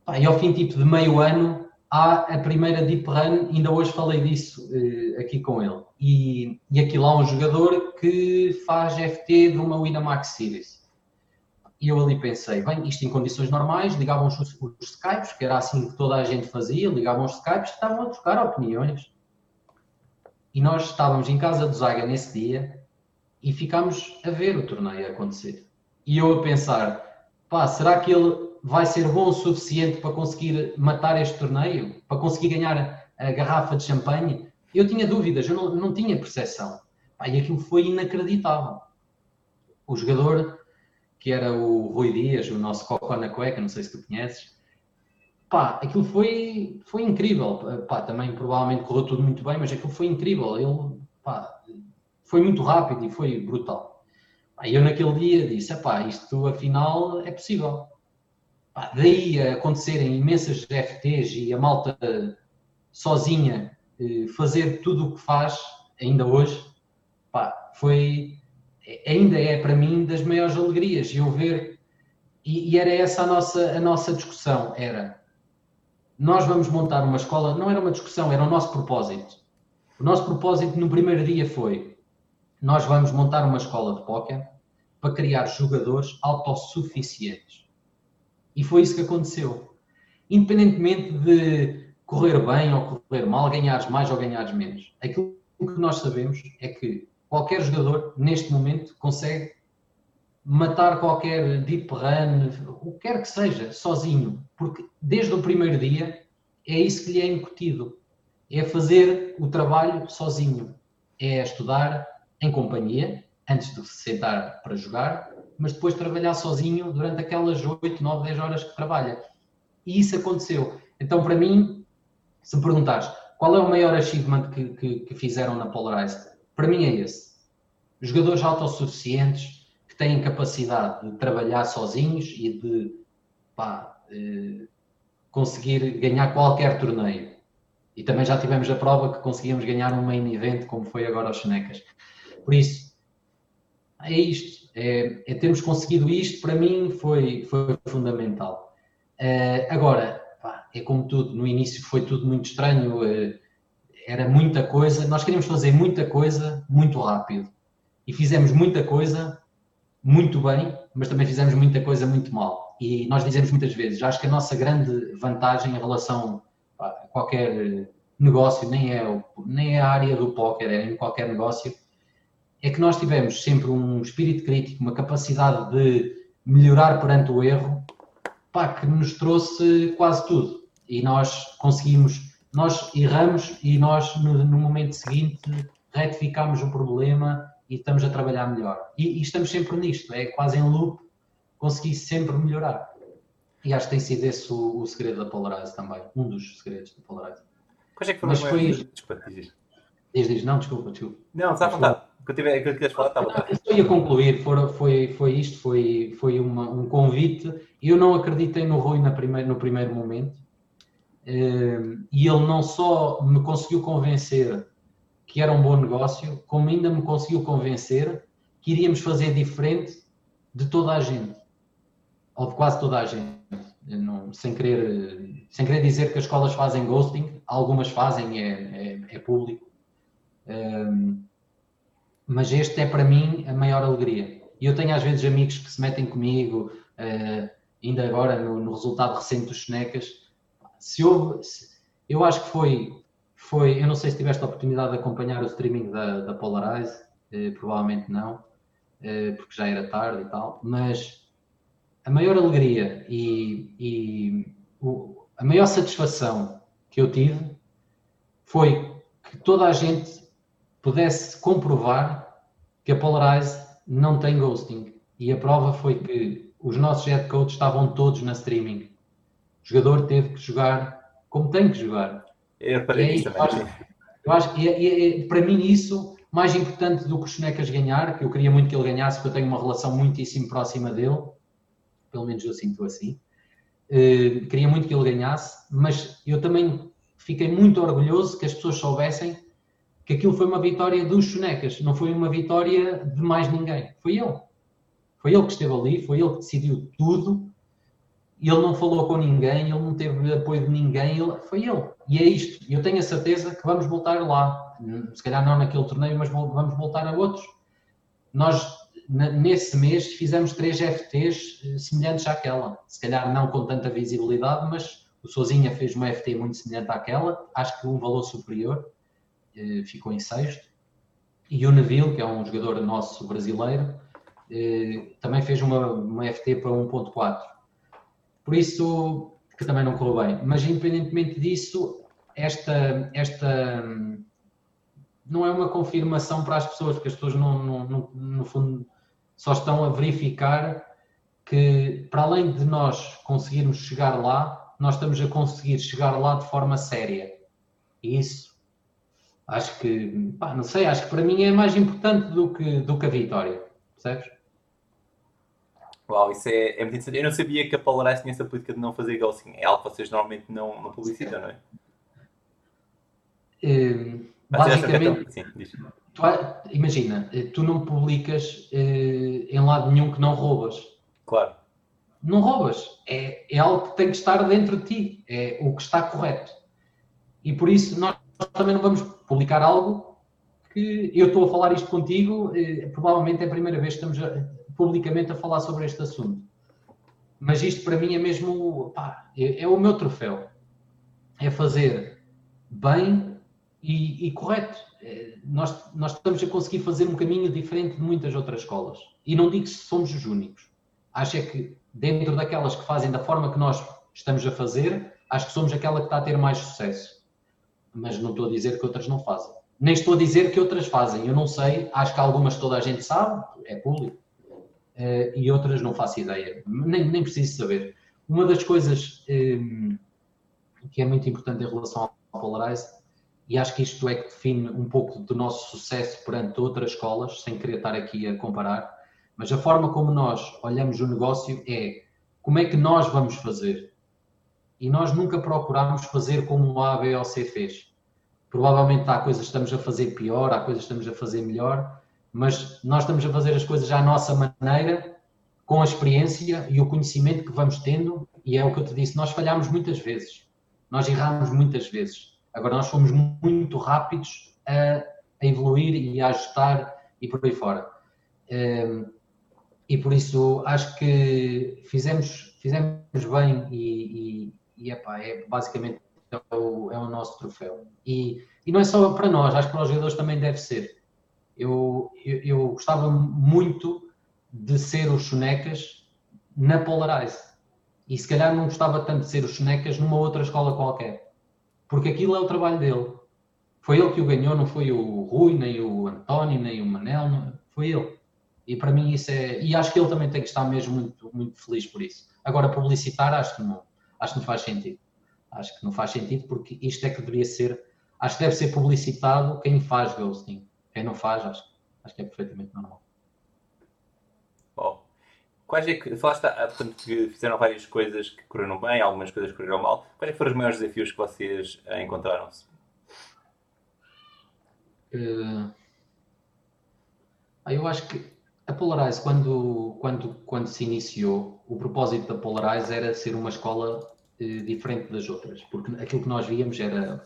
Speaker 2: Pá, e ao fim tipo de meio ano, há a primeira Deep Run, ainda hoje falei disso eh, aqui com ele. E, e aquilo há um jogador que faz FT de uma Winamax Series. E eu ali pensei, bem, isto em condições normais, ligavam os, os Skypes, que era assim que toda a gente fazia, ligavam os Skypes, estavam a trocar opiniões. E nós estávamos em casa do Zaga nesse dia e ficámos a ver o torneio acontecer. E eu a pensar, pá, será que ele vai ser bom o suficiente para conseguir matar este torneio? Para conseguir ganhar a garrafa de champanhe? Eu tinha dúvidas, eu não, não tinha percepção. E aquilo foi inacreditável. O jogador que era o Rui Dias, o nosso cocó na cueca, não sei se tu conheces. Pá, aquilo foi, foi incrível. Pá, também provavelmente correu tudo muito bem, mas aquilo foi incrível. Ele, pá, foi muito rápido e foi brutal. Pá, eu naquele dia disse, pá, isto afinal é possível. Daí acontecerem imensas FTs e a malta sozinha eh, fazer tudo o que faz, ainda hoje, pá, foi, ainda é para mim das maiores alegrias. Eu ver, e, e era essa a nossa, a nossa discussão, era nós vamos montar uma escola, não era uma discussão, era o nosso propósito. O nosso propósito no primeiro dia foi: nós vamos montar uma escola de póquer para criar jogadores autossuficientes. E foi isso que aconteceu. Independentemente de correr bem ou correr mal, ganhares mais ou ganhares menos, aquilo que nós sabemos é que qualquer jogador, neste momento, consegue matar qualquer deep run, o que quer que seja, sozinho. Porque desde o primeiro dia é isso que lhe é incutido. É fazer o trabalho sozinho. É estudar em companhia, antes de se sentar para jogar, mas depois trabalhar sozinho durante aquelas 8, 9, 10 horas que trabalha. E isso aconteceu. Então, para mim, se me perguntares qual é o maior achievement que, que, que fizeram na Polarized, para mim é esse. Jogadores autossuficientes, que têm capacidade de trabalhar sozinhos e de pá, eh, conseguir ganhar qualquer torneio. E também já tivemos a prova que conseguíamos ganhar um main event, como foi agora aos Chenecas. Por isso, é isto. É, é termos conseguido isto, para mim, foi, foi fundamental. Uh, agora, pá, é como tudo, no início foi tudo muito estranho, uh, era muita coisa, nós queríamos fazer muita coisa muito rápido. E fizemos muita coisa muito bem, mas também fizemos muita coisa muito mal. E nós dizemos muitas vezes, acho que a nossa grande vantagem em relação a qualquer negócio, nem é, nem é a área do póquer, é em qualquer negócio, é que nós tivemos sempre um espírito crítico, uma capacidade de melhorar perante o erro, pá, que nos trouxe quase tudo. E nós conseguimos, nós erramos e nós no, no momento seguinte retificamos o problema e estamos a trabalhar melhor. E, e, estamos sempre nisto, é quase em loop, conseguir sempre melhorar. E acho que tem sido esse o, o segredo da Polarize também, um dos segredos da Polarize.
Speaker 1: Quais é que foram Mas foi... Desculpa,
Speaker 2: diz, diz, diz. Não, desculpa, desculpa.
Speaker 1: Não, está à vontade. Eu tiver, que queres falar,
Speaker 2: ia concluir, foi, foi, foi isto, foi, foi uma, um convite. Eu não acreditei no Rui na no primeiro momento. Uh, e ele não só me conseguiu convencer que era um bom negócio, como ainda me conseguiu convencer que iríamos fazer diferente de toda a gente, ou de quase toda a gente. Não, sem, querer, sem querer dizer que as escolas fazem ghosting, algumas fazem, é, é, é público. Um, mas este é para mim a maior alegria. E eu tenho às vezes amigos que se metem comigo, uh, ainda agora no, no, resultado recente dos Sonecas. Se houve, se, eu acho que foi foi, eu não sei se tiveste a oportunidade de acompanhar o streaming da, da Polarize, eh, provavelmente não, eh, porque já era tarde e tal, mas a maior alegria e, e o, a maior satisfação que eu tive foi que toda a gente pudesse comprovar que a Polarize não tem ghosting. E a prova foi que os nossos head coaches estavam todos na streaming. O jogador teve que jogar como tem que jogar.
Speaker 1: Eu reparei nisso também.
Speaker 2: Eu acho que é, é, é, para mim isso, mais importante do que o Sonecas ganhar, que eu queria muito que ele ganhasse, porque eu tenho uma relação muitíssimo próxima dele, pelo menos eu sinto assim. Uh, queria muito que ele ganhasse, mas eu também fiquei muito orgulhoso que as pessoas soubessem que aquilo foi uma vitória dos Sonecas, não foi uma vitória de mais ninguém. Foi ele. Foi ele que esteve ali, foi ele que decidiu tudo ele não falou com ninguém, ele não teve apoio de ninguém, ele, foi ele. E é isto. Eu tenho a certeza que vamos voltar lá. Se calhar não naquele torneio, mas vamos voltar a outros. Nós, nesse mês, fizemos três FTs eh, semelhantes àquela. Se calhar não com tanta visibilidade, mas o Sozinha fez uma FT muito semelhante àquela. Acho que um valor superior. Eh, ficou em sexto. E o Neville, que é um jogador nosso brasileiro, eh, também fez uma, uma FT para 1.4 por isso, que também não correu bem. Mas, independentemente disso, esta, esta não é uma confirmação para as pessoas, porque as pessoas, não, não, não, no fundo, só estão a verificar que, para além de nós conseguirmos chegar lá, nós estamos a conseguir chegar lá de forma séria. E isso, acho que, pá, não sei, acho que para mim é mais importante do que, do que a vitória, percebes?
Speaker 1: Uau, isso é, é muito interessante. Eu não sabia que a Polarize tinha essa política de não fazer ghosting. É algo que vocês normalmente não, não publicitam, não é?
Speaker 2: Uh, basicamente, Sim, tu, imagina, eh, tu não publicas uh, em lado nenhum que não roubas.
Speaker 1: Claro.
Speaker 2: Não roubas. É, é algo que tem que estar dentro de ti. É o que está correto. E por isso nós também não vamos publicar algo que eu estou a falar isto contigo, uh, provavelmente é a primeira vez que estamos a, publicamente a falar sobre este assunto. Mas isto para mim é mesmo, pá, é, é o meu troféu. É fazer bem e, e correto. É, nós, nós estamos a conseguir fazer um caminho diferente de muitas outras escolas. E não digo que somos os únicos. Acho é que dentro daquelas que fazem da forma que nós estamos a fazer, acho que somos aquela que está a ter mais sucesso. Mas não estou a dizer que outras não fazem. Nem estou a dizer que outras fazem. Eu não sei, acho que algumas toda a gente sabe, é público uh, e outras não faço ideia, nem, nem preciso saber. Uma das coisas ehm, que é muito importante em relação ao Polarize, e acho que isto é que define um pouco do nosso sucesso perante outras escolas, sem querer estar aqui a comparar, mas a forma como nós olhamos o negócio é como é que nós vamos fazer. E nós nunca procuramos fazer como o A, B ou C fez. Provavelmente há coisas que estamos a fazer pior, há coisas que estamos a fazer melhor, mas nós estamos a fazer as coisas à nossa maneira, com a experiência e o conhecimento que vamos tendo, e é o que eu te disse, nós falhamos muitas vezes, nós erramos muitas vezes. Agora, nós fomos muito rápidos a, a evoluir e a ajustar e por aí fora. Ehm, e por isso acho que fizemos, fizemos bem e, e, e epá, é basicamente é o, é o nosso troféu. E, e não é só para nós, acho que para os jogadores também deve ser eu, eu, eu, gostava muito de ser os Sonecas na Polarize. E se calhar não gostava tanto de ser os Sonecas numa outra escola qualquer. Porque aquilo é o trabalho dele. Foi ele que o ganhou, não foi o Rui, nem o António, nem o Manel, não, foi ele. E para mim isso é. E acho que ele também tem que estar mesmo muito, muito feliz por isso. Agora, publicitar, acho que não, acho que não faz sentido. Acho que não faz sentido porque isto é que deveria ser. Acho que deve ser publicitado quem faz ghosting. Quem não faz, acho, acho que é perfeitamente normal.
Speaker 1: Bom, quais é que, falaste, portanto, que fizeram várias coisas que correram bem, algumas coisas que correram mal. Quais é foram os maiores desafios que vocês eh, encontraram-se?
Speaker 2: Uh, eu acho que a Polarize, quando, quando, quando se iniciou, o propósito da Polarize era ser uma escola uh, diferente das outras, porque aquilo que nós víamos era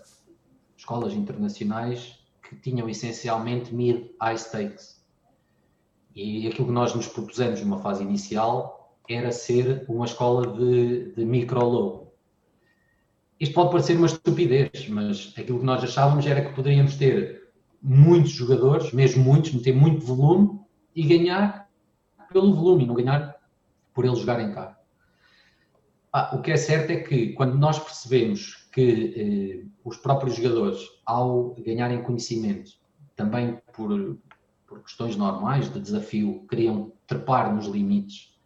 Speaker 2: escolas internacionais que tinham essencialmente mid-high stakes. E aquilo que nós nos propusemos numa fase inicial era ser uma escola de, de micro-low. Isto pode parecer uma estupidez, mas aquilo que nós achávamos era que poderíamos ter muitos jogadores, mesmo muitos, meter muito volume e ganhar pelo volume, não ganhar por eles jogarem cá. Ah, o que é certo é que quando nós percebemos que eh, os próprios jogadores, ao ganharem conhecimento, também por, por questões normais de desafio, queriam trepar nos limites,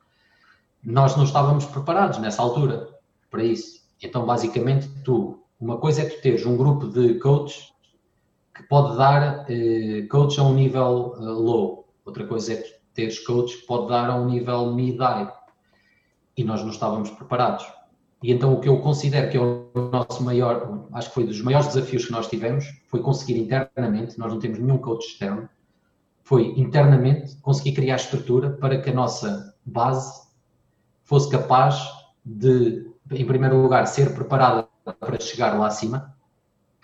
Speaker 2: nós não estávamos preparados nessa altura para isso. Então, basicamente, tu, uma coisa é tu teres um grupo de coaches que pode dar eh, coach a um nível uh, low, outra coisa é tu teres coach que pode dar a um nível mid-high. E nós não estávamos preparados. E então o que eu considero que é o nosso maior, acho que foi dos maiores desafios que nós tivemos, foi conseguir internamente, nós não temos nenhum coach externo, foi internamente conseguir criar estrutura para que a nossa base fosse capaz de, em primeiro lugar, ser preparada para chegar lá acima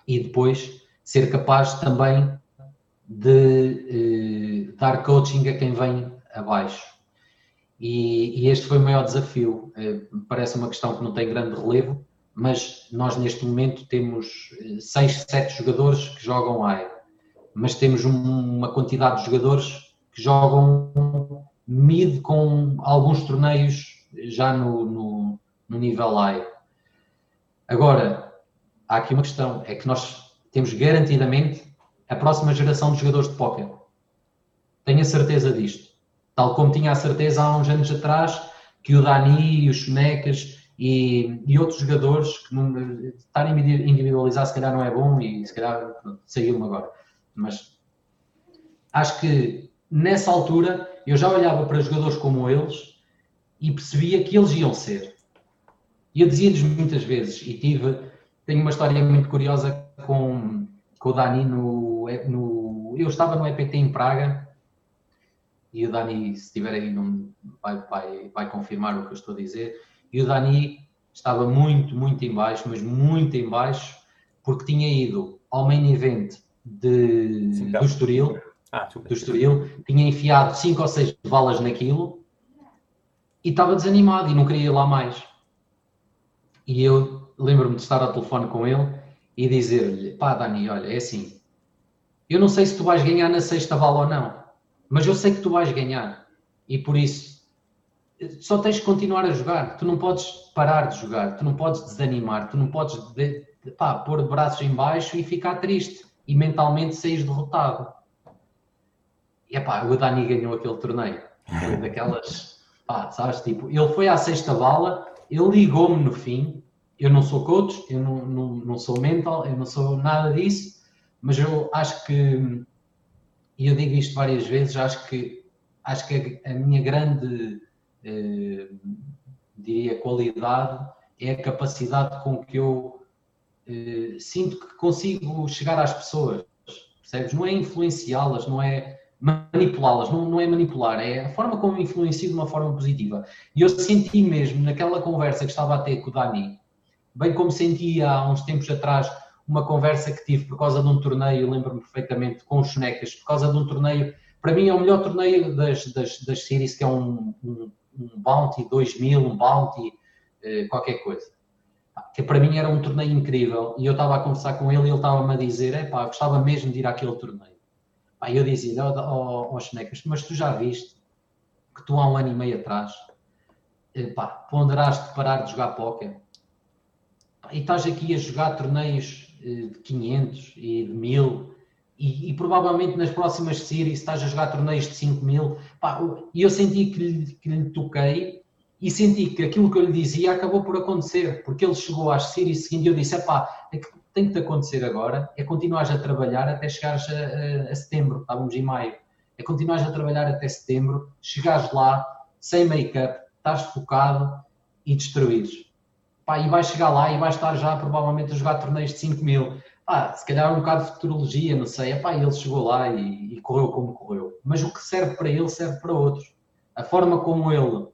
Speaker 2: e depois ser capaz também de eh, dar coaching a quem vem abaixo. E, e, este foi o maior desafio. Eh, parece uma questão que não tem grande relevo, mas nós neste momento temos 6, eh, 7 jogadores que jogam AE, mas temos um, uma quantidade de jogadores que jogam mid com alguns torneios já no, no, no nível AE. Agora, há aqui uma questão, é que nós temos garantidamente a próxima geração de jogadores de póquer. Tenho a certeza disto Tal como tinha a certeza há uns anos atrás que o Dani e os Sonecas e, e, outros jogadores que não, estarem individualizar se calhar não é bom e se calhar saiu-me agora. Mas acho que nessa altura eu já olhava para jogadores como eles e percebia que eles iam ser. E eu dizia-lhes muitas vezes, e tive, tenho uma história muito curiosa com, com o Dani no, no. Eu estava no EPT em Praga, e o Dani, se estiver aí, não, vai, vai, vai confirmar o que eu estou a dizer. E o Dani estava muito, muito em baixo, mas muito em baixo, porque tinha ido ao main event de, Sim, do Estoril, ah, do Estoril, tinha enfiado 5 ou 6 balas naquilo e estava desanimado e não queria ir lá mais. E eu lembro-me de estar ao telefone com ele e dizer-lhe: pá, Dani, olha, é assim, eu não sei se tu vais ganhar na sexta bala ou não, mas eu sei que tu vais ganhar e por isso só tens que continuar a jogar. Tu não podes parar de jogar, tu não podes desanimar, tu não podes de, de, pá, pôr braços em baixo e ficar triste e mentalmente sair derrotado. E pá, o Dani ganhou aquele torneio. Foi daquelas, pá, sabes, tipo, ele foi à sexta bala, ele ligou-me no fim. Eu não sou coach, eu não, não, não sou mental, eu não sou nada disso, mas eu acho que, e eu digo isto várias vezes, acho que, acho que a, minha grande eh, diria, qualidade é a capacidade com que eu eh, sinto que consigo chegar às pessoas, percebes? Não é influenciá-las, não é manipulá-las, não, não é manipular, é a forma como influencio de uma forma positiva. E eu senti mesmo naquela conversa que estava a ter com o Dani, bem como senti há uns tempos atrás uma conversa que tive por causa de um torneio, lembro-me perfeitamente, com os Sonecas, por causa de um torneio, para mim é o melhor torneio das, das, das séries, que é um, um um Bounty 2000, um Bounty, uh, qualquer coisa. Que para mim era um torneio incrível e eu estava a conversar com ele e ele estava-me a dizer: é pá, gostava mesmo de ir àquele torneio. Pá, eu dizia: ó oh, oh, mas tu já viste que tu há um ano e meio atrás pá, ponderaste parar de jogar póquer e estás aqui a jogar torneios eh, de 500 e de 1000 e, e, provavelmente nas próximas séries estás a jogar torneios de 5 mil. E eu senti que lhe, que lhe toquei e senti que aquilo que eu lhe dizia acabou por acontecer, porque ele chegou às séries seguintes e eu disse: pá, é que tem que te acontecer agora, é continuares a trabalhar até chegares a, a, a, setembro, estávamos em maio, é continuares a trabalhar até setembro, chegares lá, sem make-up, estás focado e destruídos. Pá, e vais chegar lá e vais estar já provavelmente a jogar torneios de 5 mil ah, se calhar um bocado de futurologia, não sei, epá, ele chegou lá e, e, correu como correu. Mas o que serve para ele serve para outros. A forma como ele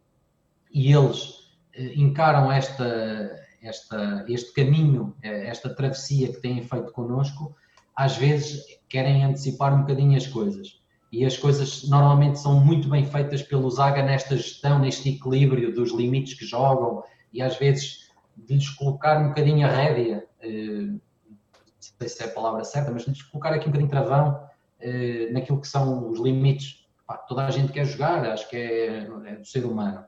Speaker 2: e eles eh, encaram esta, esta, este caminho, eh, esta travessia que têm feito connosco, às vezes querem antecipar um bocadinho as coisas. E as coisas normalmente são muito bem feitas pelo Zaga nesta gestão, neste equilíbrio dos limites que jogam e às vezes de lhes colocar um bocadinho a rédea. Eh, sei se é a palavra certa, mas nos colocar aqui um bocadinho travão eh, naquilo que são os limites. Pá, toda a gente quer jogar, acho que é, é, do ser humano.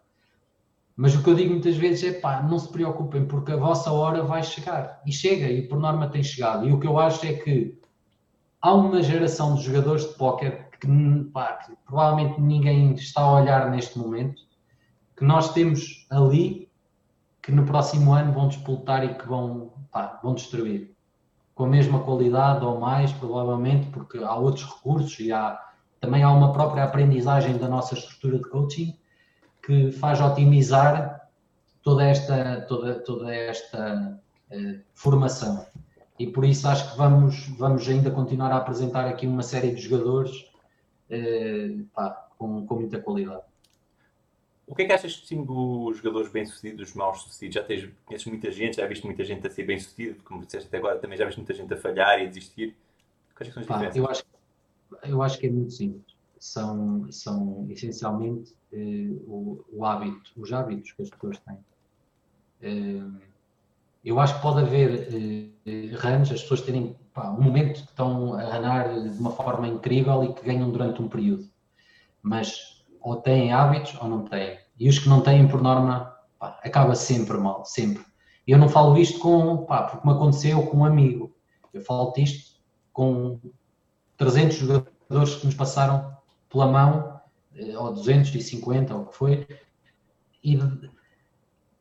Speaker 2: Mas o que eu digo muitas vezes é pá, não se preocupem, porque a vossa hora vai chegar. E chega, e por norma tem chegado. E o que eu acho é que há uma geração de jogadores de póquer que, pá, que provavelmente ninguém está a olhar neste momento, que nós temos ali que no próximo ano vão disputar e que vão, pá, vão destruir com a mesma qualidade ou mais, provavelmente, porque há outros recursos e há, também há uma própria aprendizagem da nossa estrutura de coaching que faz otimizar toda esta, toda, toda esta uh, formação. E por isso acho que vamos, vamos ainda continuar a apresentar aqui uma série de jogadores uh, pá, com, com muita qualidade.
Speaker 1: O que é que achas que distingue os jogadores bem-sucedidos dos mal-sucedidos? Já tens, conheces muita gente, já viste muita gente a ser bem-sucedido, como disseste até agora, também já viste muita gente a falhar e a desistir. Quais são as
Speaker 2: diferenças? Eu acho, eu acho que é muito simples. São, são essencialmente eh, o, o, hábito, os hábitos que as pessoas têm. Eh, eu acho que pode haver eh, runs, as pessoas terem pá, um momento que estão a ranar de uma forma incrível e que ganham durante um período. Mas ou têm hábitos ou não têm. E os que não têm, por norma, pá, acaba sempre mal, sempre. E eu não falo isto com, pá, porque me aconteceu com um amigo. Eu falo disto com 300 jogadores que nos passaram pela mão, eh, ou 250, ou o que foi. E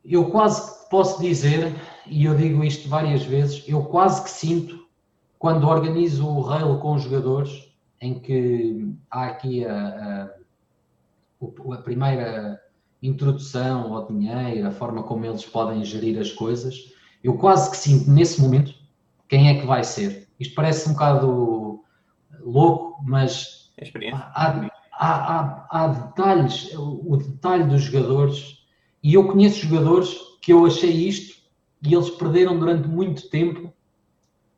Speaker 2: eu quase posso dizer, e eu digo isto várias vezes, eu quase que sinto quando organizo o rail com os jogadores, em que há aqui a, a a primeira introdução ao dinheiro, a forma como eles podem gerir as coisas, eu quase que sinto nesse momento quem é que vai ser. Isto parece um bocado louco, mas há, há, há, há detalhes, o, detalhe dos jogadores, e eu conheço jogadores que eu achei isto e eles perderam durante muito tempo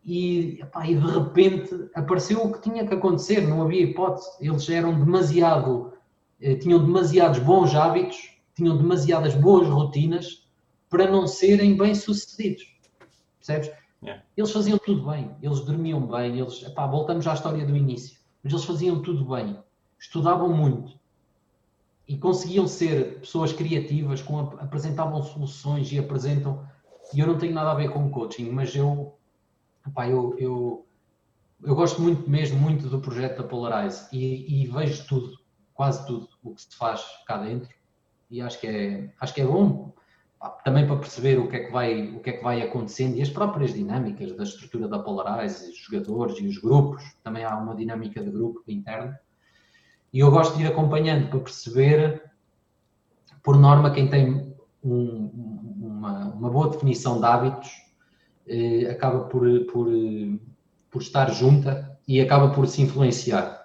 Speaker 2: e, epá, e, de repente apareceu o que tinha que acontecer, não havia hipótese. Eles eram demasiado, tinham demasiados bons hábitos, tinham demasiadas boas rotinas para não serem bem sucedidos. Percebes? Yeah. Eles faziam tudo bem, eles dormiam bem, eles, epá, voltamos à história do início, mas eles faziam tudo bem, estudavam muito e conseguiam ser pessoas criativas, com, apresentavam soluções e apresentam. E eu não tenho nada a ver com coaching, mas eu, epá, eu, eu, eu gosto muito mesmo, muito do projeto da Polarize e, e vejo tudo, quase tudo o que se faz cá dentro e acho que é, acho que é bom também para perceber o que é que vai, o que é que vai acontecendo e as próprias dinâmicas da estrutura da Polarize, os jogadores e os grupos, também há uma dinâmica de grupo interna. E eu gosto de ir acompanhando para perceber, por norma, quem tem um, uma, uma, boa definição de hábitos eh, acaba por, por, por estar junta e acaba por se influenciar.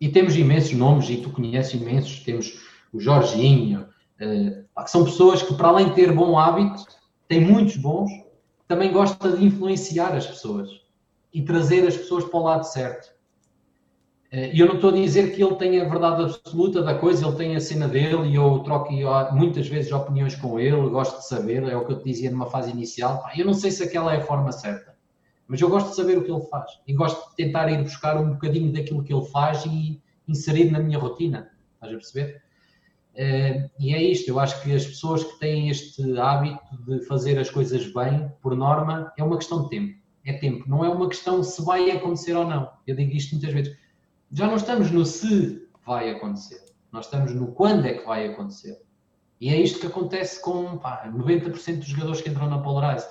Speaker 2: E temos imensos nomes, e tu conheces imensos, temos o Jorginho, eh, que são pessoas que, para além de ter bom hábito, têm muitos bons, também gosta de influenciar as pessoas e trazer as pessoas para o lado certo. Eh, e eu não estou a dizer que ele tenha a verdade absoluta da coisa, ele tem a cena dele e eu troco muitas vezes opiniões com ele, gosto de saber, é o que eu te dizia numa fase inicial. Eu não sei se aquela é a forma certa, mas eu gosto de saber o que ele faz e gosto de tentar ir buscar um bocadinho daquilo que ele faz e inserir na minha rotina. Estás a perceber? Uh, e é isto, eu acho que as pessoas que têm este hábito de fazer as coisas bem, por norma, é uma questão de tempo. É tempo, não é uma questão se vai acontecer ou não. Eu digo isto muitas vezes. Já não estamos no se vai acontecer, nós estamos no quando é que vai acontecer. E é isto que acontece com pá, 90% dos jogadores que entram na Polarize.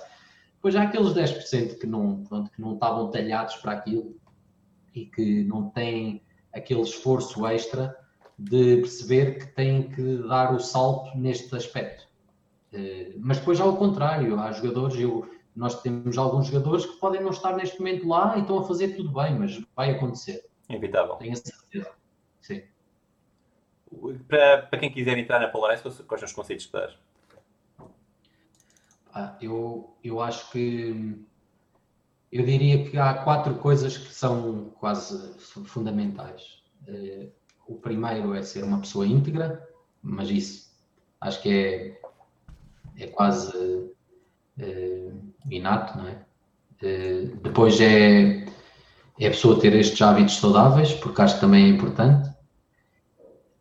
Speaker 2: Depois há aqueles 10% que não, pronto, que não estavam talhados para aquilo e que não têm aquele esforço extra de perceber que têm que dar o salto neste aspecto. Eh, mas depois, ao contrário, há jogadores, eu, nós temos alguns jogadores que podem não estar neste momento lá e estão a fazer tudo bem, mas vai acontecer.
Speaker 1: Inevitável.
Speaker 2: Tenho a certeza. Sim.
Speaker 1: Para, para quem quiser entrar na Polarize, quais são os conceitos que dás?
Speaker 2: Eu, eu acho que eu diria que há quatro coisas que são quase fundamentais. Eh, o primeiro é ser uma pessoa íntegra, mas isso acho que é, é quase é, inato, não é? é? depois é, é a pessoa ter estes hábitos saudáveis, porque acho que também é importante.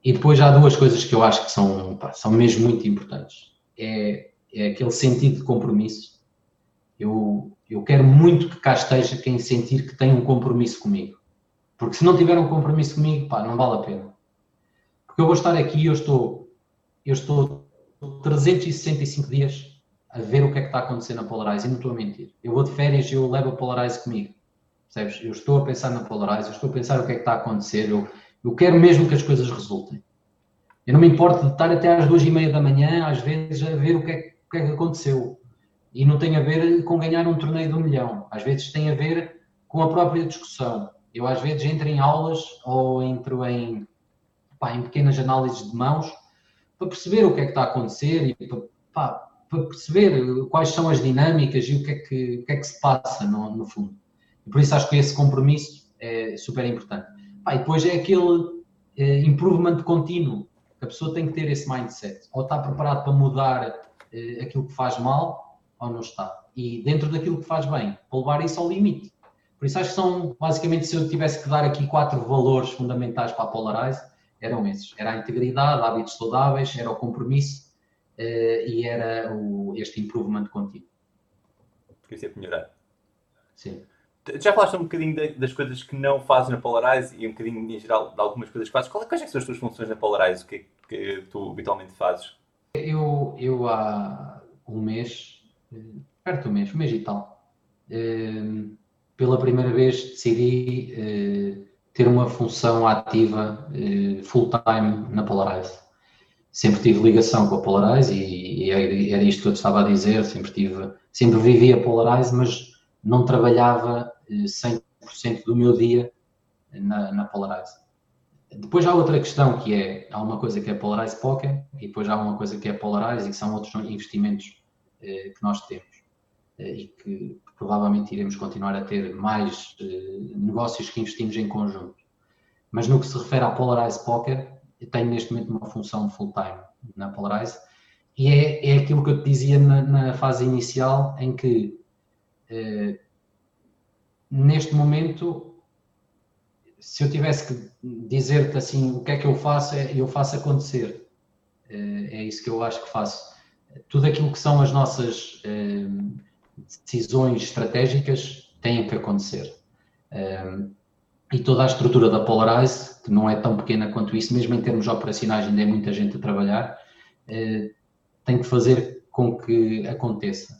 Speaker 2: E depois há duas coisas que eu acho que são, pá, são mesmo muito importantes. É, é aquele sentido de compromisso. Eu, eu quero muito que cá esteja quem sentir que tem um compromisso comigo. Porque se não tiver um compromisso comigo, pá, não vale a pena. Porque eu vou estar aqui, eu estou, eu estou 365 dias a ver o que é que está acontecendo na Polarize e não estou a mentir. Eu vou de férias e eu levo a Polarize comigo. Percebes? Eu estou a pensar na Polarize, eu estou a pensar o que é que está a acontecer, eu, eu quero mesmo que as coisas resultem. Eu não me importo de estar até às duas e meia da manhã, às vezes, a ver o que, é, o que é que aconteceu. E não tem a ver com ganhar um torneio de um milhão. Às vezes tem a ver com a própria discussão. Eu às vezes entro em aulas ou entro em, pá, em pequenas análises de mãos para perceber o que é que está a acontecer e para, pá, para perceber quais são as dinâmicas e o que é que, que, é que se passa no, no fundo. E por isso acho que esse compromisso é super importante. Pá, e depois é aquele é, improvement contínuo. A pessoa tem que ter esse mindset. Ou está preparado para mudar aquilo que faz mal, ou não está. E dentro daquilo que faz bem, para levar isso ao limite. Por isso acho que são, basicamente, se eu tivesse que dar aqui quatro valores fundamentais para a Polarize, eram esses. Era a integridade, hábitos saudáveis, era o compromisso uh, e era o, este improvement contínuo.
Speaker 1: Queria sempre melhorar.
Speaker 2: Sim.
Speaker 1: Já falaste um bocadinho das coisas que não fazes na Polarize e um bocadinho, em geral, de algumas coisas que fazes. Quais é são as tuas funções na Polarize? O que é que tu habitualmente fazes?
Speaker 2: Eu, eu há um mês, eh, perto do mês, um mês e tal, eh, pela primeira vez decidi eh, ter uma função ativa full-time na Polarize. sempre tive ligação com a Polarize e, e era isto que eu estava a dizer, sempre tive, sempre vivi a Polarize, mas não trabalhava 100% do meu dia na, na Polarize. Depois há outra questão que é, há uma coisa que é Polarize Poker e depois há uma coisa que é Polarize e que são outros investimentos eh, que nós temos eh, e que provavelmente iremos continuar a ter mais eh, negócios que investimos em conjunto. Mas no que se refere à Polarize Poker, tenho neste momento uma função full-time na Polarize e é, é aquilo que eu te dizia na, na fase inicial em que eh, neste momento se eu tivesse que dizer-te assim o que é que eu faço, é, eu faço acontecer. Eh, é isso que eu acho que faço. Tudo aquilo que são as nossas eh, decisões estratégicas têm que acontecer. Eh, e toda a estrutura da Polarize, que não é tão pequena quanto isso, mesmo em termos operacionais, ainda é muita gente a trabalhar, tem que fazer com que aconteça.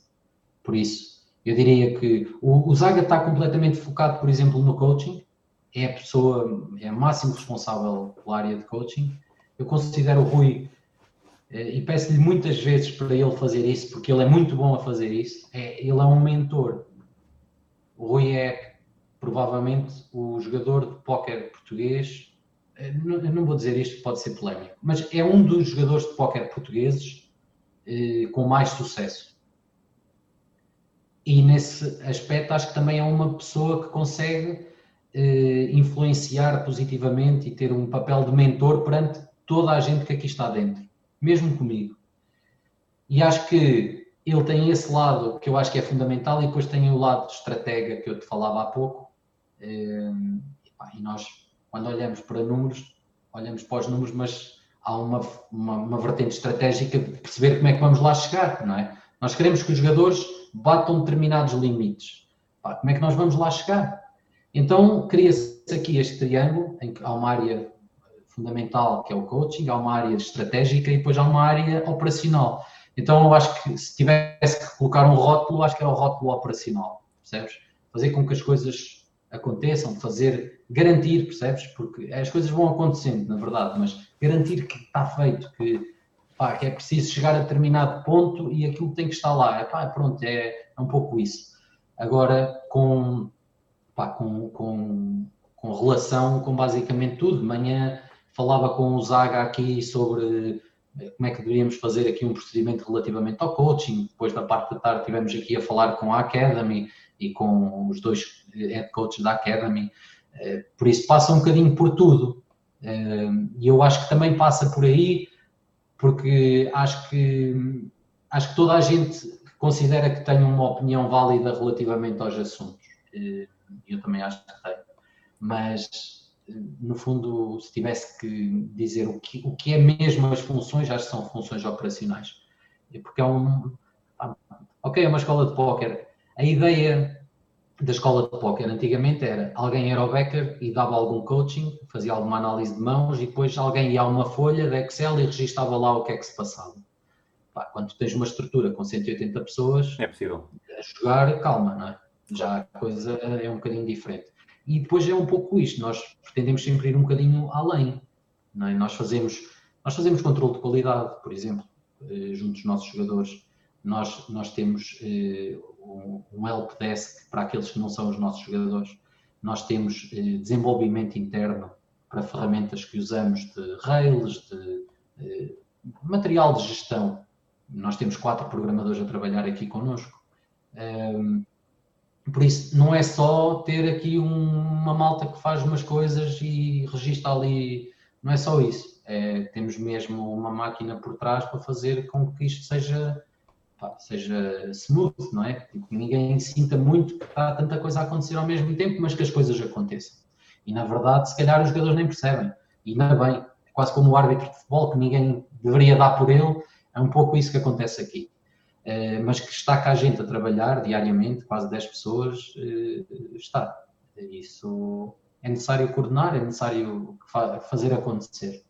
Speaker 2: Por isso, eu diria que o Zaga está completamente focado, por exemplo, no coaching, é a pessoa, é o máximo responsável pela área de coaching. Eu considero o Rui, eh, e peço-lhe muitas vezes para ele fazer isso, porque ele é muito bom a fazer isso, é, ele é um mentor. O Rui é provavelmente o jogador de póquer português, eh, não, não vou dizer isto, pode ser polémico, mas é um dos jogadores de póquer portugueses eh, com mais sucesso. E nesse aspecto acho que também é uma pessoa que consegue eh, influenciar positivamente e ter um papel de mentor perante toda a gente que aqui está dentro, mesmo comigo. E acho que ele tem esse lado que eu acho que é fundamental e depois tem o lado de estratega que eu te falava há pouco. Eh, e nós, quando olhamos para números, olhamos para os números, mas há uma, uma, uma vertente estratégica de perceber como é que vamos lá chegar, não é? Nós queremos que os jogadores batam determinados limites. como é que nós vamos lá chegar? Então, cria-se aqui este triângulo, em que há uma área fundamental, que é o coaching, há uma área estratégica e depois há uma área operacional. Então, eu acho que se tivesse que colocar um rótulo, acho que é o rótulo operacional, percebes? Fazer com que as coisas aconteçam, fazer, garantir, percebes? Porque as coisas vão acontecendo, na verdade, mas garantir que está feito, que, pá, que é preciso chegar a determinado ponto e aquilo tem que estar lá. Pá, pronto, é, é um pouco isso. Agora, com pá, com, com, com relação com basicamente tudo. De manhã falava com o Zaga aqui sobre eh, como é que deveríamos fazer aqui um procedimento relativamente ao coaching. Depois da parte da tarde tivemos aqui a falar com a Academy e com os dois eh, head coaches da Academy. Eh, por isso passa um bocadinho por tudo. E eu acho que também passa por aí, porque acho que acho que toda a gente considera que tem uma opinião válida relativamente aos assuntos eu também acho que tem. Mas, no fundo, se tivesse que dizer o que, o que é mesmo as funções, acho que são funções operacionais. Porque é um. Ok, é uma escola de póquer. A ideia da escola de póquer antigamente era alguém era o backer e dava algum coaching, fazia alguma análise de mãos e depois alguém ia a uma folha de Excel e registava lá o que é que se passava. Pá, quando tens uma estrutura com 180 pessoas
Speaker 1: é possível.
Speaker 2: a jogar, calma, não é? Já a coisa é um bocadinho diferente. E depois é um pouco isto, nós pretendemos sempre ir um bocadinho além. É? Nós, fazemos, nós fazemos controle de qualidade, por exemplo, eh, junto dos nossos jogadores. Nós, nós temos eh, um help desk para aqueles que não são os nossos jogadores. Nós temos eh, desenvolvimento interno para ferramentas que usamos de rails, de material de gestão. Nós temos quatro programadores a trabalhar aqui connosco. Por isso, não é só ter aqui um, uma malta que faz umas coisas e registra ali, não é só isso. É, temos mesmo uma máquina por trás para fazer com que isto seja, pá, seja smooth, não é? Tipo, que ninguém sinta muito que está tanta coisa a acontecer ao mesmo tempo, mas que as coisas aconteçam. E na verdade, se calhar os jogadores nem percebem. E ainda bem, quase como o árbitro de futebol, que ninguém deveria dar por ele, é um pouco isso que acontece aqui. Eh, mas que está cá a gente a trabalhar diariamente, quase 10 pessoas, eh, está. Isso é necessário coordenar, é necessário fazer acontecer.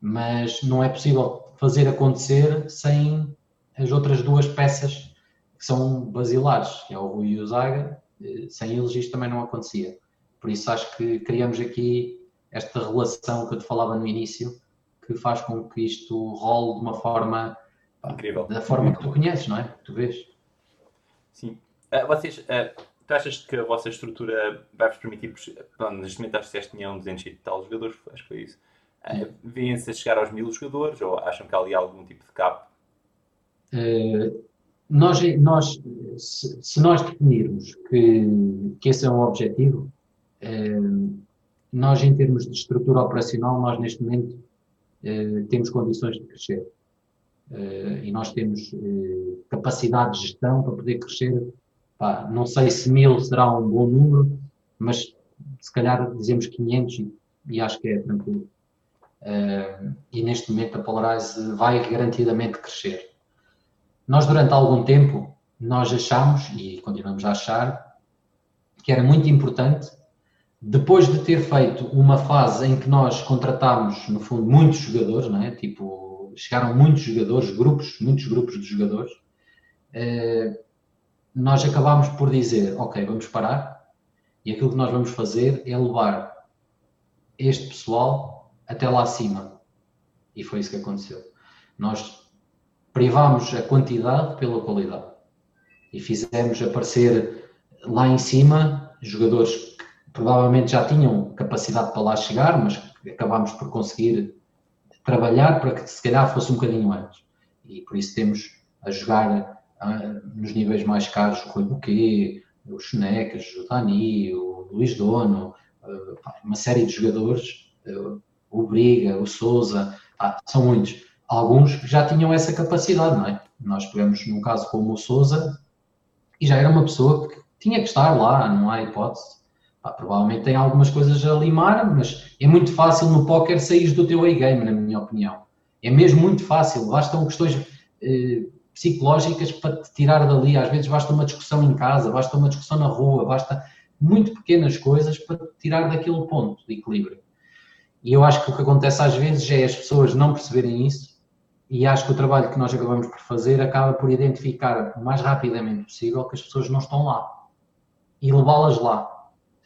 Speaker 2: Mas não é possível fazer acontecer sem as outras duas peças que são basilares, que é o Rui e o Zaga. Eh, sem eles isto também não acontecia. Por isso acho que criamos aqui esta relação que eu te falava no início, que faz com que isto role de uma forma
Speaker 1: Incrível.
Speaker 2: da forma que tu conheces, não é? Que tu vês.
Speaker 1: Sim. Uh, vocês, uh, tu achas que a vossa estrutura vai-vos permitir, pronto, neste momento acho que vocês tinham 200 e tal jogadores, acho que foi isso. Uh, Vêem-se a chegar aos mil jogadores ou acham que há ali algum tipo de cap?
Speaker 2: Uh, nós, nós se, se, nós definirmos que, que esse é um objetivo, uh, nós em termos de estrutura operacional, nós neste momento uh, temos condições de crescer. E nós temos capacidade de gestão para poder crescer. Pá, não sei se mil será um bom número, mas se calhar dizemos 500 e, e acho que é tranquilo. e neste momento a Polarize vai garantidamente crescer. Nós, durante algum tempo, nós achamos, e continuamos a achar, que era muito importante, depois de ter feito uma fase em que nós contratámos, no fundo, muitos jogadores, não é? Tipo, chegaram muitos jogadores, grupos, muitos grupos de jogadores, eh, nós acabámos por dizer, ok, vamos parar, e aquilo que nós vamos fazer é levar este pessoal até lá acima. E foi isso que aconteceu. Nós privámos a quantidade pela qualidade e fizemos aparecer lá em cima jogadores que provavelmente já tinham capacidade para lá chegar, mas acabámos por conseguir trabalhar para que se calhar fosse um bocadinho antes. E por isso temos a jogar uh, nos níveis mais caros o Rui Buquet, o Chenecas, o Dani, o Luís Dono, uh, uma série de jogadores, uh, o Briga, o Souza, são muitos alguns já tinham essa capacidade, não é? Nós pegamos num caso como o Souza e já era uma pessoa que tinha que estar lá, não há hipótese. Pá, provavelmente tem algumas coisas a limar, mas é muito fácil no póquer sair do teu A-game, na minha opinião. É mesmo muito fácil, bastam questões eh, psicológicas para te tirar dali. Às vezes basta uma discussão em casa, basta uma discussão na rua, basta muito pequenas coisas para te tirar daquele ponto de equilíbrio. E eu acho que o que acontece às vezes é as pessoas não perceberem isso e acho que o trabalho que nós acabamos por fazer acaba por identificar o mais rapidamente possível que as pessoas não estão lá e levá-las lá.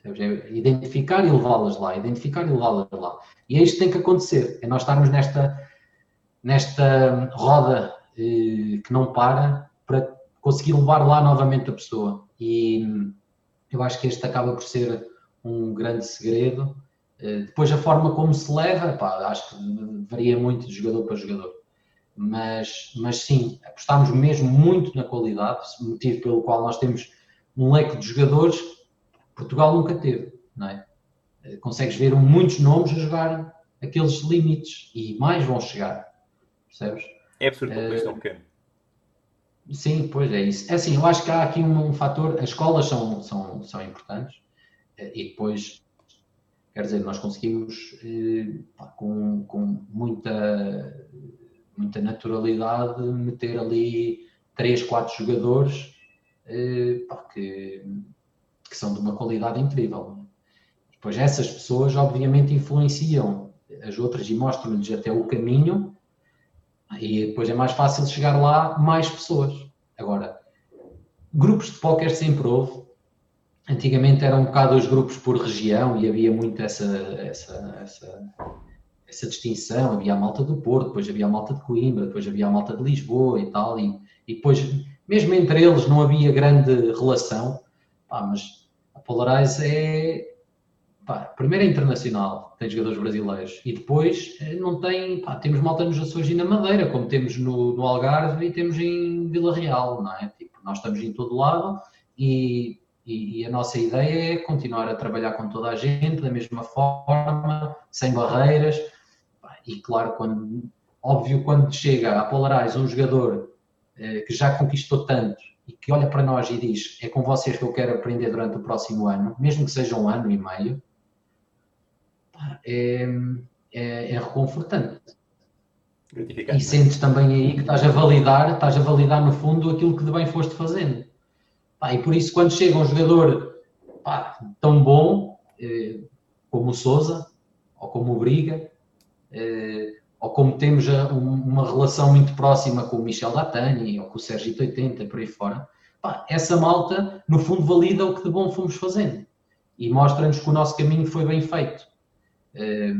Speaker 2: É identificar e levá-las lá, identificar e levá-las lá. E é isto que tem que acontecer, é nós estarmos nesta, nesta roda eh, que não para para conseguir levar lá novamente a pessoa. E eu acho que este acaba por ser um grande segredo. Eh, depois a forma como se leva, pá, acho que varia muito de jogador para jogador mas, mas sim, apostámos mesmo muito na qualidade, motivo pelo qual nós temos um leque de jogadores Portugal nunca teve, não é? Eh, consegues ver muitos nomes a jogar aqueles limites e mais vão chegar, percebes?
Speaker 1: É absurdo para um país tão pequeno.
Speaker 2: Sim, pois é isso. É assim, eu acho que há aqui um, um fator, as escolas são, são, são importantes eh, e depois, quer dizer, nós conseguimos eh, com, com muita muita naturalidade meter ali três, quatro jogadores eh, que, que, são de uma qualidade incrível. Depois essas pessoas obviamente influenciam as outras e mostram-lhes até o caminho e depois é mais fácil chegar lá mais pessoas. Agora, grupos de póquer sempre houve. Antigamente eram um bocado os grupos por região e havia muito essa, essa, essa essa distinção, havia a malta do Porto, depois havia a malta de Coimbra, depois havia a malta de Lisboa e tal, e, e depois, mesmo entre eles, não havia grande relação, pá, mas a Polarize é, pá, primeiro é internacional, tem jogadores brasileiros, e depois eh, não tem, pá, temos malta nos Açores e na Madeira, como temos no, no Algarve e temos em Vila Real, não é? Tipo, nós estamos em todo lado e e, a nossa ideia é continuar a trabalhar com toda a gente da mesma forma, sem barreiras, e claro, quando, óbvio, quando chega a Polarize um jogador eh, que já conquistou tanto e que olha para nós e diz é com vocês que eu quero aprender durante o próximo ano, mesmo que seja um ano e meio, é, é, é reconfortante. E sentes também aí que estás a validar, estás a validar no fundo aquilo que de bem foste fazendo. Pá, e por isso quando chega um jogador pá, tão bom eh, como o Souza ou como o Briga, eh, ou como temos uma relação muito próxima com o Michel Datani ou com o Sérgio 80 por aí fora, pá, essa malta, no fundo, valida o que de bom fomos fazendo e mostra-nos que o nosso caminho foi bem feito. Eh,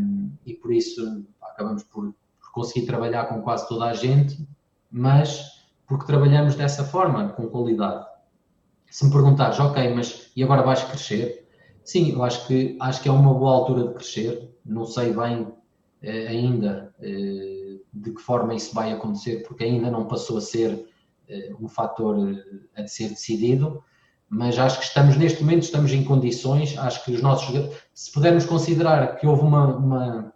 Speaker 2: e por isso acabamos por, por conseguir trabalhar com quase toda a gente, mas porque trabalhamos dessa forma, com qualidade. Se me perguntares, ok, mas e agora vais crescer? Sim, eu acho que, acho que é uma boa altura de crescer. Não sei bem ainda eh, de que forma isso vai acontecer, porque ainda não passou a ser eh, um fator eh, a ser decidido, mas acho que estamos neste momento estamos em condições, acho que os nossos se pudermos considerar que houve uma, uma,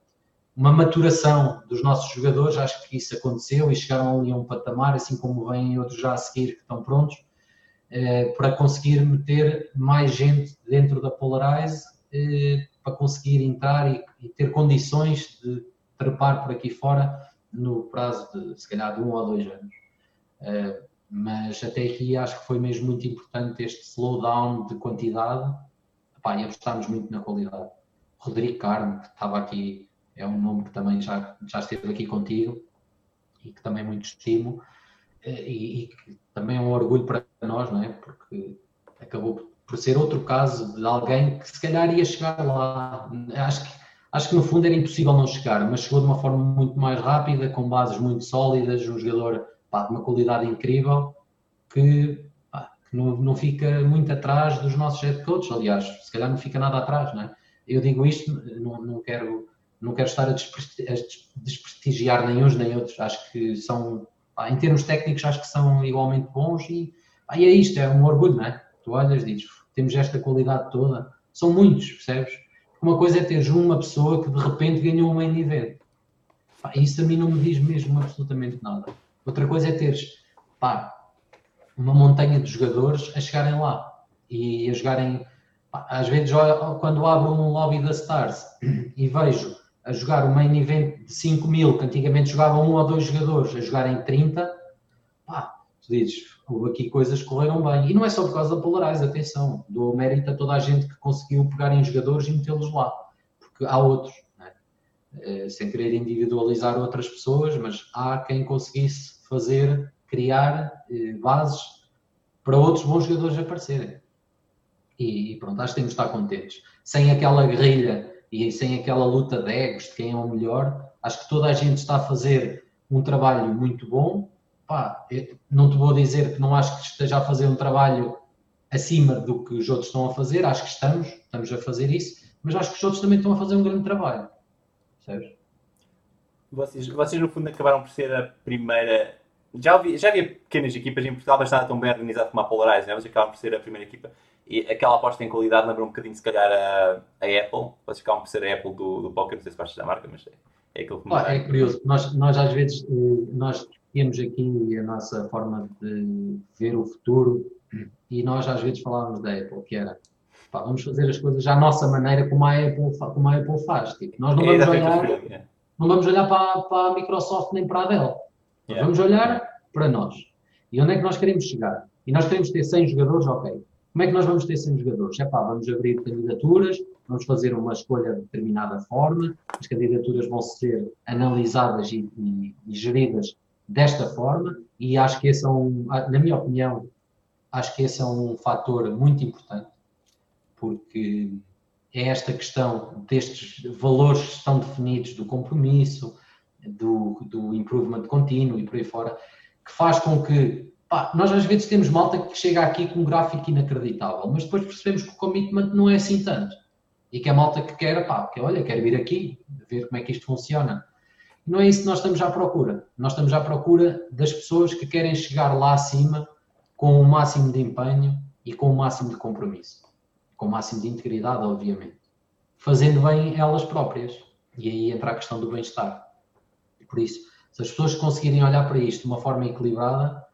Speaker 2: uma maturação dos nossos jogadores, acho que isso aconteceu e chegaram ali a um patamar, assim como vêm outros já a seguir que estão prontos, eh, para conseguir meter mais gente dentro da Polarize, eh, para conseguir entrar e, e, ter condições de trepar por aqui fora no prazo de, se calhar, de um ou dois anos. Eh, mas até aqui acho que foi mesmo muito importante este slowdown de quantidade Epá, e apostámos muito na qualidade. Rodrigo Carmo, que estava aqui, é um nome que também já, já esteve aqui contigo e que também muito estimo eh, e, e que também é um orgulho para nós, não é? Porque acabou por ser outro caso de alguém que se calhar ia chegar lá. Acho que, acho que no fundo era impossível não chegar, mas chegou de uma forma muito mais rápida, com bases muito sólidas, um jogador pá, de uma qualidade incrível que, pá, que não, não, fica muito atrás dos nossos head coaches, aliás, se calhar não fica nada atrás, não é? Eu digo isto, não, não quero não quero estar a, desprestigiar nem uns nem outros, acho que são, pá, em termos técnicos, acho que são igualmente bons e, pá, e é isto, é um orgulho, não é? Tu olhas e dizes, temos esta qualidade toda, são muitos, percebes? Uma coisa é teres uma pessoa que de repente ganhou um main event. Pá, isso a mim não me diz mesmo absolutamente nada. Outra coisa é teres pá, uma montanha de jogadores a chegarem lá e a jogarem. Pá, às vezes, quando abro um lobby da Stars e vejo a jogar um main event de 5 mil, que antigamente jogavam um ou dois jogadores, a jogarem 30, pá, tu dizes, houve aqui coisas que correram bem. E não é só por causa da Polarize, atenção, dou mérito a toda a gente que conseguiu pegar em jogadores e metê-los lá, porque há outros eh, sem querer individualizar outras pessoas, mas há quem conseguisse fazer, criar eh, bases para outros bons jogadores aparecerem. E, pronto, acho que temos de estar contentes. Sem aquela guerrilha e sem aquela luta de egos de quem é o melhor, acho que toda a gente está a fazer um trabalho muito bom. Pá, não te vou dizer que não acho que esteja a fazer um trabalho acima do que os outros estão a fazer, acho que estamos, estamos a fazer isso, mas acho que os outros também estão a fazer um grande trabalho. Percebes?
Speaker 1: Vocês, vocês, no fundo, acabaram por ser a primeira. Já, ouvi, já havia pequenas equipas em Portugal, mas nada tão bem organizado como a Polarize, né? vocês acabaram por ser a primeira equipa. E aquela aposta em qualidade lembra um bocadinho, se calhar, a, a Apple. Vocês acabam por ser a Apple do, do poker, não sei se gostas da marca, mas é, é aquilo que me
Speaker 2: ah, É curioso, nós, nós às vezes eh, nós temos aqui a nossa forma de ver o futuro e nós às vezes falávamos da Apple, que era pá, vamos fazer as coisas à nossa maneira como a Apple, como a Apple faz. Tipo, nós não é vamos olhar não vamos olhar para, para a Microsoft nem para a Dell. Yeah. Vamos olhar para nós. E onde é que nós queremos chegar? E nós queremos ter 100 jogadores, ok. Como é que nós vamos ter 100 jogadores? É pá, vamos abrir candidaturas, vamos fazer uma escolha de determinada forma, as candidaturas vão ser analisadas e, e, e geridas desta forma, e acho que esse é um, na minha opinião, acho que esse é um fator muito importante, porque é esta questão destes valores que estão definidos do compromisso, do, do improvement contínuo e por aí fora, que faz com que pá, nós às vezes temos malta que chega aqui com um gráfico inacreditável, mas depois percebemos que o commitment não é assim tanto. E que a malta que quer, pá, que olha, quer vir aqui, ver como é que isto funciona. Não é isso que nós estamos à procura. Nós estamos à procura das pessoas que querem chegar lá acima com o máximo de empenho e com o máximo de compromisso com o máximo de integridade, obviamente, fazendo bem elas próprias. E aí entra a questão do bem-estar. Por isso, se as pessoas conseguirem olhar para isto de uma forma equilibrada,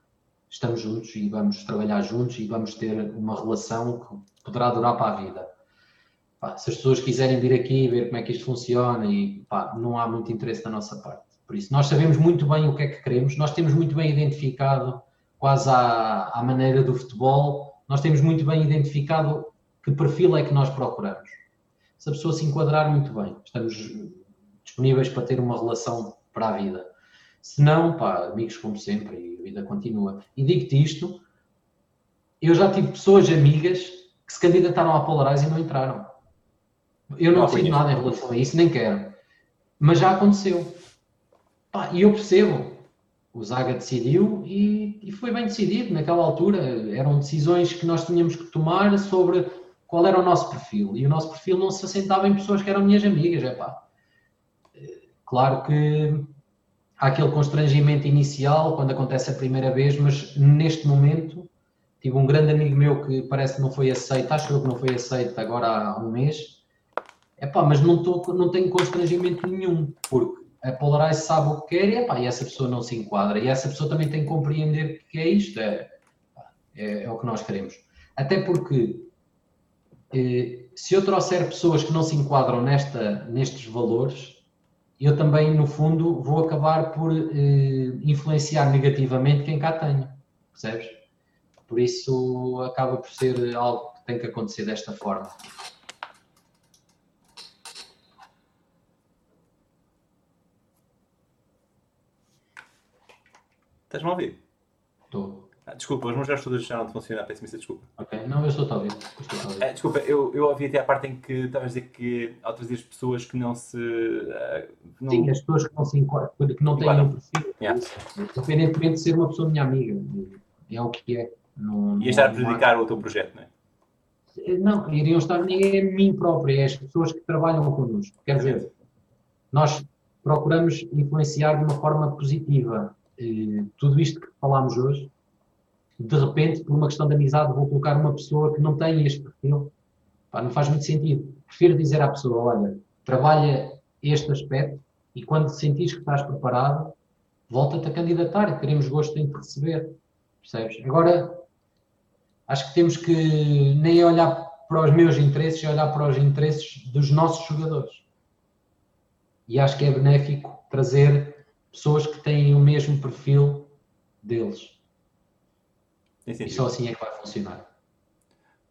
Speaker 2: estamos juntos e vamos trabalhar juntos e vamos ter uma relação que poderá durar para a vida. Pá, se as pessoas quiserem vir aqui ver como é que isto funciona e pá, não há muito interesse da nossa parte. Por isso, nós sabemos muito bem o que é que queremos, nós temos muito bem identificado, quase à, à maneira do futebol, nós temos muito bem identificado que perfil é que nós procuramos. Se a pessoa se enquadrar muito bem, estamos disponíveis para ter uma relação para a vida. Se não, pá, amigos como sempre, e a vida continua. E digo-te isto, eu já tive pessoas amigas que se candidataram à Polarize e não entraram. Eu não, não nada em relação a isso, nem quero. Mas já aconteceu. e eu percebo, o Zaga decidiu e, e, foi bem decidido naquela altura. Eram decisões que nós tínhamos que tomar sobre qual era o nosso perfil. E o nosso perfil não se assentava em pessoas que eram minhas amigas. Epá. Claro que há aquele constrangimento inicial quando acontece a primeira vez, mas neste momento tive um grande amigo meu que parece que não foi aceito, acho eu que não foi aceito agora há um mês. Epá, mas não, tô, não tenho constrangimento nenhum, porque a Polarize sabe o que quer e, epá, e essa pessoa não se enquadra. E essa pessoa também tem que compreender que é isto, é, é, é o que nós queremos. Até porque eh, se eu trouxer pessoas que não se enquadram nesta, nestes valores, eu também, no fundo, vou acabar por eh, influenciar negativamente quem cá tenho, percebes? Por isso acaba por ser algo que tem que acontecer desta forma.
Speaker 1: Estás-me a ouvir?
Speaker 2: Estou.
Speaker 1: Ah, desculpa, os meus gestos todos já não funcionam, peço imensa desculpa.
Speaker 2: Ok, não, eu estou a ouvir.
Speaker 1: Ah, desculpa, eu, eu ouvi até a parte em que estavas a dizer que ao trazer as pessoas que não se. Uh,
Speaker 2: não... Sim, as pessoas que não se enquadram, que não têm um perfil. Yeah. Independentemente de ser uma pessoa minha amiga. É o que é.
Speaker 1: Não, e estar a prejudicar o teu projeto, não é?
Speaker 2: Eh, não, iriam estar nem a mim próprio, é as pessoas que trabalham connosco. Quer dizer, nós procuramos influenciar de uma forma positiva tudo isto que falámos hoje, de repente, por uma questão de amizade, vou colocar uma pessoa que não tem este perfil. Pá, não faz muito sentido. Prefiro dizer à pessoa: olha, trabalha este aspecto e quando sentires que estás preparado, volta-te a candidatar. Teremos gosto em te receber. Percebes? Agora, acho que temos que nem olhar para os meus interesses, olhar para os interesses dos nossos jogadores. E acho que é benéfico trazer pessoas que têm o mesmo perfil deles. E só assim é que vai funcionar.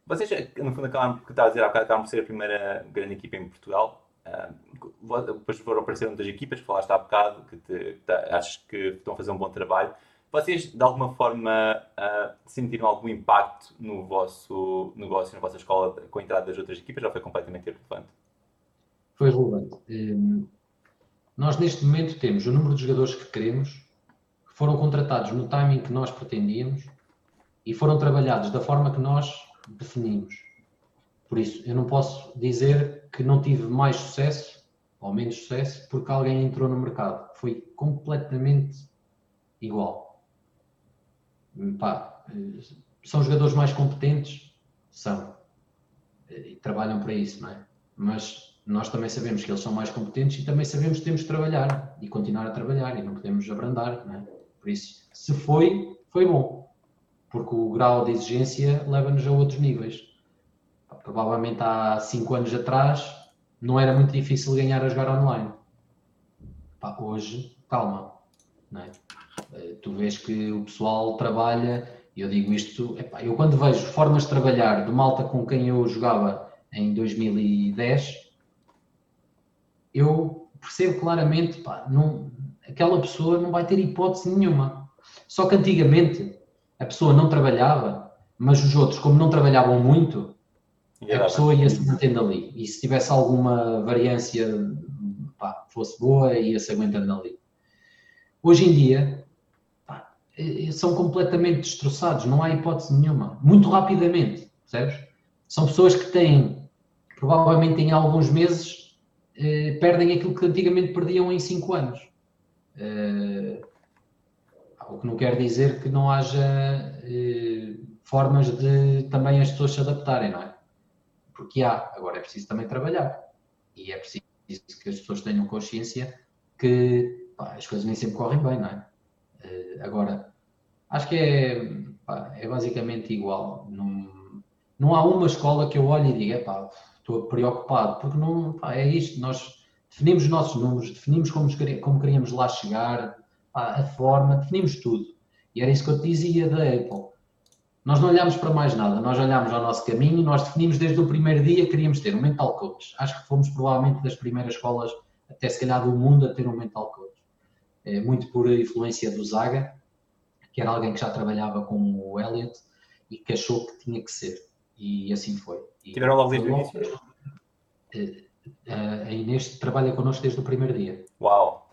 Speaker 1: Vocês, no fundo, acabaram, que estava a dizer há bocado, acabaram por ser a primeira grande equipa em Portugal. Uh, depois foram aparecer outras equipas, falaste há bocado, que te, te, achas que estão a fazer um bom trabalho. Vocês, de alguma forma, uh, sentiram algum impacto no vosso negócio, na vossa escola, com a entrada das outras equipas, ou foi completamente irrelevante?
Speaker 2: Foi relevante. Um nós, neste momento, temos o número de jogadores que queremos, que foram contratados no timing que nós pretendíamos e foram trabalhados da forma que nós definimos. Por isso, eu não posso dizer que não tive mais sucesso ou menos sucesso porque alguém entrou no mercado. Foi completamente igual. Pá, são jogadores mais competentes? São. E trabalham para isso, não é? Mas nós também sabemos que eles são mais competentes e também sabemos que temos de trabalhar e continuar a trabalhar e não podemos abrandar. É? Por isso, se foi, foi bom, porque o grau de exigência leva-nos a outros níveis. Provavelmente há 5 anos atrás não era muito difícil ganhar a jogar online. Pá, hoje, calma. É? Eh, tu vês que o pessoal trabalha, e eu digo isto, epá, eu quando vejo formas de trabalhar de malta com quem eu jogava em 2010, eu percebo claramente, pá, não, aquela pessoa não vai ter hipótese nenhuma. Só que antigamente a pessoa não trabalhava, mas os outros, como não trabalhavam muito, a pessoa ia se mantendo ali. E se tivesse alguma variância, pá, fosse boa, ia-se aguentando ali. Hoje em dia, pá, são completamente destroçados, não há hipótese nenhuma. Muito rapidamente, percebes? São pessoas que têm, provavelmente em alguns meses, eh, perdem aquilo que antigamente perdiam em 5 anos. Uh, o que não quer dizer que não haja uh, formas de também as pessoas se adaptarem, não é? Porque há, agora é preciso também trabalhar e é preciso que as pessoas tenham consciência que pá, as coisas nem sempre correm bem, não é? Uh, agora, acho que é, pá, é basicamente igual. Não, não há uma escola que eu olhe e diga, pá, estou preocupado, porque não, pá, é isto, nós definimos os nossos números, definimos como, como queríamos lá chegar, pá, a forma, definimos tudo. E era isso que eu te dizia da Apple. Nós não olhamos para mais nada, nós olhamos ao nosso caminho, nós definimos desde o primeiro dia que queríamos ter um mental coach. Acho que fomos provavelmente das primeiras escolas, até se calhar do mundo, a ter um mental coach. É, muito por influência do Zaga, que era alguém que já trabalhava com o Elliot e que achou que tinha que ser. E assim foi.
Speaker 1: E Tiveram logo desde o início?
Speaker 2: Eh, a Inês trabalha connosco desde o primeiro dia.
Speaker 1: Uau!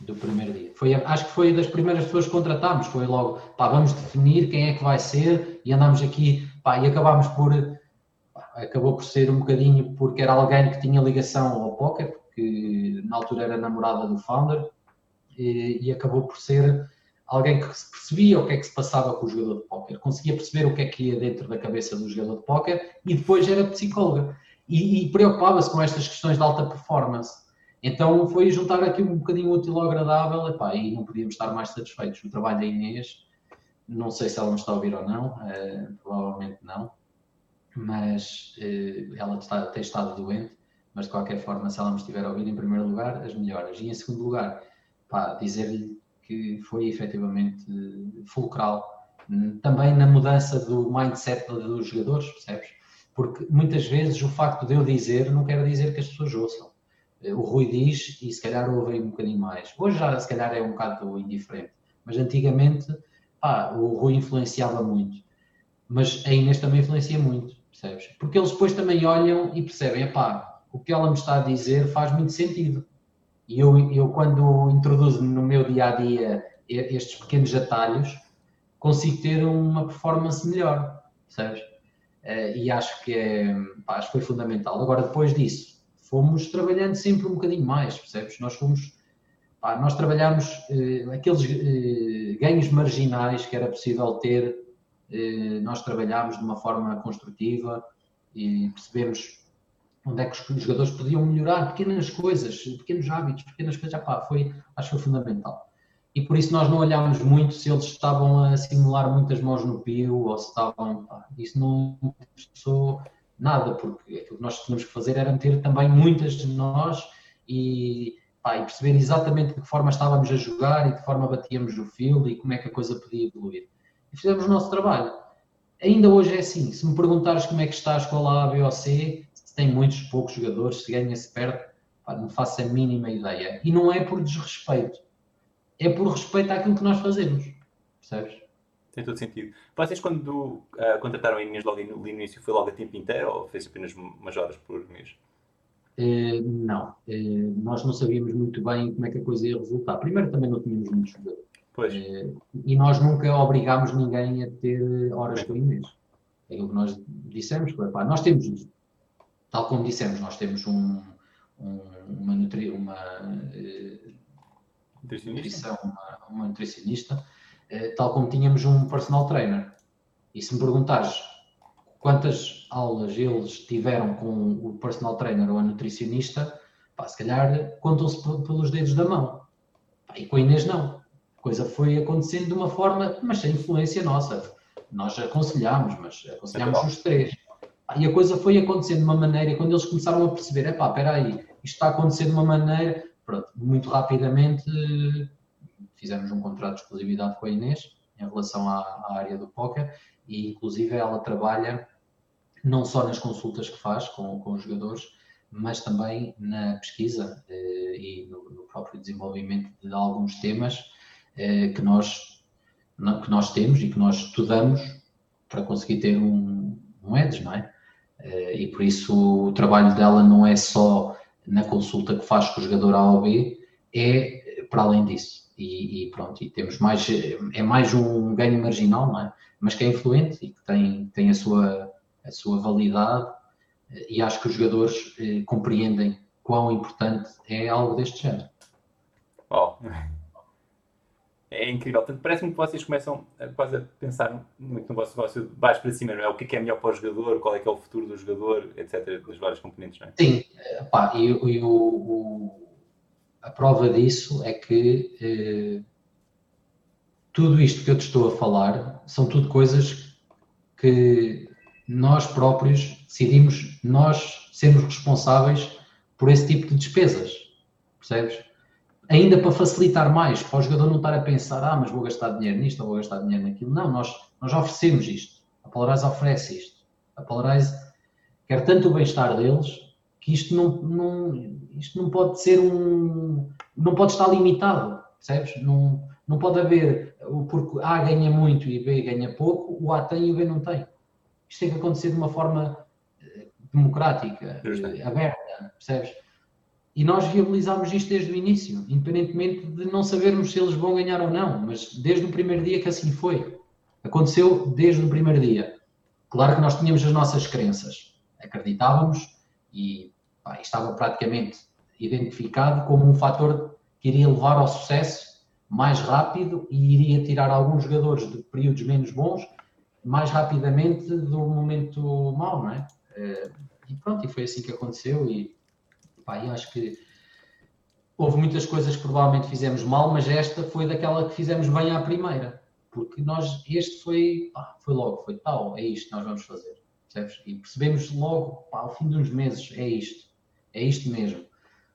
Speaker 2: do primeiro dia. Foi, acho que foi das primeiras pessoas que contratámos, foi logo, pá, vamos definir quem é que vai ser e andámos aqui, pá, e acabámos por, pá, acabou por ser um bocadinho porque era alguém que tinha ligação ao póquer, porque na altura era namorada do founder, e, e, acabou por ser alguém que percebia o que é que se passava com o jogador de póquer, conseguia perceber o que é que ia dentro da cabeça do jogador de póquer e depois era psicóloga e, e preocupava-se com estas questões de alta performance. Então foi juntar aqui um bocadinho útil ao agradável epá, e não podíamos estar mais satisfeitos. O trabalho da Inês, não sei se ela me está a ouvir ou não, uh, provavelmente não, mas uh, ela está, tem estado doente, mas de qualquer forma, se ela me estiver a ouvir, em primeiro lugar, as melhoras. E em segundo lugar, dizer-lhe que foi efetivamente fulcral também na mudança do mindset dos jogadores, percebes? Porque muitas vezes o facto de eu dizer não quer dizer que as pessoas ouçam. O Rui diz e se calhar ouvem um bocadinho mais. Hoje já se calhar é um bocado indiferente, mas antigamente pá, o Rui influenciava muito. Mas a Inês também influencia muito, percebes? Porque eles depois também olham e percebem, pá, o que ela me está a dizer faz muito sentido. E eu, eu quando introduzo no meu dia a dia estes pequenos atalhos, consigo ter uma performance melhor, percebes? Uh, e acho que, é, pá, acho que foi fundamental. Agora, depois disso, fomos trabalhando sempre um bocadinho mais, percebes? Nós fomos, pá, nós trabalhámos uh, aqueles uh, ganhos marginais que era possível ter, nós trabalhámos de uma forma construtiva e percebemos onde é que os jogadores podiam melhorar pequenas coisas, pequenos hábitos, pequenas coisas, pá, foi, acho que foi fundamental. E por isso nós não olhámos muito se eles estavam a simular muitas mãos no pio ou se estavam. Pá, isso não interessou nada, porque aquilo que nós tínhamos que fazer era meter também muitas de nós e, pá, e perceber exatamente de que forma estávamos a jogar e de que forma batíamos o fio e como é que a coisa podia evoluir. E fizemos o nosso trabalho. Ainda hoje é assim, se me perguntares como é que está a escola A, B ou C, se tem muitos, poucos jogadores, se ganha, se perde, pá, não faço a mínima ideia. E não é por desrespeito, é por respeito àquilo que nós fazemos, percebes?
Speaker 1: Tem todo sentido. Vocês, quando uh, contrataram a Inês logo no início, foi logo a tempo inteiro ou fez apenas umas horas por mês?
Speaker 2: Uh, não, uh, nós não sabíamos muito bem como é que a coisa ia resultar. Primeiro, também não tínhamos muitos jogadores.
Speaker 1: Pois.
Speaker 2: e nós nunca obrigámos ninguém a ter horas por mês. É aquilo que nós dissemos foi, pá, nós temos isto tal como dissemos, nós temos um, um, uma, nutri, uma uh, nutrição, uma, uma, nutricionista, uh, tal como tínhamos um personal trainer. E se me perguntares quantas aulas eles tiveram com o personal trainer ou a nutricionista, pá, se calhar contam-se pelos dedos da mão. Pá, e com a Inês não. A coisa foi acontecendo de uma forma, mas sem influência nossa. Nós aconselhámos, mas aconselhámos os três. E a coisa foi acontecendo de uma maneira, e quando eles começaram a perceber, epá, espera aí, isto está a acontecer de uma maneira, pronto, muito rapidamente fizemos um contrato de exclusividade com a Inês em relação à, à área do póquer e inclusive ela trabalha não só nas consultas que faz com, com os jogadores, mas também na pesquisa eh, e no, no, próprio desenvolvimento de alguns temas eh, que, nós, que nós temos e que nós estudamos para conseguir ter um, um edge, não é? Eh, e por isso o trabalho dela não é só na consulta que faz com o jogador A ou B, é para além disso. E, e, pronto, e temos mais, é mais um ganho marginal, não é? Mas que é influente e que tem, tem a, sua, a sua validade eh, e acho que os jogadores eh, compreendem quão importante é algo deste género.
Speaker 1: Oh é incrível. Portanto, parece-me que vocês começam a, quase a pensar muito no vosso negócio de baixo para cima, não é? O que é, que é melhor para o jogador, qual é que é o futuro do jogador, etc., das várias componentes, não é?
Speaker 2: Sim, pá, e, e o, o, a prova disso é que eh, tudo isto que eu te estou a falar são tudo coisas que nós próprios decidimos, nós sermos responsáveis por esse tipo de despesas, percebes? Ainda para facilitar mais, para o jogador não estar a pensar, ah, mas vou gastar dinheiro nisto ou vou gastar dinheiro naquilo. Não, nós, nós oferecemos isto. A Polarize oferece isto. A Polarize quer tanto o bem-estar deles que isto não, não, isto não pode ser um. não pode estar limitado, percebes? Não, não pode haver, porque A ganha muito e B ganha pouco, o A tem e o B não tem. Isto tem que acontecer de uma forma eh, democrática, aberta, percebes? E nós viabilizámos isto desde o início, independentemente de não sabermos se eles vão ganhar ou não, mas desde o primeiro dia que assim foi. Aconteceu desde o primeiro dia. Claro que nós tínhamos as nossas crenças, acreditávamos e pá, estava praticamente identificado como um fator que iria levar ao sucesso mais rápido e iria tirar alguns jogadores de períodos menos bons mais rapidamente do momento mau, não é? Eh, e pronto, e foi assim que aconteceu e Pá, eu acho que houve muitas coisas que provavelmente fizemos mal, mas esta foi daquela que fizemos bem à primeira. Porque nós, este foi, pá, foi logo, foi tal, é isto que nós vamos fazer. Percebes? E percebemos logo, pá, ao fim de uns meses, é isto. É isto mesmo.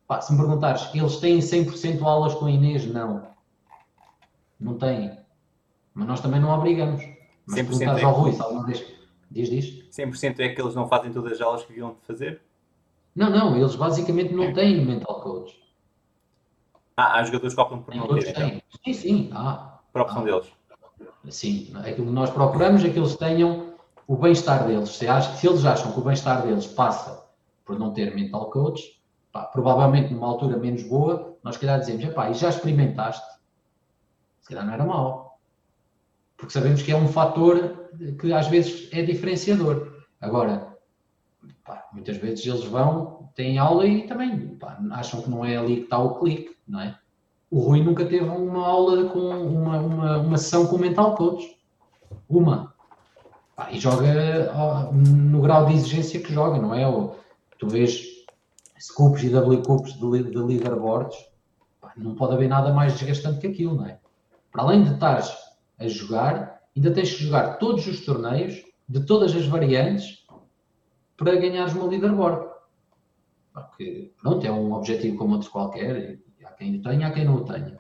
Speaker 2: Pá, se me perguntares, eles têm 100% aulas com a Inês? Não. Não têm. Mas nós também não obrigamos. Mas se perguntares é ao Rui, se alguma vez diz diz.
Speaker 1: 100% é que eles não fazem todas as aulas que deviam fazer?
Speaker 2: Não, não, eles basicamente não têm mental coach.
Speaker 1: Ah, há jogadores que optam por não ter.
Speaker 2: Então. Sim, sim, há.
Speaker 1: Por opção deles.
Speaker 2: Sim, aquilo que nós procuramos é que eles tenham o bem-estar deles. Se, acham, se, eles acham que o bem-estar deles passa por não ter mental coach, pá, provavelmente numa altura menos boa, nós calhar dizemos, e já experimentaste? Se calhar não era mau. Porque sabemos que é um fator que às vezes é diferenciador. Agora, pá, muitas vezes eles vão, têm aula e também pá, acham que não é ali que está o clique, não é? O Rui nunca teve uma aula com uma, uma, uma sessão com mental coach. Uma. Pá, e joga ó, no grau de exigência que joga, não é? Ou, tu vês scoops e W coops de, de leaderboards, pá, não pode haver nada mais desgastante que aquilo, não é? Para além de estares a jogar, ainda tens que jogar todos os torneios, de todas as variantes, para ganhares uma leaderboard. Porque, pronto, é um objetivo como outro qualquer, há quem o tenha, há quem não o tenha,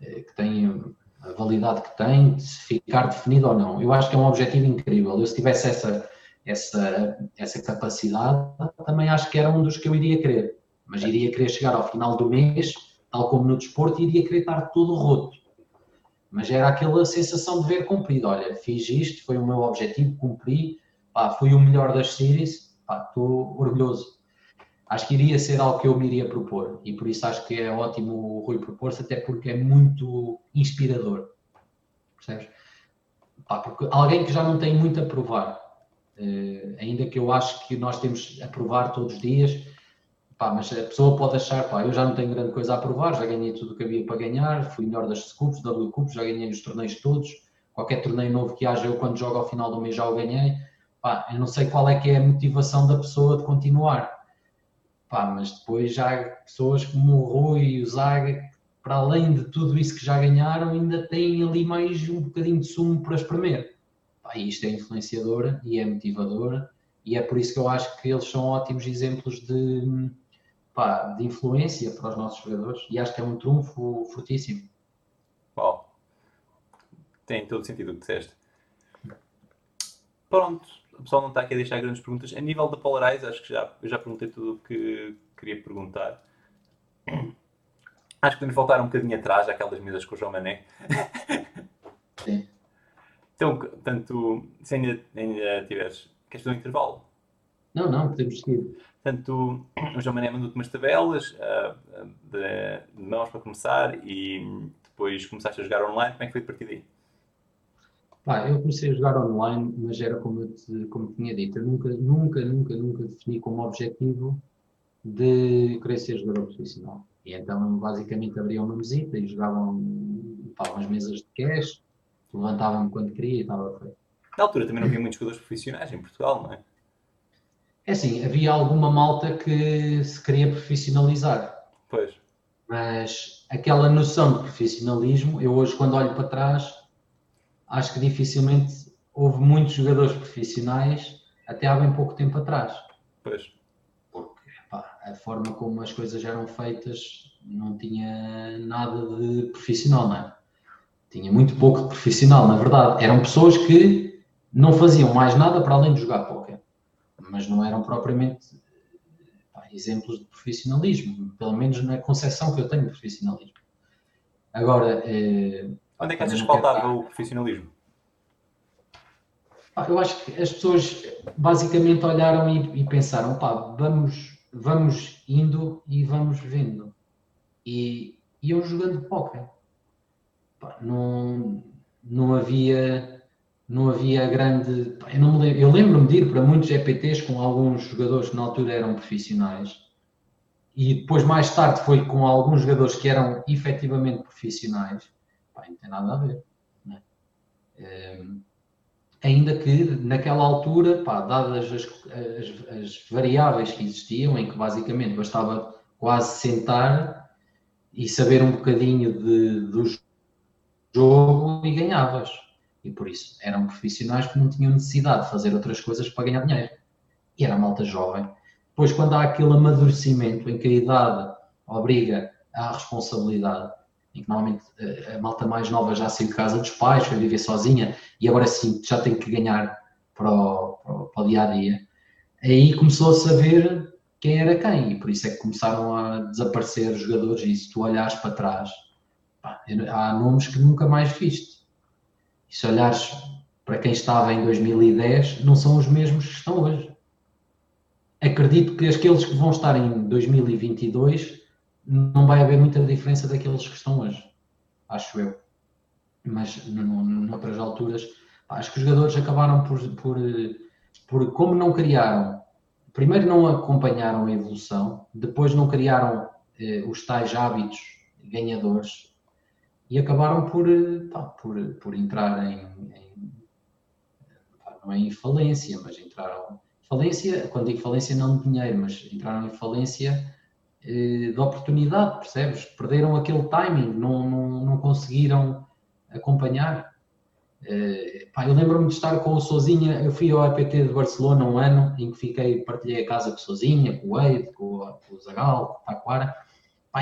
Speaker 2: é, que tenha a validade que tem, se ficar definido ou não. Eu acho que é um objetivo incrível. Eu, se tivesse essa, essa, essa capacidade, também acho que era um dos que eu iria querer. Mas iria querer chegar ao final do mês, tal como no desporto, e iria querer estar todo roto. Mas era aquela sensação de ver cumprido. Olha, fiz isto, foi o meu objetivo, cumpri, pá, fui o melhor das séries estou orgulhoso. Acho que iria ser algo que eu me iria propor e por isso acho que é ótimo o Rui propor-se, até porque é muito inspirador. Percebes? Pá, porque alguém que já não tem muito a provar, uh, ainda que eu acho que nós temos a provar todos os dias, pá, mas a pessoa pode achar, pá, eu já não tenho grande coisa a provar, já ganhei tudo o que havia para ganhar, fui melhor das Scoops, W Cups, já ganhei nos torneios todos, qualquer torneio novo que haja, eu quando jogo ao final do mês já o ganhei Pá, eu não sei qual é que é a motivação da pessoa de continuar. Pá, mas depois já há pessoas como o Rui e o Zaga, para além de tudo isso que já ganharam, ainda têm ali mais um bocadinho de sumo para espremer. Pá, isto é influenciadora e é motivadora e é por isso que eu acho que eles são ótimos exemplos de, pá, de influência para os nossos jogadores e acho que é um trunfo fortíssimo.
Speaker 1: Bom, tem todo sentido o que disseste. Pronto, o pessoal não está aqui a deixar grandes perguntas. A nível da Polarize, acho que já, eu já perguntei tudo o que queria perguntar. Acho que podemos voltar um bocadinho atrás, àquelas mesas com o João Mané.
Speaker 2: Sim.
Speaker 1: Então, portanto, se ainda, ainda tiveres. Queres fazer um intervalo?
Speaker 2: Não, não, podemos seguir.
Speaker 1: Portanto, o João Mané mandou-te umas tabelas uh, de, de mãos para começar e depois começaste a jogar online. Como é que foi a partir daí?
Speaker 2: Pá, eu comecei a jogar online, mas era como eu te, como tinha dito, eu nunca, nunca, nunca, nunca defini como objetivo de querer ser jogador profissional. E então, basicamente, abria uma mesita e jogavam pá, umas mesas de cash, levantava-me quando queria e estava feito.
Speaker 1: Na altura também não havia muitos jogadores profissionais em Portugal, não é?
Speaker 2: É assim, havia alguma malta que se queria profissionalizar.
Speaker 1: Pois.
Speaker 2: Mas aquela noção de profissionalismo, eu hoje, quando olho para trás, acho que dificilmente houve muitos jogadores profissionais até há bem pouco tempo atrás.
Speaker 1: Pois.
Speaker 2: Porque pá, a forma como as coisas eram feitas não tinha nada de profissional, não é? Tinha muito pouco de profissional, na verdade. Eram pessoas que não faziam mais nada para além de jogar póquer, mas não eram propriamente pá, exemplos de profissionalismo, pelo menos na concepção que eu tenho de profissionalismo. Agora, eh,
Speaker 1: Onde é que achas que faltava o profissionalismo?
Speaker 2: Eu acho que as pessoas basicamente olharam e, e pensaram, pá, vamos, vamos indo e vamos vendo. E iam jogando póquer. Não, não havia não havia grande. Eu, não lembro, eu lembro-me de ir para muitos EPTs com alguns jogadores que na altura eram profissionais e depois, mais tarde, foi com alguns jogadores que eram efetivamente profissionais. Pá, não tem nada a ver. Né? ainda que naquela altura, pá, dadas as, as, as, variáveis que existiam, em que basicamente bastava quase sentar e saber um bocadinho de, do jogo e ganhavas. E por isso eram profissionais que não tinham necessidade de fazer outras coisas para ganhar dinheiro. E era malta jovem. Depois, quando há aquele amadurecimento em que a idade obriga à responsabilidade, em que normalmente eh, a malta mais nova já saiu de casa dos pais, foi viver sozinha e agora sim já tem que ganhar para o, para o, para o dia a dia, aí começou a saber quem era quem e por isso é que começaram a desaparecer jogadores. E se tu olhares para trás, pá, há nomes que nunca mais viste. E se olhares para quem estava em 2010, não são os mesmos que estão hoje. Acredito que aqueles que vão estar em 2022 não vai haver muita diferença daqueles que estão hoje, acho eu. Mas noutras alturas, acho que os jogadores acabaram por, por, por, como não criaram, primeiro não acompanharam a evolução, depois não criaram eh, os tais hábitos ganhadores e acabaram por, pá, por, por entrar em, em, não é em falência, mas entraram falência, quando digo falência não de dinheiro, mas entraram em falência eh, de oportunidade, percebes? Perderam aquele timing, não, não, não conseguiram acompanhar. Eh, eu lembro-me de estar com o Sozinha, eu fui ao APT de Barcelona um ano em que fiquei, partilhei a casa com o Sozinha, com o Wade, com, o Zagal, com o Taquara,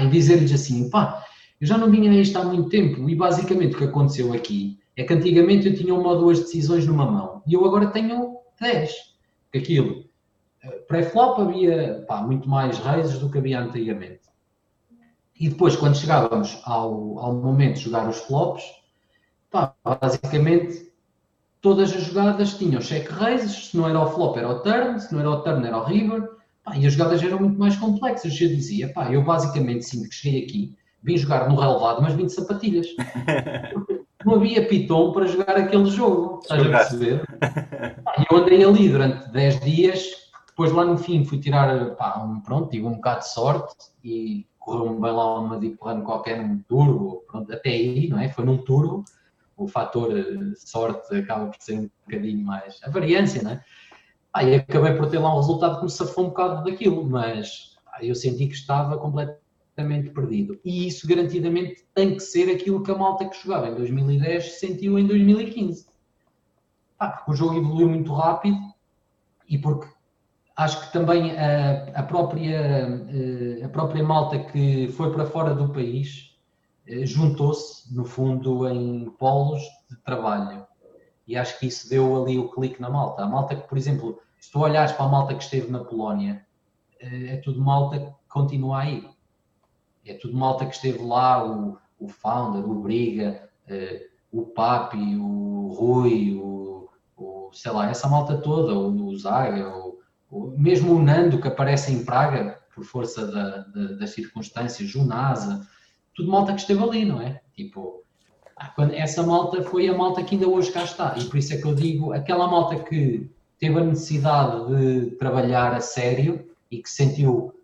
Speaker 2: e dizer-lhes assim, pá, eu já não vinha a isto há muito tempo e basicamente o que aconteceu aqui é que antigamente eu tinha uma ou duas decisões numa mão e eu agora tenho dez. Aquilo pré-flop havia pá, muito mais raízes do que havia antigamente. E depois, quando chegávamos ao, ao momento de jogar os flops, pá, basicamente todas as jogadas tinham check raises, se não era o flop era o turn, se não era o turn era o river, pá, e as jogadas eram muito mais complexas. Eu dizia, pá, eu basicamente sinto que cheguei aqui, vim jogar no relevado, mas vim de sapatilhas. não havia piton para jogar aquele jogo, estás a perceber? E eu andei ali durante 10 dias depois lá no fim fui tirar, pá, um, pronto, tive um bocado de sorte e correu-me bem lá uma run qualquer num turbo, pronto, até aí, não é? Foi num turbo, o fator eh, sorte acaba por ser um bocadinho mais, a variância, não é? Aí acabei por ter lá um resultado que me safou um bocado daquilo, mas eu senti que estava completamente perdido. E isso garantidamente tem que ser aquilo que a malta que jogava em 2010 sentiu em 2015. Pá, porque o jogo evoluiu muito rápido e porque acho que também a, a, própria, eh, a própria malta que foi para fora do país eh, juntou-se, no fundo, em polos de trabalho. E acho que isso deu ali o clique na malta. A malta que, por exemplo, se tu olhares para a malta que esteve na Polónia, eh, é tudo malta que continua aí. É tudo malta que esteve lá, o, o Founder, o Briga, o Papi, o Rui, o, o sei lá, essa malta toda, o Zaga, o mesmo o Nando que aparece em Praga, por força da, da, das circunstâncias, o NASA, tudo malta que esteve ali, não é? Tipo, ah, quando, essa malta foi a malta que ainda hoje cá está. E por isso é que eu digo, aquela malta que teve a necessidade de trabalhar a sério e que sentiu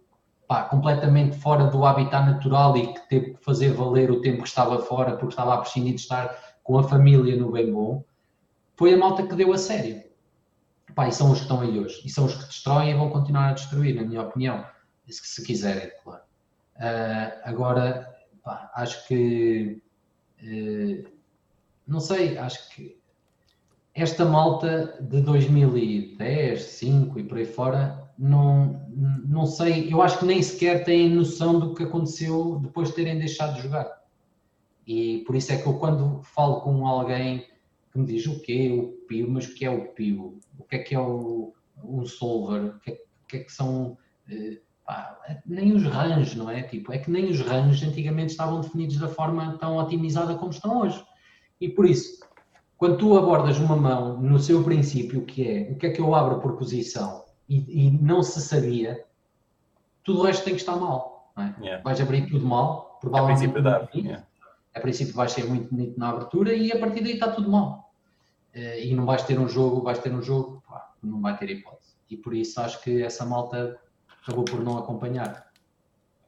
Speaker 2: pá, completamente fora do habitat natural e que teve que fazer valer o tempo que estava fora porque estava a prescindir de estar com a família no bem bom, foi a malta que deu a sério. Pá, e são os que estão aí hoje. E são os que destroem e vão continuar a destruir, na minha opinião. Se quiserem, claro. Uh, agora, pá, acho que. Uh, não sei, acho que esta malta de 2010, 2005 e por aí fora, não, não sei, eu acho que nem sequer têm noção do que aconteceu depois de terem deixado de jogar. E por isso é que eu, quando falo com alguém que me diz o que é o PIO, mas o que é o PIO? O que é que é o, o solver? O que é, o que, é que são. Eh, pá, nem os ranges, não é? Tipo, é que nem os ranges antigamente estavam definidos da forma tão otimizada como estão hoje. E por isso, quando tu abordas uma mão no seu princípio, que é o que é que eu abro por posição, e, e não se sabia, tudo o resto tem que estar mal. É?
Speaker 1: Yeah.
Speaker 2: Vais abrir tudo mal,
Speaker 1: A
Speaker 2: provavelmente.
Speaker 1: princípio
Speaker 2: muito
Speaker 1: dá.
Speaker 2: bonito.
Speaker 1: yeah.
Speaker 2: A princípio vais ser muito bonito na abertura e a partir daí está tudo mal. Eh, E não vais ter um jogo, vais ter um jogo, pá, não vai ter hipótese. E por isso acho que essa malta acabou por não acompanhar.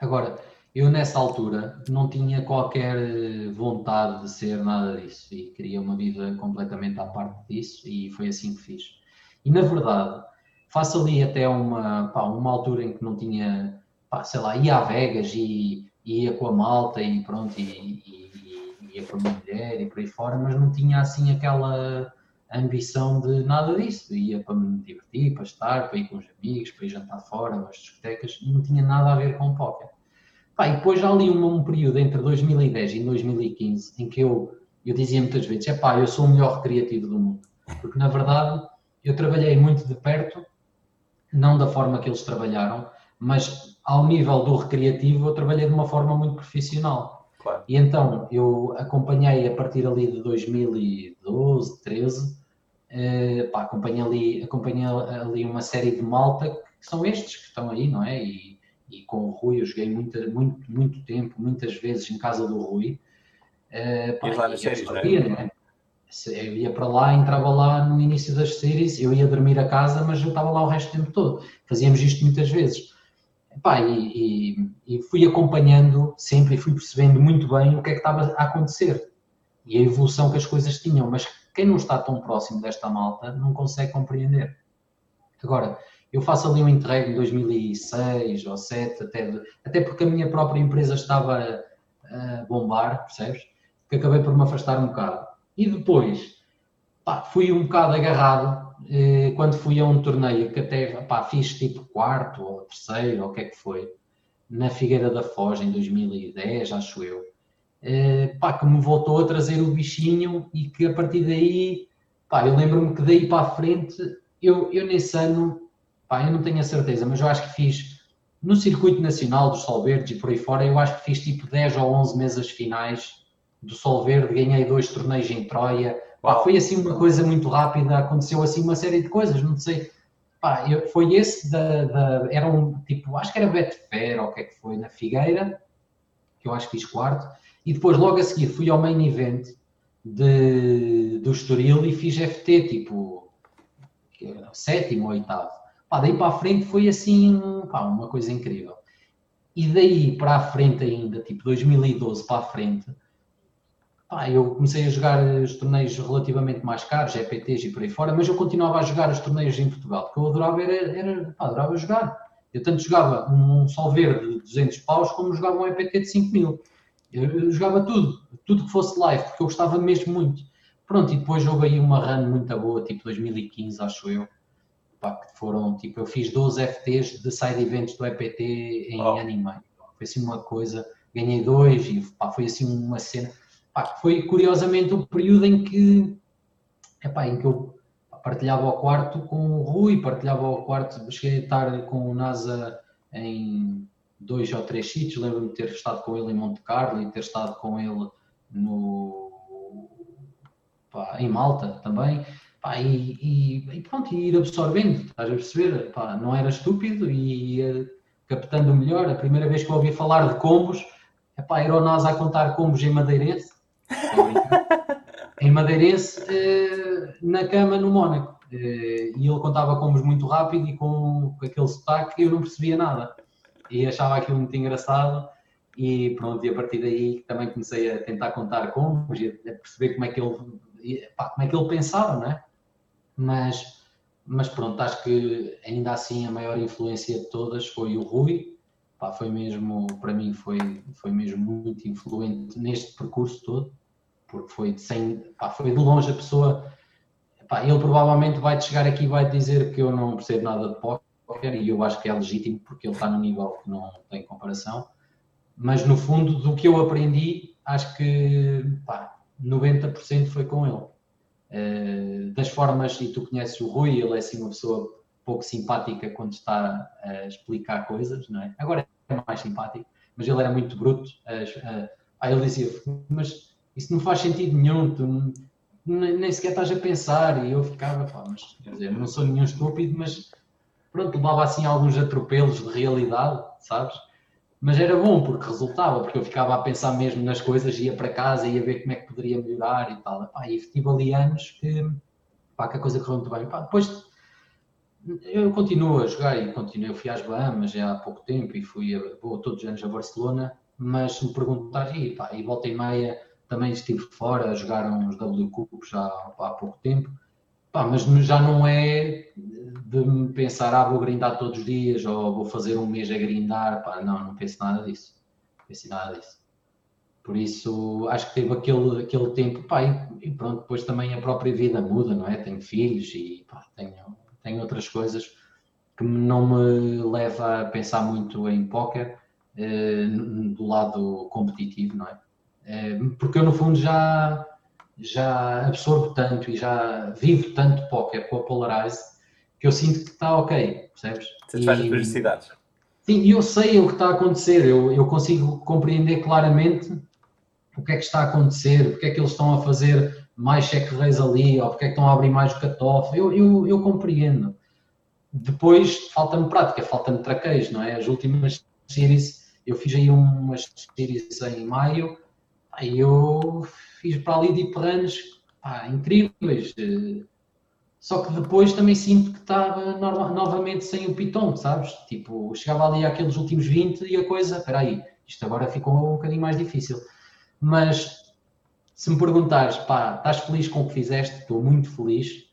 Speaker 2: Agora, eu nessa altura não tinha qualquer eh, vontade de ser nada disso e queria uma vida completamente à parte disso e foi assim que fiz. E na verdade, faço ali até uma, pá, uma altura em que não tinha, pá, sei lá, ia a Vegas e, ia com a malta e pronto, e, e- e ia com a minha mulher e por aí fora, mas não tinha assim aquela ambição de nada disso. Ia para me divertir, para estar, para ir com os amigos, para ir jantar fora, às discotecas, não tinha nada a ver com o póquer. Pá, e depois ali um, um período entre 2010 e 2015 em que eu, eu dizia muitas vezes, é pá, eu sou o melhor recreativo do mundo. Porque na verdade eu trabalhei muito de perto, não da forma que eles trabalharam, mas ao nível do recreativo eu trabalhei de uma forma muito profissional.
Speaker 1: Claro.
Speaker 2: E então eu acompanhei a partir ali de 2012, 13, eh, pá, acompanhei, ali, acompanhei ali uma série de malta que são estes que estão aí, não é? E, e com o Rui eu joguei muita, muito, muito tempo, muitas vezes em casa do Rui. Eh, pá, e
Speaker 1: séries, não é?
Speaker 2: sabia, não é? Eu ia para lá, entrava lá no início das séries, eu ia dormir a casa, mas eu estava lá o resto do tempo todo. Fazíamos isto muitas vezes. Epá, e, e- e fui acompanhando sempre e fui percebendo muito bem o que é que estava a acontecer e a evolução que as coisas tinham, mas quem não está tão próximo desta malta não consegue compreender. Agora, eu faço ali um interregno em 2006 ou 2007, até, até porque a minha própria empresa estava a bombar, percebes? Que acabei por me afastar um bocado. E depois, pá, fui um bocado agarrado eh, quando fui a um torneio que até pá, fiz tipo quarto ou terceiro ou o que é que foi, na Figueira da Foz em 2010, acho eu. Eh, pá, que me voltou a trazer o bichinho e que a partir daí, pá, eu lembro-me que daí para a frente, eu, eu nesse ano, pá, eu não tenho a certeza, mas eu acho que fiz no circuito nacional dos Sol Verdes e por aí fora, eu acho que fiz tipo 10 ou 11 mesas finais do Sol Verde, ganhei dois torneios em Troia, Pá, foi assim uma coisa muito rápida, aconteceu assim uma série de coisas, não sei. Pá, eu- foi esse da, da- Era um tipo, acho que era Betfair ou o que é que foi, na Figueira, que eu acho que fiz quarto, e depois logo a seguir fui ao main event de, do Estoril e fiz FT, tipo, sétimo ou oitavo. Pá, daí para a frente foi assim, pá, uma coisa incrível. E daí para a frente ainda, tipo 2012 para a frente, Pá, eu comecei a jogar os torneios relativamente mais caros, EPTs e por aí fora, mas eu continuava a jogar os torneios em Portugal, porque eu adorava, era, era, pá, adorava jogar. Eu tanto jogava um sol verde de 200 paus, como jogava um EPT de 5 mil. Eu, eu jogava tudo, tudo que fosse live, porque eu gostava mesmo muito. Pronto, e depois houve aí uma run muito boa, tipo 2015, acho eu, pá, que foram, tipo, eu fiz 12 FTs de side events do EPT em
Speaker 1: Oh.
Speaker 2: ano e meio. Foi assim uma coisa, ganhei dois e pá, foi assim uma cena pá, foi curiosamente o período em que, epá, em que eu partilhava o quarto com o Rui, partilhava o quarto, cheguei a estar com o NASA em dois ou três sítios, lembro-me de ter estado com ele em Monte Carlo e ter estado com ele no, pá, em Malta também, pá, e, e- e pronto, e ir absorvendo, estás a perceber? Pá, não era estúpido e ia captando melhor. A primeira vez que eu ouvi falar de combos, epá, era o NASA a contar combos em Madeirense, em Madeirense, eh, na cama no Mónaco. Eh, e ele contava combos muito rápido e com aquele sotaque eu não percebia nada. E achava aquilo muito engraçado. E pronto, e a partir daí também comecei a tentar contar combos e a perceber como é que ele, pá, como é que ele pensava, não é? Mas, mas pronto, acho que ainda assim a maior influência de todas foi o Rui. Pá, foi mesmo, para mim, foi, foi mesmo muito influente neste percurso todo porque foi de, sem, pá, foi de longe a pessoa. Pá, ele provavelmente vai-te chegar aqui e vai dizer que eu não percebo nada de póquer e eu acho que é legítimo porque ele está num nível que não tem comparação. Mas no fundo, do que eu aprendi, acho que pá, 90% foi com ele. Eh, das formas, e tu conheces o Rui, ele é assim uma pessoa pouco simpática quando está a explicar coisas, não é? Agora é mais simpático, mas ele era muito bruto. Aí ele dizia, mas isso não faz sentido nenhum, tu nem sequer estás a pensar. E eu ficava, pá, mas quer dizer, não sou nenhum estúpido, mas pronto, levava assim alguns atropelos de realidade, sabes? Mas era bom porque resultava, porque eu ficava a pensar mesmo nas coisas, ia para casa, ia ver como é que poderia melhorar e tal. Pá, e tive ali anos que, pá, que a coisa correu muito bem. Pá, depois eu continuo a jogar e continuo. Eu fui às Bahamas já há pouco tempo e fui, a, vou todos os anos a Barcelona, mas se me perguntar, e, e volta e meia também estive fora a jogar uns W Cups já há pouco tempo. Pá, mas já não é de pensar, ah, vou grindar todos os dias ou vou fazer um mês a grindar, pá, não, não penso nada disso. Não penso nada disso. Por isso, acho que teve aquele, aquele tempo, pá, e, e pronto, depois também a própria vida muda, não é? Tenho filhos e, pá, tenho, tenho outras coisas que não me leva a pensar muito em póquer eh, do lado competitivo, não é? Eh, porque eu, no fundo, já, já absorvo tanto e já vivo tanto póquer com a Polarize que eu sinto que está ok, percebes?
Speaker 1: Satisfaz necessidades.
Speaker 2: Sim, e eu sei o que está a acontecer, eu, eu consigo compreender claramente o que é que está a acontecer, porque é que eles estão a fazer mais check raise ali, ou porque é que estão a abrir mais o cutoff, eu, eu, eu compreendo. Depois falta-me prática, falta-me traquejo, não é? As últimas series, eu fiz aí umas series em maio, eu fiz para ali deep runs pá, incríveis, só que depois também sinto que estava novamente sem o Python, sabes? Tipo, chegava ali àqueles últimos 20 e a coisa, espera aí, isto agora ficou um bocadinho mais difícil. Mas se me perguntares, pá, estás feliz com o que fizeste? Estou muito feliz.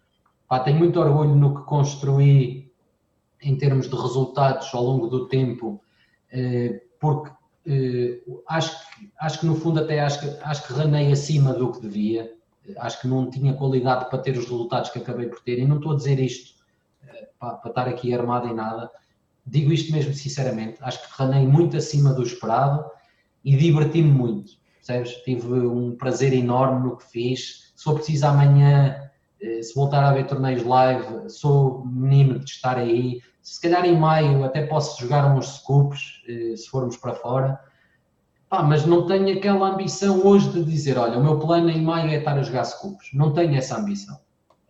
Speaker 2: Pá, tenho muito orgulho no que construí em termos de resultados ao longo do tempo, eh, porque eh, acho, que, acho que no fundo até acho que, acho que ranei acima do que devia acho que não tinha qualidade para ter os resultados que acabei por ter. E não estou a dizer isto eh, para, para estar aqui armado em nada. Digo isto mesmo sinceramente. Acho que ranei muito acima do esperado e diverti-me muito. Percebes? Tive um prazer enorme no que fiz. Se for preciso amanhã, eh, se voltar a ver torneios live, sou menino de estar aí. Se calhar em maio até posso jogar uns scoops, eh, se formos para fora Pá, mas não tenho aquela ambição hoje de dizer, olha, o meu plano em maio é estar a jogar scoops. Não tenho essa ambição.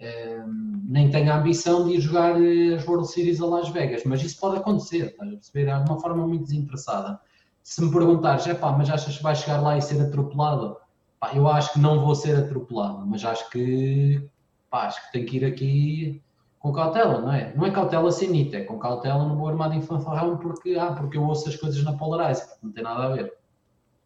Speaker 2: Um, nem tenho a ambição de ir jogar eh, as World Series a Las Vegas, mas isso pode acontecer, estás a perceber? De uma forma muito desinteressada. Se me perguntares, é pá, mas achas que vais chegar lá e ser atropelado? Pá, eu acho que não vou ser atropelado, mas acho que, pá, acho que tenho que ir aqui com cautela, não é? Não é cautela sem nita, é com cautela no vou armado em porque, ah, porque eu ouço as coisas na Polarize, não tem nada a ver.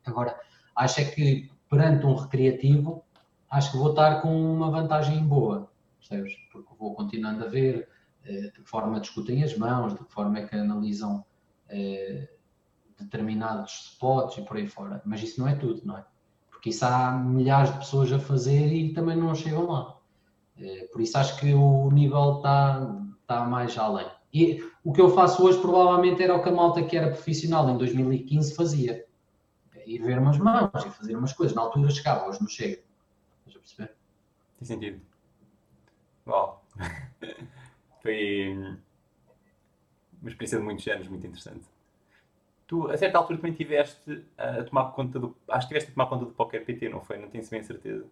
Speaker 2: Agora, acho é que perante um recreativo, acho que vou estar com uma vantagem boa, percebes? Porque vou continuando a ver eh, de que forma discutem as mãos, de que forma é que analisam eh, determinados spots e por aí fora. Mas isso não é tudo, não é? Porque isso há milhares de pessoas a fazer e também não chegam lá. Eh, por isso acho que o nível está, está mais além. E o que eu faço hoje provavelmente era o que a malta que era profissional em 2015 fazia ir ver umas mãos e fazer umas coisas. Na altura chegava, hoje não chega. Estás a perceber?
Speaker 1: Tem sentido. Uau! Foi uma experiência de muitos anos muito interessante. Tu, a certa altura, também tiveste a tomar conta do. Acho que tiveste a tomar conta do Poker PT, não foi? Não tenho bem certeza.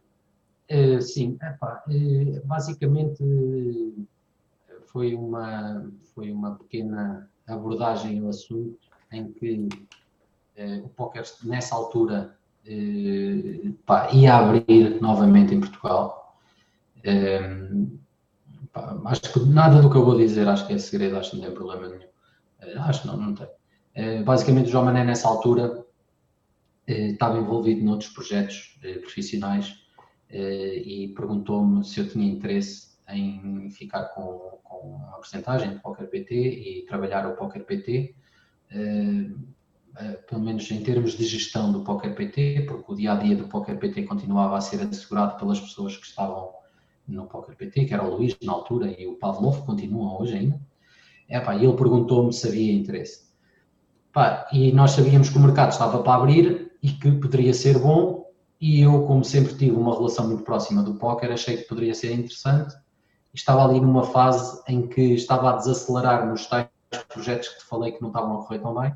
Speaker 2: Uh, sim, epá, uh, basicamente foi uma, foi uma pequena abordagem ao assunto em que eh, o póquer nessa altura eh, pá, ia abrir novamente em Portugal. Eh, pá, acho que nada do que eu vou dizer acho que é segredo, acho que não tem problema nenhum. acho que não, não tem. basicamente o João Mané nessa altura estava envolvido noutros projetos profissionais e perguntou-me se eu tinha interesse em ficar com, com uma porcentagem de Poker PT e trabalhar o Poker PT. Eh, pelo menos em termos de gestão do Poker PT, porque o dia a dia do Poker PT continuava a ser assegurado pelas pessoas que estavam no Poker PT, que era o Luís na altura e o Pavlov, continuam hoje ainda. Epá, e ele perguntou-me se havia interesse. Epá, e nós sabíamos que o mercado estava para abrir e que poderia ser bom, e eu, como sempre tive uma relação muito próxima do póquer, achei que poderia ser interessante. Estava ali numa fase em que estava a desacelerar nos tais projetos que te falei que não estavam a correr tão bem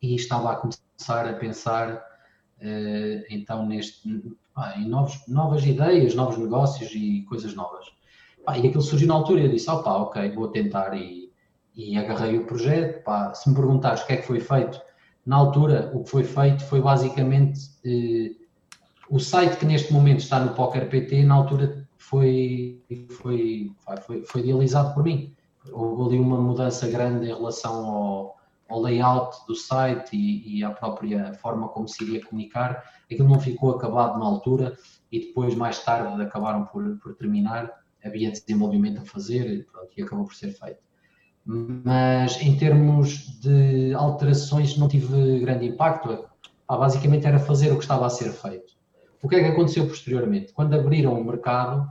Speaker 2: e estava a começar a pensar uh, então neste, ah, em novos, novas ideias, novos negócios e coisas novas. e aquilo surgiu na altura e eu disse, opá, ok, vou tentar e, e agarrei o projeto. Pá, se me perguntares o que é que foi feito, na altura o que foi feito foi basicamente eh, o site que neste momento está no Poker PT, na altura foi, foi, foi, foi idealizado por mim. Houve ali uma mudança grande em relação ao, ao layout do site e, e à própria forma como se iria comunicar. Aquilo não ficou acabado na altura e depois, mais tarde, acabaram por, por terminar. Havia desenvolvimento a fazer e, pronto, e acabou por ser feito. Mas em termos de alterações, não tive grande impacto. Ah, basicamente era fazer o que estava a ser feito. O que é que aconteceu posteriormente? Quando abriram o mercado,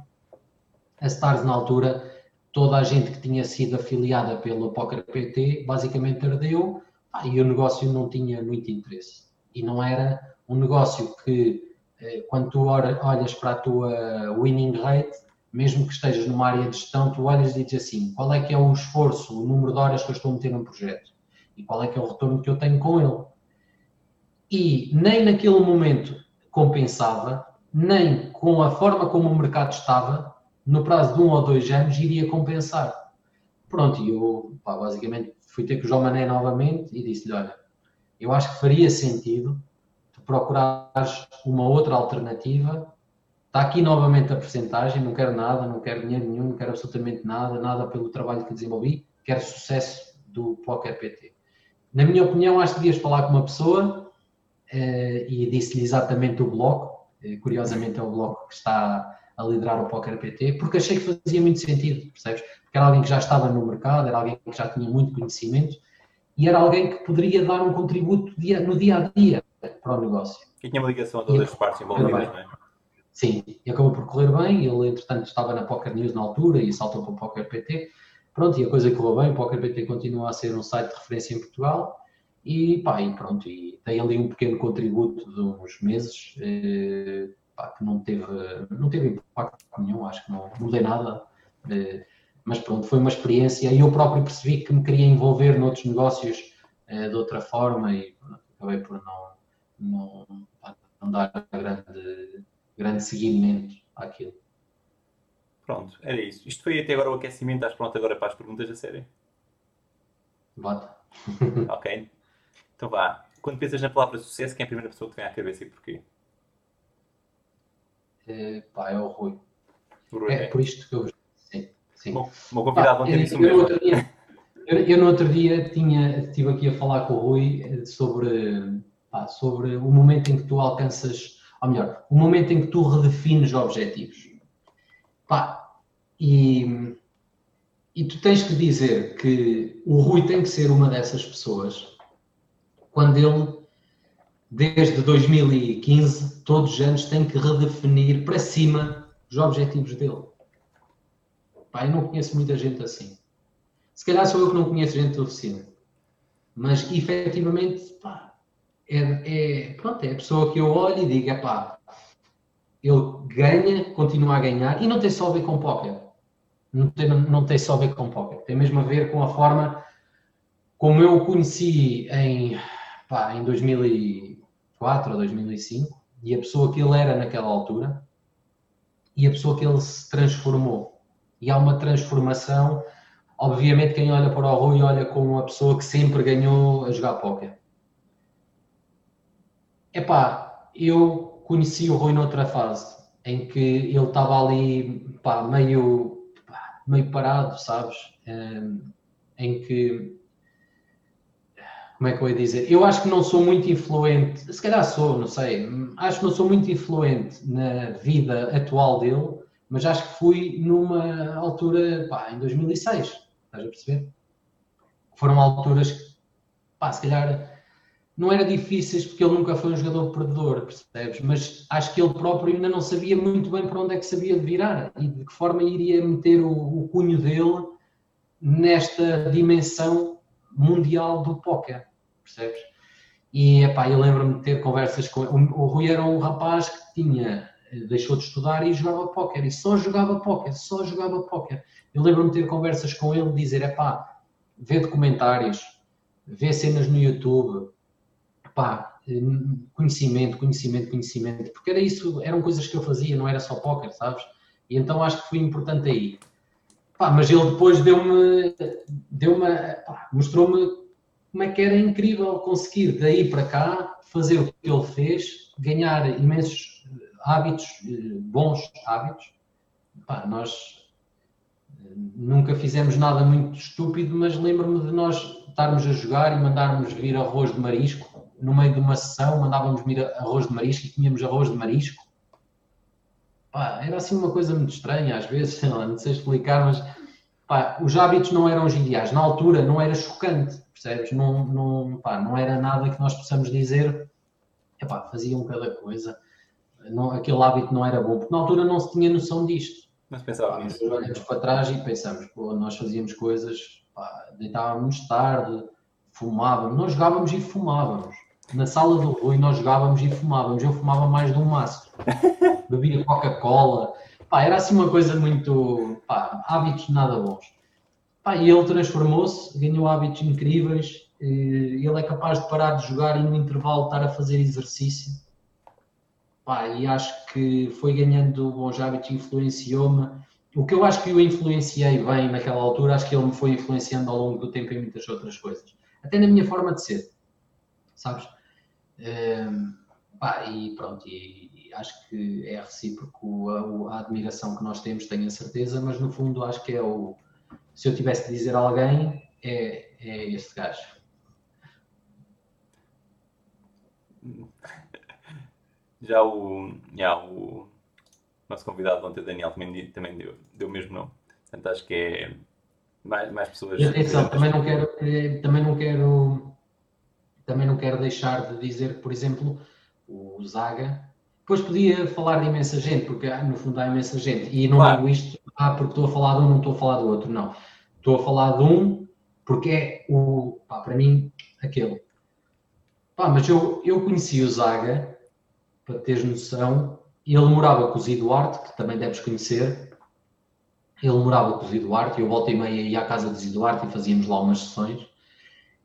Speaker 2: a Stars, na altura, toda a gente que tinha sido afiliada pelo Poker PT basicamente ardeu ah, e o negócio não tinha muito interesse. E não era um negócio que, eh, quando tu olhas para a tua winning rate, mesmo que estejas numa área de gestão, tu olhas e dizes assim, qual é que é o esforço, o número de horas que eu estou a meter num projeto e qual é que é o retorno que eu tenho com ele. E nem naquele momento compensava, nem com a forma como o mercado estava, no prazo de um ou dois anos, iria compensar. Pronto, e eu pá, basicamente fui ter com o João Mané novamente e disse-lhe, olha, eu acho que faria sentido tu procurares uma outra alternativa Está aqui novamente a percentagem, não quero nada, não quero dinheiro nenhum, não quero absolutamente nada, nada pelo trabalho que desenvolvi, quero sucesso do Poker PT. Na minha opinião, acho que devias falar com uma pessoa e disse-lhe exatamente o bloco, eh, curiosamente é o bloco que está a liderar o Poker PT, porque achei que fazia muito sentido, percebes? Porque era alguém que já estava no mercado, era alguém que já tinha muito conhecimento e era alguém que poderia dar um contributo dia, no dia a dia para o negócio.
Speaker 1: E tinha uma ligação a todas as partes envolvidas, não é?
Speaker 2: Sim, e acabou por correr bem. Ele, entretanto, estava na Poker News na altura e saltou para o Poker PT. Pronto, e a coisa correu bem. O Poker PT continua a ser um site de referência em Portugal. E pá, e pronto, e tem ali um pequeno contributo de uns meses eh, pá, que não teve, não teve impacto nenhum, acho que não mudei nada. Eh, mas pronto, foi uma experiência e eu próprio percebi que me queria envolver noutros negócios eh, de outra forma e pronto, acabei por não, não, não dar grande grande seguimento àquilo.
Speaker 1: Pronto, era isso. Isto foi até agora o aquecimento. Estás pronto agora para as perguntas da série?
Speaker 2: Bota.
Speaker 1: ok. Então vá. Quando pensas na palavra sucesso, quem é a primeira pessoa que vem à cabeça e porquê?
Speaker 2: É, pá, é o Rui.
Speaker 1: O Rui
Speaker 2: é, é, por isto que eu. Sim, sim.
Speaker 1: Bom, mesmo.
Speaker 2: Outro dia, eu, eu, no outro dia tinha, estive aqui a falar com o Rui sobre, pá, sobre o momento em que tu alcanças ou melhor, o momento em que tu redefines objetivos. Pá, e, e tu tens que dizer que o Rui tem que ser uma dessas pessoas quando ele, desde 2015, todos os anos, tem que redefinir para cima os objetivos dele. Pá, eu não conheço muita gente assim. Se calhar sou eu que não conheço gente suficiente. Mas efetivamente, pá, é, é, pronto, é a pessoa que eu olho e digo, pá, ele ganha, continua a ganhar, e não tem só a ver com póquer. Não tem, não tem só a ver com póquer. Tem mesmo a ver com a forma como eu o conheci em, pá, em 2004 ou 2005, e a pessoa que ele era naquela altura, e a pessoa que ele se transformou. E há uma transformação. Obviamente, quem olha para o Rui olha como uma pessoa que sempre ganhou a jogar póquer Epá, eu conheci o Rui noutra fase, em que ele estava ali, pá, meio, pá, meio parado, sabes? Um, em que, como é que eu ia dizer? Eu acho que não sou muito influente, se calhar sou, não sei, acho que não sou muito influente na vida atual dele, mas acho que fui numa altura, pá, em 2006, estás a perceber? Foram alturas que, pá, se calhar não era difíceis porque ele nunca foi um jogador perdedor, percebes? Mas acho que ele próprio ainda não sabia muito bem para onde é que sabia virar e de que forma iria meter o, o cunho dele nesta dimensão mundial do póquer, percebes? E epá, eu lembro-me de ter conversas com o, o Rui era um rapaz que tinha deixou de estudar e jogava póquer e só jogava póquer, só jogava póquer. Eu lembro-me de ter conversas com ele dizer, epá, vê documentários, vê cenas no YouTube, pá, conhecimento, conhecimento, conhecimento, porque era isso, eram coisas que eu fazia, não era só póquer, sabes? E então acho que foi importante aí. Pá, mas ele depois deu-me, deu mostrou-me como é que era incrível conseguir daí para cá fazer o que ele fez, ganhar imensos hábitos, bons hábitos. Pá, nós eh, nunca fizemos nada muito estúpido, mas lembro-me de nós estarmos a jogar e mandarmos vir arroz de marisco. No meio de uma sessão, mandávamos vir arroz de marisco e comíamos arroz de marisco. Pá, era assim uma coisa muito estranha, às vezes, não sei explicar, mas pá, os hábitos não eram ideais. Na altura não era chocante percebes? Não, não, pá, não era nada que nós possamos dizer, epá, faziam cada coisa, não, aquele hábito não era bom, porque na altura não se tinha noção disto.
Speaker 1: Mas pensava nisso.
Speaker 2: Olhamos para trás e pensamos, pô, nós fazíamos coisas, pá, deitávamos tarde, fumávamos, nós jogávamos e fumávamos. Na sala do Rui nós jogávamos e fumávamos, eu fumava mais de um maço, bebia Coca-Cola, era assim uma coisa muito, pá, hábitos nada bons. Pá, e ele transformou-se, ganhou hábitos incríveis. Ele é capaz de parar de jogar e no intervalo estar a fazer exercício. Pá, e acho que foi ganhando bons hábitos, influenciou-me. O que eu acho que o influenciei bem naquela altura, acho que ele me foi influenciando ao longo do tempo em muitas outras coisas. Até na minha forma de ser, sabes? Um, pá, e pronto, e, e, acho que é recíproco a, a, admiração que nós temos, tenho a certeza, mas no fundo acho que é o, se eu tivesse de dizer a alguém, é, é este gajo.
Speaker 1: Já o, já o nosso convidado ontem, Daniel, também, também deu, deu o mesmo nome. Portanto, acho que é mais, mais pessoas.
Speaker 2: E atenção, também não quero, eh, também não quero, também não quero deixar de dizer que, por exemplo, o Zaga, depois podia falar de imensa gente, porque no fundo há imensa gente, e não claro. digo isto ah, porque estou a falar de um, não estou a falar do outro, não. Estou a falar de um porque é o, pá, para mim, aquele. Pá, mas eu, eu conheci o Zaga, para teres noção, e ele morava com o Zé Duarte, que também deves conhecer. Ele morava com o Zé Duarte, e eu volta e meia ia à casa do Zé Duarte e fazíamos lá umas sessões.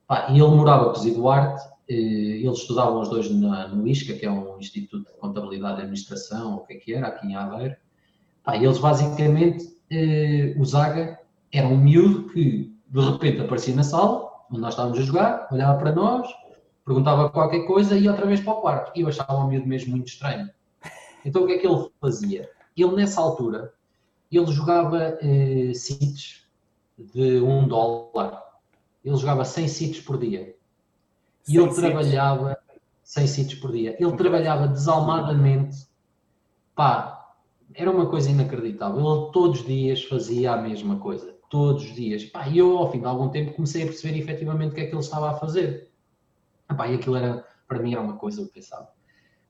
Speaker 2: Pá, e ele morava com o Zé Duarte, eles estudavam os dois na, no ISCA, que é um Instituto de Contabilidade e Administração, o que é que era, aqui em Aveiro. Pá, eles basicamente, eh, o Zaga era um miúdo que de repente aparecia na sala, onde nós estávamos a jogar, olhava para nós, perguntava qualquer coisa e ia outra vez para o quarto. E eu achava o miúdo mesmo muito estranho. Então o que é que ele fazia? Ele nessa altura, ele jogava eh, de um dólar. Ele jogava 100 sítios por dia. E ele trabalhava 100 sítios por dia. Ele trabalhava desalmadamente. Pá, era uma coisa inacreditável. Ele todos os dias fazia a mesma coisa. Todos os dias. Pá, e eu, ao fim de algum tempo, comecei a perceber efetivamente o que é que ele estava a fazer. Pá, e aquilo era, para mim, era uma coisa que eu pensava.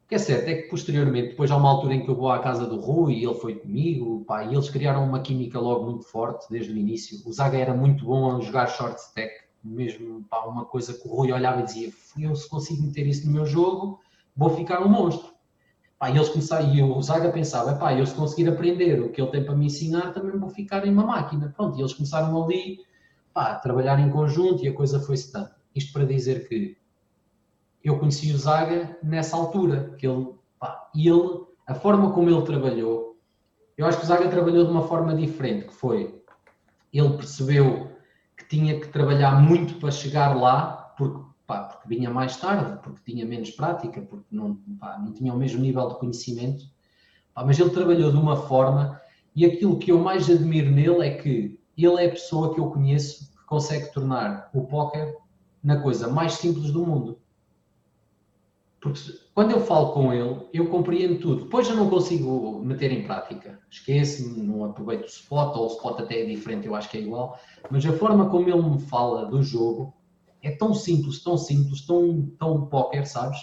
Speaker 2: O que é certo é que, posteriormente, depois há uma altura em que eu vou à casa do Rui e ele foi comigo, pá, e eles criaram uma química logo muito forte, desde o início. O Zaga era muito bom a jogar short stack, mesmo, pá, uma coisa que o Rui olhava e dizia: eu se consigo meter isso no meu jogo, vou ficar um monstro. Pá, e eles começaram, e o Zaga pensava, pá, eu se conseguir aprender o que ele tem para me ensinar, também vou ficar em uma máquina. Pronto, e eles começaram ali pá, a trabalhar em conjunto e a coisa foi-se dando. Isto para dizer que eu conheci o Zaga nessa altura, que ele, pá, ele, a forma como ele trabalhou, eu acho que o Zaga trabalhou de uma forma diferente, que foi, ele percebeu tinha que trabalhar muito para chegar lá, porque pá, porque vinha mais tarde, porque tinha menos prática, porque não, pá, não tinha o mesmo nível de conhecimento. Pá, mas ele trabalhou de uma forma e aquilo que eu mais admiro nele é que ele é a pessoa que eu conheço que consegue tornar o póquer na coisa mais simples do mundo. Porque quando eu falo com ele, eu compreendo tudo. Depois eu não consigo meter em prática. Esqueço-me, não aproveito o spot, ou o spot até é diferente, eu acho que é igual. Mas a forma como ele me fala do jogo, é tão simples, tão simples, tão, tão póquer, sabes?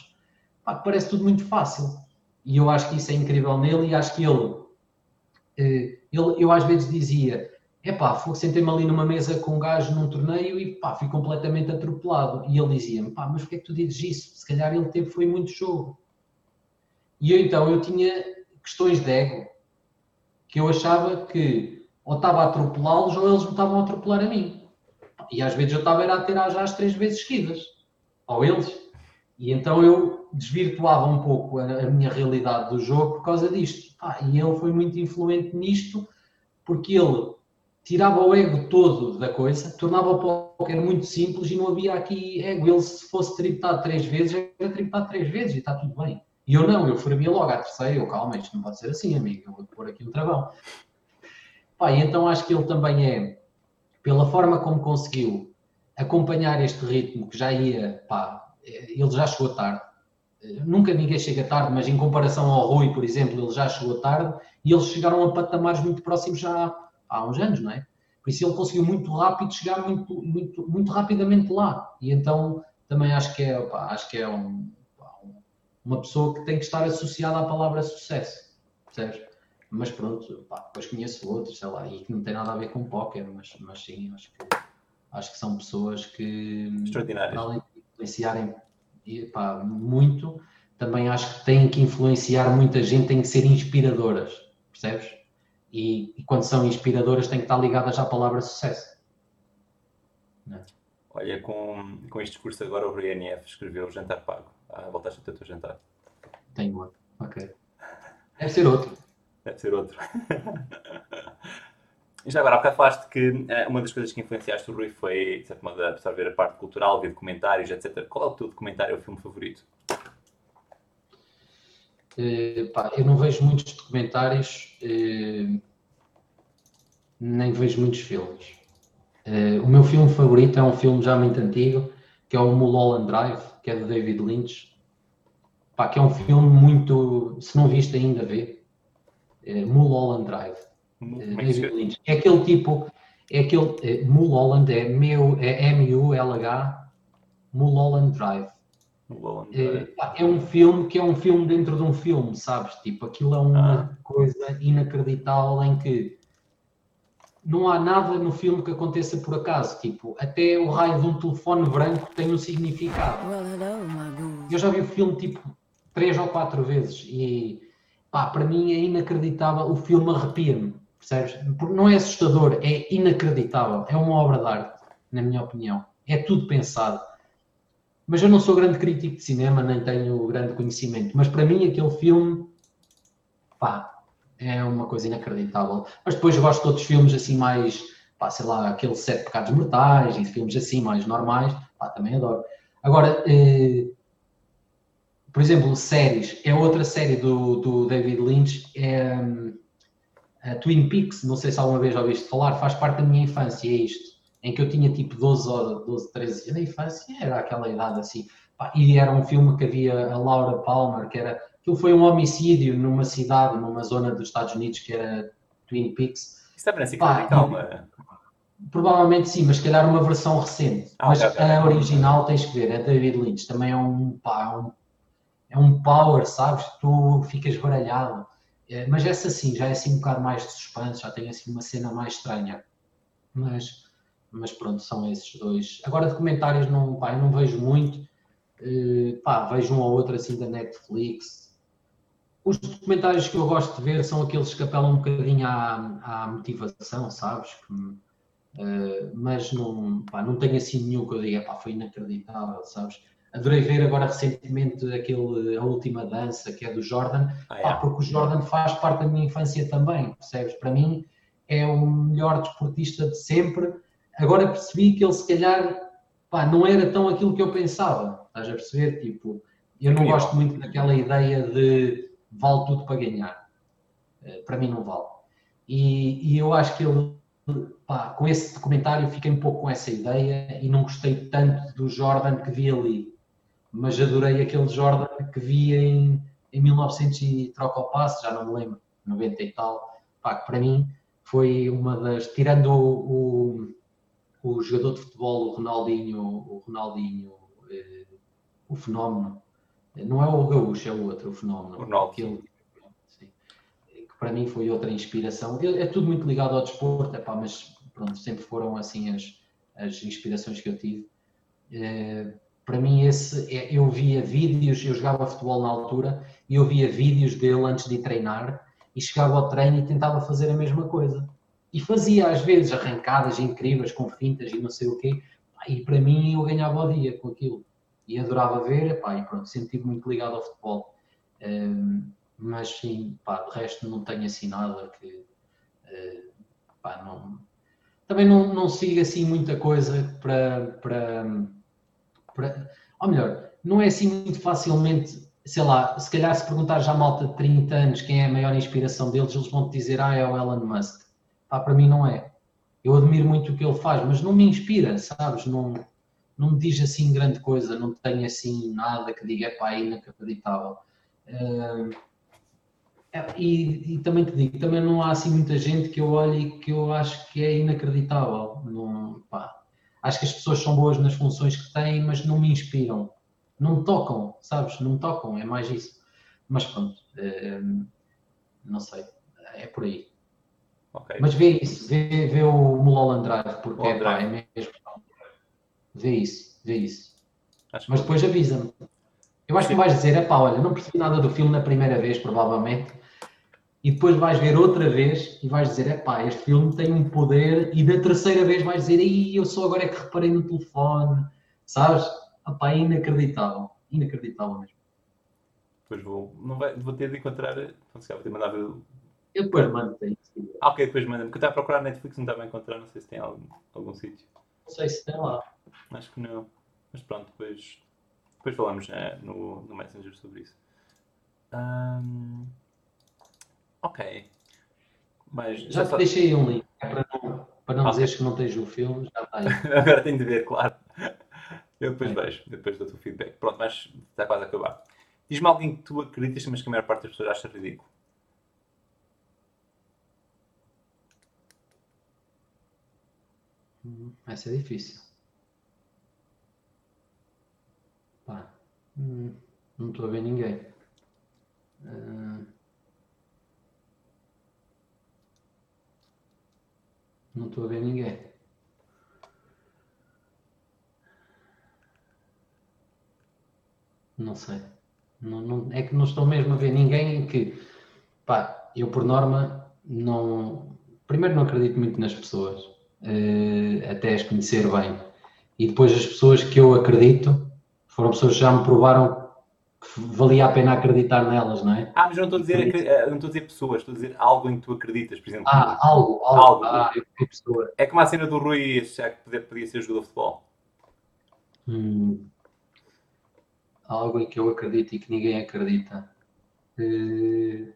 Speaker 2: Pá, parece tudo muito fácil. E eu acho que isso é incrível nele e acho que ele, eh, ele eu às vezes dizia, é pá, sentei-me ali numa mesa com um gajo num torneio e pá, fui completamente atropelado. E ele dizia-me, pá, mas porquê é que tu dizes isso? Se calhar ele teve foi muito jogo. E eu então, eu tinha questões de ego, que eu achava que ou estava a atropelá-los ou eles me estavam a atropelar a mim. E às vezes eu estava a ter já as três vezes seguidas, ou eles. E então eu desvirtuava um pouco a, a minha realidade do jogo por causa disto. E ele foi muito influente nisto, porque ele tirava o ego todo da coisa, tornava o póquer muito simples e não havia aqui ego. Ele, se fosse tributado três vezes, era tributado três vezes e está tudo bem. E eu não, eu fervia logo à terceira, eu calma, isto não pode ser assim, amigo, eu vou pôr aqui um travão. Pá, então acho que ele também é, pela forma como conseguiu acompanhar este ritmo que já ia, pá, ele já chegou tarde. Nunca ninguém chega tarde, mas em comparação ao Rui, por exemplo, ele já chegou tarde e eles chegaram a patamares muito próximos já há uns anos, não é? Por isso ele conseguiu muito rápido chegar muito, muito, muito rapidamente lá. E então também acho que é, pá, acho que é um, uma pessoa que tem que estar associada à palavra sucesso, percebes? Mas pronto, pá, depois conheço outros, sei lá, e que não tem nada a ver com póquer, mas, mas sim, acho que, acho que são pessoas que,
Speaker 1: para
Speaker 2: além de influenciarem pá, muito, também acho que têm que influenciar muita gente, têm que ser inspiradoras, percebes? E, e quando são inspiradoras, têm que estar ligadas à palavra sucesso.
Speaker 1: É? Olha, com, com este discurso agora, o Rui NF escreveu o jantar pago. Ah, voltaste a ter o teu jantar.
Speaker 2: Tenho outro, ok. Deve ser outro.
Speaker 1: Deve ser outro. e já agora, há bocado falaste que uh, uma das coisas que influenciaste o Rui foi, de certo modo, absorver a parte cultural, ver documentários, etc. Qual é o teu documentário ou filme favorito?
Speaker 2: Uh, pá, eu não vejo muitos documentários, uh, nem vejo muitos filmes. Uh, o meu filme favorito é um filme já muito antigo, que é o Mulholland Drive, que é do David Lynch. Pá, que é um filme muito. Se não viste ainda, vê. É Mulholland Drive. Uh, David Lynch. É aquele tipo. É aquele. É, Mulholland é, é M-U-L-H. Mulholland Drive. É, é, um filme que é um filme dentro de um filme, sabes? Tipo, aquilo é uma ah. coisa inacreditável em que não há nada no filme que aconteça por acaso. Tipo, até o raio de um telefone branco tem um significado. Eu já vi o filme tipo três ou quatro vezes e pá, para mim é inacreditável. O filme arrepia-me, percebes? Não é assustador, é inacreditável. É uma obra de arte, na minha opinião. É tudo pensado. Mas eu não sou grande crítico de cinema, nem tenho grande conhecimento. Mas para mim aquele filme, pá, é uma coisa inacreditável. Mas depois gosto de outros filmes assim mais, pá, sei lá, aquele Sete Pecados Mortais e filmes assim mais normais, pá, também adoro. Agora, eh, por exemplo, séries, é outra série do, do David Lynch, é um, Twin Peaks, não sei se alguma vez ouviste falar, faz parte da minha infância, é isto, em que eu tinha tipo 12 ou 12, 13 anos, na infância era aquela idade assim, pá, e era um filme que havia a Laura Palmer, que era Aquilo foi um homicídio numa cidade, numa zona dos Estados Unidos que era Twin Peaks.
Speaker 1: Isso é para si calma.
Speaker 2: Provavelmente sim, mas se calhar uma versão recente. Ah, mas a original tens que ver, é David Lynch. Também é um, pá, é um, é um power, sabes? Tu ficas baralhado. É, mas essa sim, já é assim um bocado mais de suspense, já tem assim uma cena mais estranha. Mas, mas pronto, são esses dois. Agora documentários não, pá, eu não vejo muito. Uh, pá, vejo um ou outro assim da Netflix, os documentários que eu gosto de ver são aqueles que apelam um bocadinho à, à motivação, sabes? Uh, mas não, pá, não tenho assim nenhum que eu diga, pá, foi inacreditável, sabes? Adorei ver agora recentemente aquele A Última Dança, que é do Jordan, ah, é. porque o Jordan faz parte da minha infância também, percebes? Para mim é o melhor desportista de sempre. Agora percebi que ele se calhar pá, não era tão aquilo que eu pensava, estás a perceber? Tipo, eu não gosto muito daquela ideia de vale tudo para ganhar. Eh, para mim não vale. E, e eu acho que ele, pá, com esse documentário, fiquei um pouco com essa ideia e não gostei tanto do Jordan que vi ali. Mas adorei aquele Jordan que vi em, em 1900 e troca o passo, já não me lembro, 90 e tal. Pá, que para mim foi uma das. Tirando o, o, o jogador de futebol, o Ronaldinho, o Ronaldinho, eh, o fenómeno, não é o Gaúcho, é o outro, o fenómeno. Ronaldo. Aquele, sim, que para mim foi outra inspiração. É tudo muito ligado ao desporto, epá, mas pronto, sempre foram assim as, as inspirações que eu tive. É, para mim, esse, é, eu via vídeos, eu jogava futebol na altura e eu via vídeos dele antes de treinar e chegava ao treino e tentava fazer a mesma coisa. E fazia às vezes arrancadas incríveis com fintas e não sei o quê. E para mim eu ganhava o dia com aquilo e adorava ver, epá, e pronto, estive muito ligado ao futebol. Um, mas sim, pá, de resto não tenho assim nada que uh, pá, não, também não, não sigo assim muita coisa para, para, para. Ou melhor, não é assim muito facilmente. Sei lá, se calhar se perguntar já a malta de 30 anos quem é a maior inspiração deles, eles vão te dizer, ah, é o Elon Musk. Pá, para mim não é. Eu admiro muito o que ele faz, mas não me inspira, sabes? Não, não me diz assim grande coisa, não tenho assim nada que diga, pá, é inacreditável. Uh, e, e, também te digo, também não há assim muita gente que eu olhe e que eu acho que é inacreditável. Não, pá, acho que as pessoas são boas nas funções que têm, mas não me inspiram. Não me tocam, sabes? Não me tocam, é mais isso. Mas pronto, uh, não sei, é por aí. Okay. Mas vê isso, vê, vê o Mulholland Drive, porque é, pá, é mesmo Vê isso, vê isso. Acho Mas depois avisa-me. Eu acho que vais dizer, é pá, olha, não percebi nada do filme na primeira vez, provavelmente, e depois vais ver outra vez e vais dizer, é pá, este filme tem um poder, e da terceira vez vais dizer, e eu só agora é que reparei no telefone, sabes? Ah pá, é inacreditável, inacreditável mesmo.
Speaker 1: Depois vou, não vai, vou ter de encontrar, vou ter de mandar ver.
Speaker 2: Eu depois mando-te.
Speaker 1: Ah, ok, depois manda-me, porque eu estava a procurar Netflix, não estava a encontrar, não sei se tem algum, algum sítio.
Speaker 2: Não sei se tem lá.
Speaker 1: Acho que não. Mas pronto, depois, depois falamos né, no, no Messenger sobre isso. Um, ok.
Speaker 2: Mas já, já te deixei um link é para não, para não okay. dizeres que não tens o filme, já está aí.
Speaker 1: Agora tenho de ver, claro. Eu depois é. vejo, depois dou o feedback. Pronto, mas está quase a acabar. Diz-me alguém que tu acreditas, mas que a maior parte das pessoas acha ridículo.
Speaker 2: Vai ser difícil. Pá, hum, não estou a ver ninguém. Não estou a ver ninguém. Não sei. Não, não, é que não estou mesmo a ver ninguém que, pá, eu por norma não. Primeiro não acredito muito nas pessoas até as conhecer bem. E depois as pessoas que eu acredito foram pessoas que já me provaram que valia a pena acreditar nelas, não é?
Speaker 1: Ah, mas não estou a dizer, eh, não estou a dizer pessoas, estou a dizer algo em que tu acreditas, por exemplo.
Speaker 2: Ah, algo, algo. algo. Ah, eu pessoa.
Speaker 1: É como a cena do Rui achar que podia, podia ser jogador de futebol.
Speaker 2: Hum. Algo em que eu acredito e que ninguém acredita. Uh...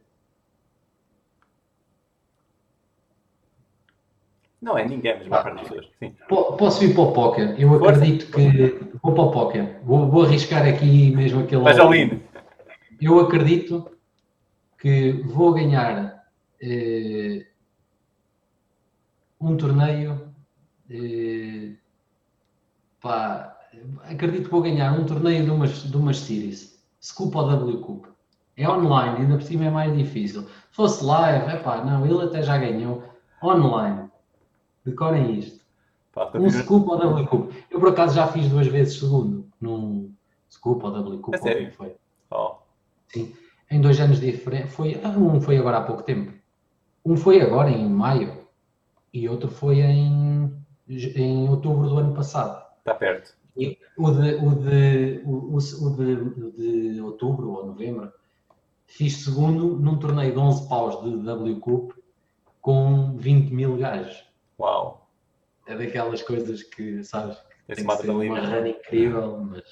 Speaker 1: Não é ninguém, mas uma parte das pessoas. Sim.
Speaker 2: Posso ir para o póquer? Eu Força. acredito que. Vou para o póquer. Vou, vou arriscar aqui mesmo aquele.
Speaker 1: Mas Aline.
Speaker 2: Eu acredito que vou ganhar eh, um torneio. Eh, pá, acredito que vou ganhar um torneio de umas, de umas series. Scoop ou W Cup. É online, ainda por cima é mais difícil. Se fosse live, é pá, não, ele até já ganhou. Online Decorem isto. Pá, um scoop ou double cup. Eu por acaso já fiz duas vezes segundo num scoop ou double cup.
Speaker 1: É sério?
Speaker 2: Foi.
Speaker 1: Oh.
Speaker 2: Sim. Em dois anos diferentes. Foi, ah, um foi agora há pouco tempo. Um foi agora em maio e outro foi em, em outubro do ano passado.
Speaker 1: Está perto.
Speaker 2: E o de, o, de, o, o de, de outubro ou novembro fiz segundo num torneio de 11 paus de W Cup com 20 mil gajos.
Speaker 1: Uau!
Speaker 2: É daquelas coisas que, sabes, que tem que ser uma run incrível, mas,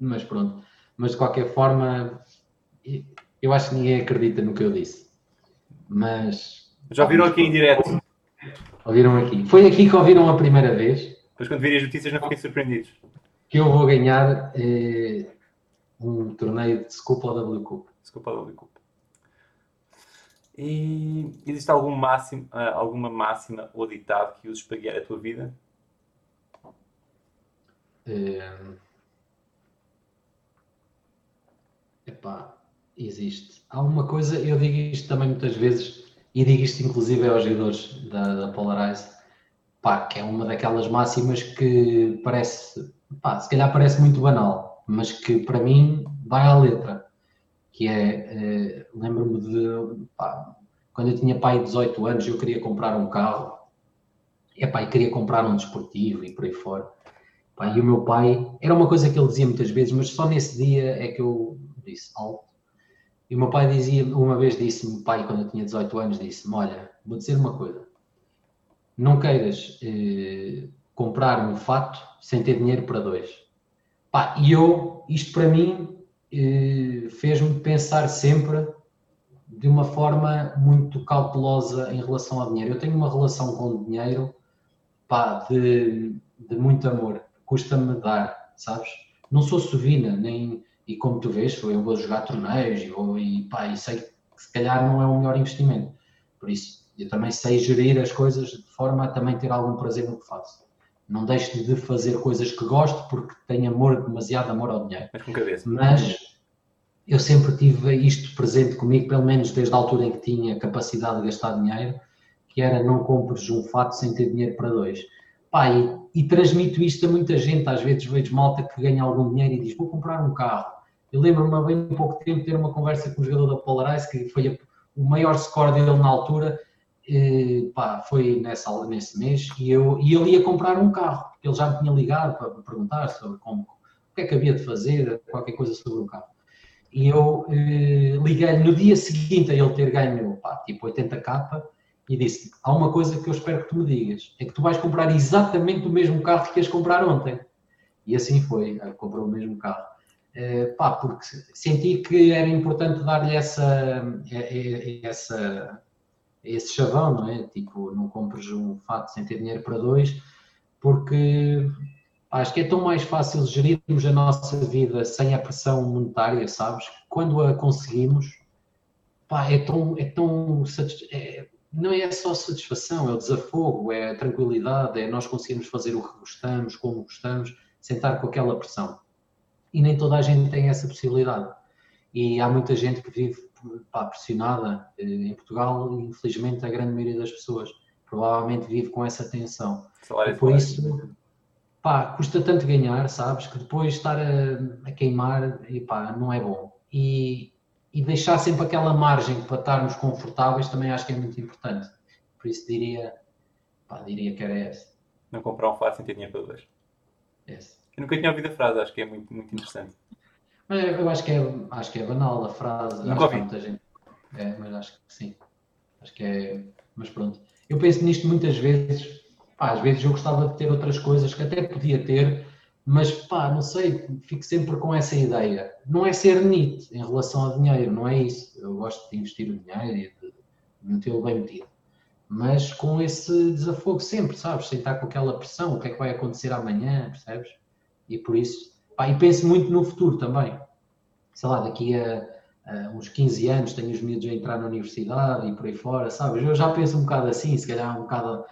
Speaker 2: mas pronto. Mas de qualquer forma, eu acho que ninguém acredita no que eu disse. Mas.
Speaker 1: Já ouviram aqui em direto?
Speaker 2: Ouviram aqui. Foi aqui que ouviram a primeira vez.
Speaker 1: Mas quando virem as notícias não fiquem surpreendidos.
Speaker 2: Que eu vou ganhar eh, um torneio de Scoop ou W Cup.
Speaker 1: Scoop ou W Cup. E existe algum máximo, ah, alguma máxima ou ditado que uses para guiar a tua vida?
Speaker 2: É... Epá, existe. Há uma coisa, eu digo isto também muitas vezes, e digo isto inclusive aos jogadores da, da Polarize, pá, que é uma daquelas máximas que parece, pá, se calhar parece muito banal, mas que para mim vai à letra que é, é lembro-me de, pá, quando eu tinha pai de 18 anos, eu queria comprar um carro, pá, e queria comprar um desportivo e por aí fora. Pá, e o meu pai, era uma coisa que ele dizia muitas vezes, mas só nesse dia é que eu disse alto. E o meu pai dizia, uma vez disse-me, pai, quando eu tinha 18 anos, disse-me: Olha, vou dizer uma coisa. não queiras eh, comprar um fato sem ter dinheiro para dois. Pá, e eu, isto para mim, eh, fez-me pensar sempre de uma forma muito cautelosa em relação ao dinheiro. Eu tenho uma relação com o dinheiro pá, de, de muito amor, custa-me dar, sabes? Não sou sovina, nem, e como tu vês, eu vou jogar torneios e, vou, e, pá, e sei que se calhar não é o melhor investimento. Por isso, eu também sei gerir as coisas de forma a também ter algum prazer no que faço. Não deixo de fazer coisas que gosto porque tenho amor, demasiado amor ao dinheiro.
Speaker 1: Mas com cabeça.
Speaker 2: Mas eu sempre tive isto presente comigo, pelo menos desde a altura em que tinha capacidade de gastar dinheiro, que era não compres um fato sem ter dinheiro para dois. Pá, e, e, transmito isto a muita gente, às vezes vejo malta que ganha algum dinheiro e diz, vou comprar um carro. Eu lembro-me há bem pouco tempo ter uma conversa com um jogador da Polarize, que foi a, o maior score dele na altura, e, pá, foi nessa, nesse mês, e, eu, e ele ia comprar um carro, porque ele já me tinha ligado para perguntar sobre como, o que é que havia de fazer, qualquer coisa sobre o carro. E eu eh, liguei-lhe no dia seguinte a ele ter ganho pá, tipo 80k e disse: Há uma coisa que eu espero que tu me digas: é que tu vais comprar exatamente o mesmo carro que ias comprar ontem. E assim foi, comprou o mesmo carro. Eh, pá, porque senti que era importante dar-lhe essa, eh, eh, essa, esse chavão, não é? Tipo, não compres um fato sem ter dinheiro para dois, porque Acho que é tão mais fácil gerirmos a nossa vida sem a pressão monetária, sabes? Quando a conseguimos, pá, é tão. É tão é, não é só satisfação, é o desafogo, é a tranquilidade, é nós conseguirmos fazer o que gostamos, como gostamos, sem estar com aquela pressão. E nem toda a gente tem essa possibilidade. E há muita gente que vive pá, pressionada eh, em Portugal, infelizmente a grande maioria das pessoas provavelmente vive com essa tensão. E por isso pá, custa tanto ganhar, sabes, que depois estar a, a queimar, e pá, não é bom. E, e deixar sempre aquela margem para estarmos confortáveis também acho que é muito importante. Por isso diria, pá, diria que era essa.
Speaker 1: Não comprar um fato sem ter dinheiro para dois.
Speaker 2: Esse.
Speaker 1: Eu nunca tinha ouvido a frase, acho que é muito, muito interessante.
Speaker 2: Mas eu acho que é, acho que é banal a frase.
Speaker 1: Nunca ouvi.
Speaker 2: Muita gente. É, mas acho que sim. Acho que é. Mas pronto. Eu penso nisto muitas vezes pá, às vezes eu gostava de ter outras coisas que até podia ter, mas pá, não sei, fico sempre com essa ideia. Não é ser neat em relação ao dinheiro, não é isso. Eu gosto de investir o dinheiro e de metê-lo bem metido. Mas com esse desafogo sempre, sabes? Sem estar com aquela pressão, o que é que vai acontecer amanhã, percebes? E por isso, pá, e penso muito no futuro também. Sei lá, daqui a, a uns 15 anos tenho os miúdos a entrar na universidade e por aí fora, sabes? Eu já penso um bocado assim, se calhar um bocado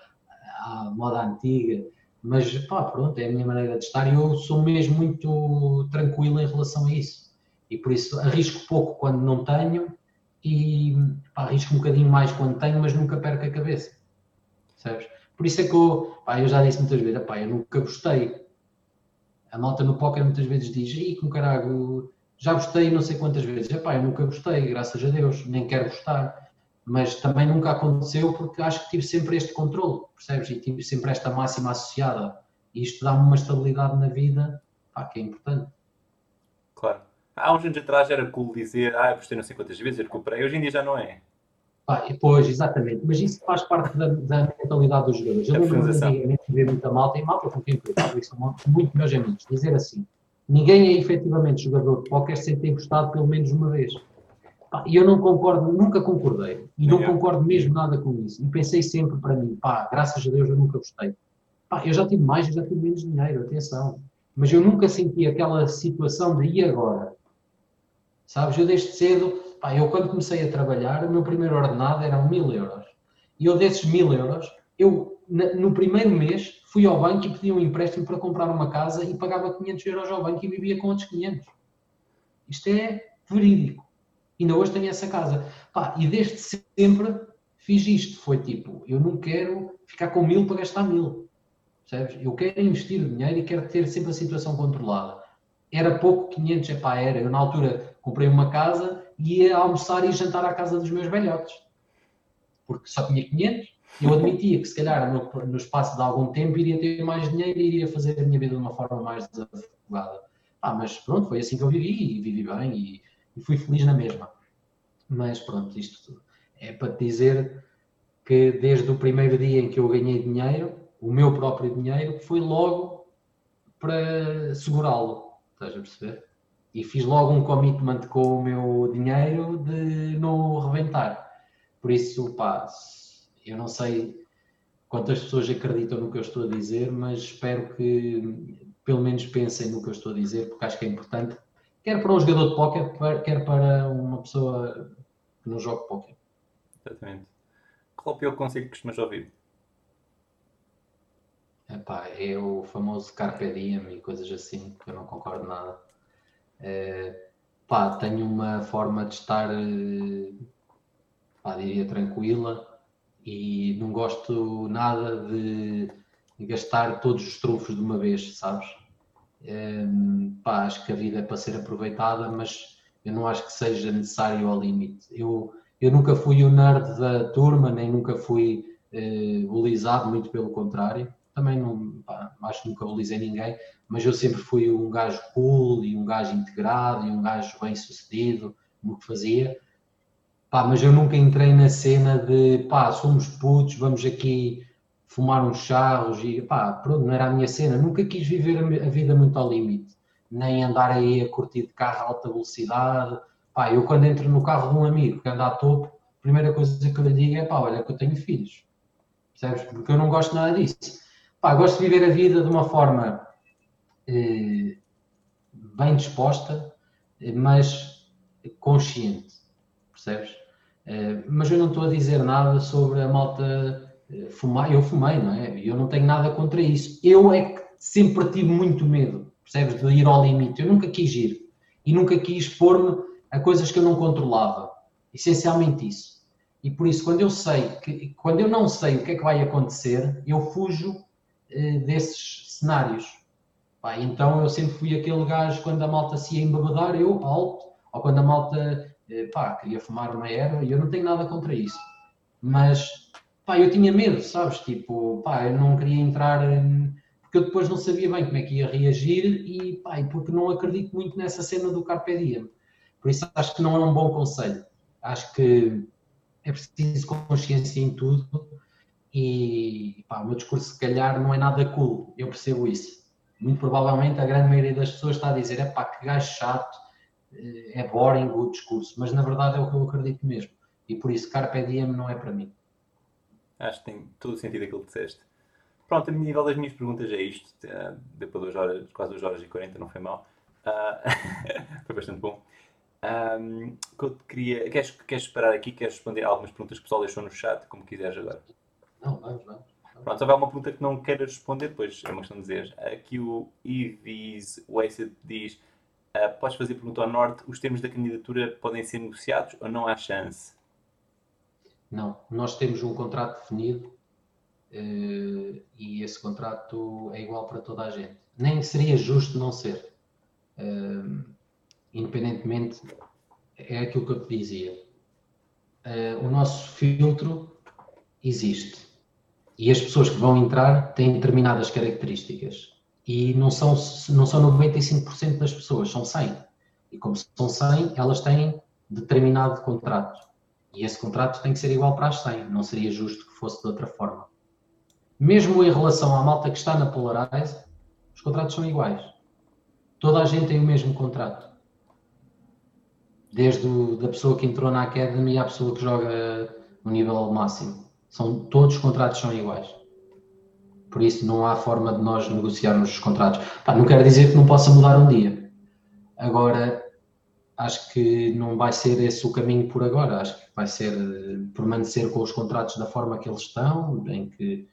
Speaker 2: à moda antiga, mas pá, pronto, é a minha maneira de estar e eu sou mesmo muito tranquilo em relação a isso. E por isso arrisco pouco quando não tenho e pá, arrisco um bocadinho mais quando tenho, mas nunca perco a cabeça. Sabes? Por isso é que eu, pá, eu já disse muitas vezes, pá, eu nunca gostei. A malta no póquer muitas vezes diz, ih, com caralho, já gostei não sei quantas vezes. Epá, eu nunca gostei, graças a Deus, nem quero gostar mas também nunca aconteceu porque acho que tive sempre este controle, percebes? E tive sempre esta máxima associada. E isto dá-me uma estabilidade na vida pá, que é importante.
Speaker 1: Claro. Há uns anos atrás era cool dizer, ah, apostei não sei quantas vezes, recuperei. Hoje em dia já não é.
Speaker 2: Pá, pois, exatamente. Mas isso faz parte da, da mentalidade dos jogadores. Eu lembro antigamente de ver muita malta, e malta com quem eu são muito meus amigos, dizer assim, ninguém é efetivamente jogador de póquer sem ter gostado pelo menos uma vez. E eu não concordo, nunca concordei. E não concordo mesmo nada com isso. E pensei sempre para mim, pá, graças a Deus eu nunca gostei. Pá, eu já tive mais, eu já tive menos dinheiro, atenção. Mas eu nunca senti aquela situação de e agora? Sabes, eu desde cedo, pá, eu quando comecei a trabalhar, o meu primeiro ordenado eram mil euros. E eu desses mil euros, eu no primeiro mês fui ao banco e pedi um empréstimo para comprar uma casa e pagava 500 euros ao banco e vivia com outros 500. Isto é verídico. Ainda hoje tenho essa casa. Pá, e desde sempre fiz isto. Foi tipo, eu não quero ficar com mil para gastar mil. Percebes? Eu quero investir dinheiro e quero ter sempre a situação controlada. Era pouco, 500, é pá, era. Eu na altura comprei uma casa ia almoçar e jantar à casa dos meus velhotes. Porque só tinha 500. Eu admitia que se calhar no, no espaço de algum tempo iria ter mais dinheiro e iria fazer a minha vida de uma forma mais desafogada. Ah, mas pronto, foi assim que eu vivi e vivi bem e e fui feliz na mesma. Mas pronto, isto é para te dizer que desde o primeiro dia em que eu ganhei dinheiro, o meu próprio dinheiro, fui logo para segurá-lo. Estás a perceber? E fiz logo um commitment com o meu dinheiro de não reventar. Por isso, pá, eu não sei quantas pessoas acreditam no que eu estou a dizer, mas espero que pelo menos pensem no que eu estou a dizer, porque acho que é importante, quer para um jogador de póquer, quer para uma pessoa que não joga póquer.
Speaker 1: Exatamente. Qual é o pior conselho que costumas ouvir?
Speaker 2: Epá, é o famoso Carpe Diem e coisas assim, que eu não concordo nada. É, pá, tenho uma forma de estar, pá, diria, tranquila e não gosto nada de gastar todos os trunfos de uma vez, sabes? É, pá, acho que a vida é para ser aproveitada, mas eu não acho que seja necessário ao limite. Eu, eu nunca fui o nerd da turma, nem nunca fui eh, muito pelo contrário também não pá, acho que nunca valorizei ninguém, mas eu sempre fui um gajo cool e um gajo integrado e um gajo bem sucedido no que fazia. Pá, mas eu nunca entrei na cena de pá, somos putos, vamos aqui fumar uns charros e pá, pronto, não era a minha cena. Nunca quis viver a vida muito ao limite, nem andar aí a curtir de carro a alta velocidade. Pá, eu quando entro no carro de um amigo que anda a topo, a primeira coisa que eu lhe digo é pá, olha que eu tenho filhos. Percebes? Porque eu não gosto nada disso. Pá, gosto de viver a vida de uma forma bem disposta, eh, mas consciente, percebes? Eh, mas eu não estou a dizer nada sobre a malta eh, fumar. Eu fumei, não é? Eu não tenho nada contra isso. Eu é que sempre tive muito medo, percebes? De ir ao limite. Eu nunca quis ir e nunca quis pôr-me a coisas que eu não controlava. Essencialmente isso. E por isso, quando eu sei que, quando eu não sei o que é que vai acontecer, eu fujo eh, desses cenários. Pá, então eu sempre fui aquele gajo quando a malta se ia embabadar, eu alto, ou quando a malta eh, pá, queria fumar uma erva, e eu não tenho nada contra isso. Mas pá, eu tinha medo, sabes? Tipo, pá, eu não queria entrar, porque eu depois não sabia bem como é que ia reagir e, pá, porque não acredito muito nessa cena do Carpe Diem. Por isso acho que não é um bom conselho. Acho que é preciso consciência em tudo e pá, o meu discurso, se calhar, não é nada cool, eu percebo isso. Muito provavelmente a grande maioria das pessoas está a dizer: é pá, que gajo chato, eh, é boring o discurso, mas na verdade é o que eu acredito mesmo. E por isso, Carpe Diem não é para mim.
Speaker 1: Acho que tem todo o sentido aquilo que disseste. Pronto, a nível das minhas perguntas é isto. Uh, deu para duas horas, quase 2 horas e 40, não foi mal. Uh, foi bastante bom. Um, que eu queria, queres, queres parar aqui? Queres responder algumas perguntas que o pessoal deixou no chat, como quiseres agora?
Speaker 2: Não, vamos, vamos.
Speaker 1: Pronto, houver uma pergunta que não queiras responder, depois é uma questão de dizer. Aqui o Ivis Wasted diz: uh, Podes fazer pergunta ao Norte, os termos da candidatura podem ser negociados ou não há chance?
Speaker 2: Não, nós temos um contrato definido uh, e esse contrato é igual para toda a gente. Nem seria justo não ser. Uh, independentemente, é aquilo que eu te dizia. o nosso filtro existe e as pessoas que vão entrar têm determinadas características. E não são, não são 95% das pessoas, são 100. E como são 100, elas têm determinado contrato. E esse contrato tem que ser igual para as 100. Não seria justo que fosse de outra forma. Mesmo em relação à malta que está na Polarize, os contratos são iguais. Toda a gente tem o mesmo contrato. Desde o, da pessoa que entrou na Academy à pessoa que joga no nível máximo. São, todos os contratos são iguais. Por isso não há forma de nós negociarmos os contratos. Pá, não quero dizer que não possa mudar um dia. Agora, acho que não vai ser esse o caminho por agora. Acho que vai ser eh, permanecer com os contratos da forma que eles estão, em que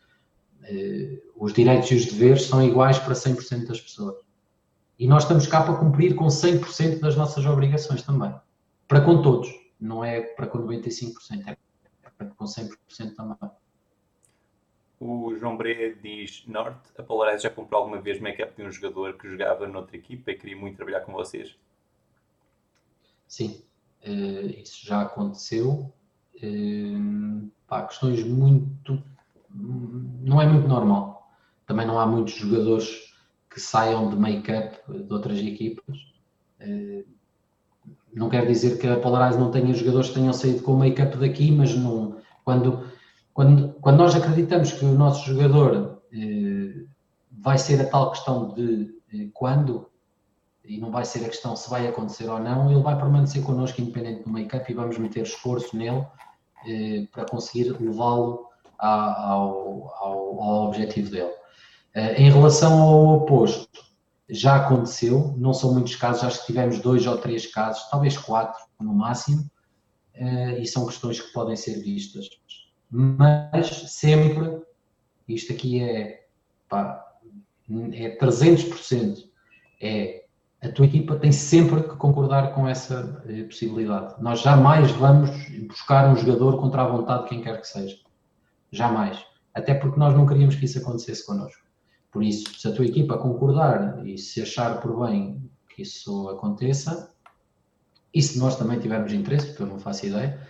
Speaker 2: eh, os direitos e os deveres são iguais para 100% das pessoas. E nós estamos cá para cumprir com 100% das nossas obrigações também. Para com todos, não é para com 95%, é com 100% também.
Speaker 1: O João Bre diz: Norte, a Polarize já comprou alguma vez make-up de um jogador que jogava noutra equipa e queria muito trabalhar com vocês?
Speaker 2: Sim, uh, isso já aconteceu. Uh, pá, questões muito. não é muito normal. Também não há muitos jogadores que saiam de make-up de outras equipas. Não quer dizer que a Polarize não tenha jogadores que tenham saído com o make-up daqui, mas não, quando, quando, quando nós acreditamos que o nosso jogador eh, vai ser a tal questão de eh, quando, e não vai ser a questão se vai acontecer ou não, ele vai permanecer connosco independente do make-up e vamos meter esforço nele eh, para conseguir levá-lo ao, ao, ao, objetivo dele. Eh, em relação ao oposto, já aconteceu, não são muitos casos, acho que tivemos dois ou três casos, talvez quatro no máximo, e são questões que podem ser vistas. Mas sempre, isto aqui é, pá, é 300%, é a tua equipa tem sempre que concordar com essa eh, possibilidade. Nós jamais vamos buscar um jogador contra a vontade de quem quer que seja. Jamais. Até porque nós não queríamos que isso acontecesse connosco. Por isso, se a tua equipa concordar e se achar por bem que isso aconteça, e se nós também tivermos interesse, porque eu não faço ideia,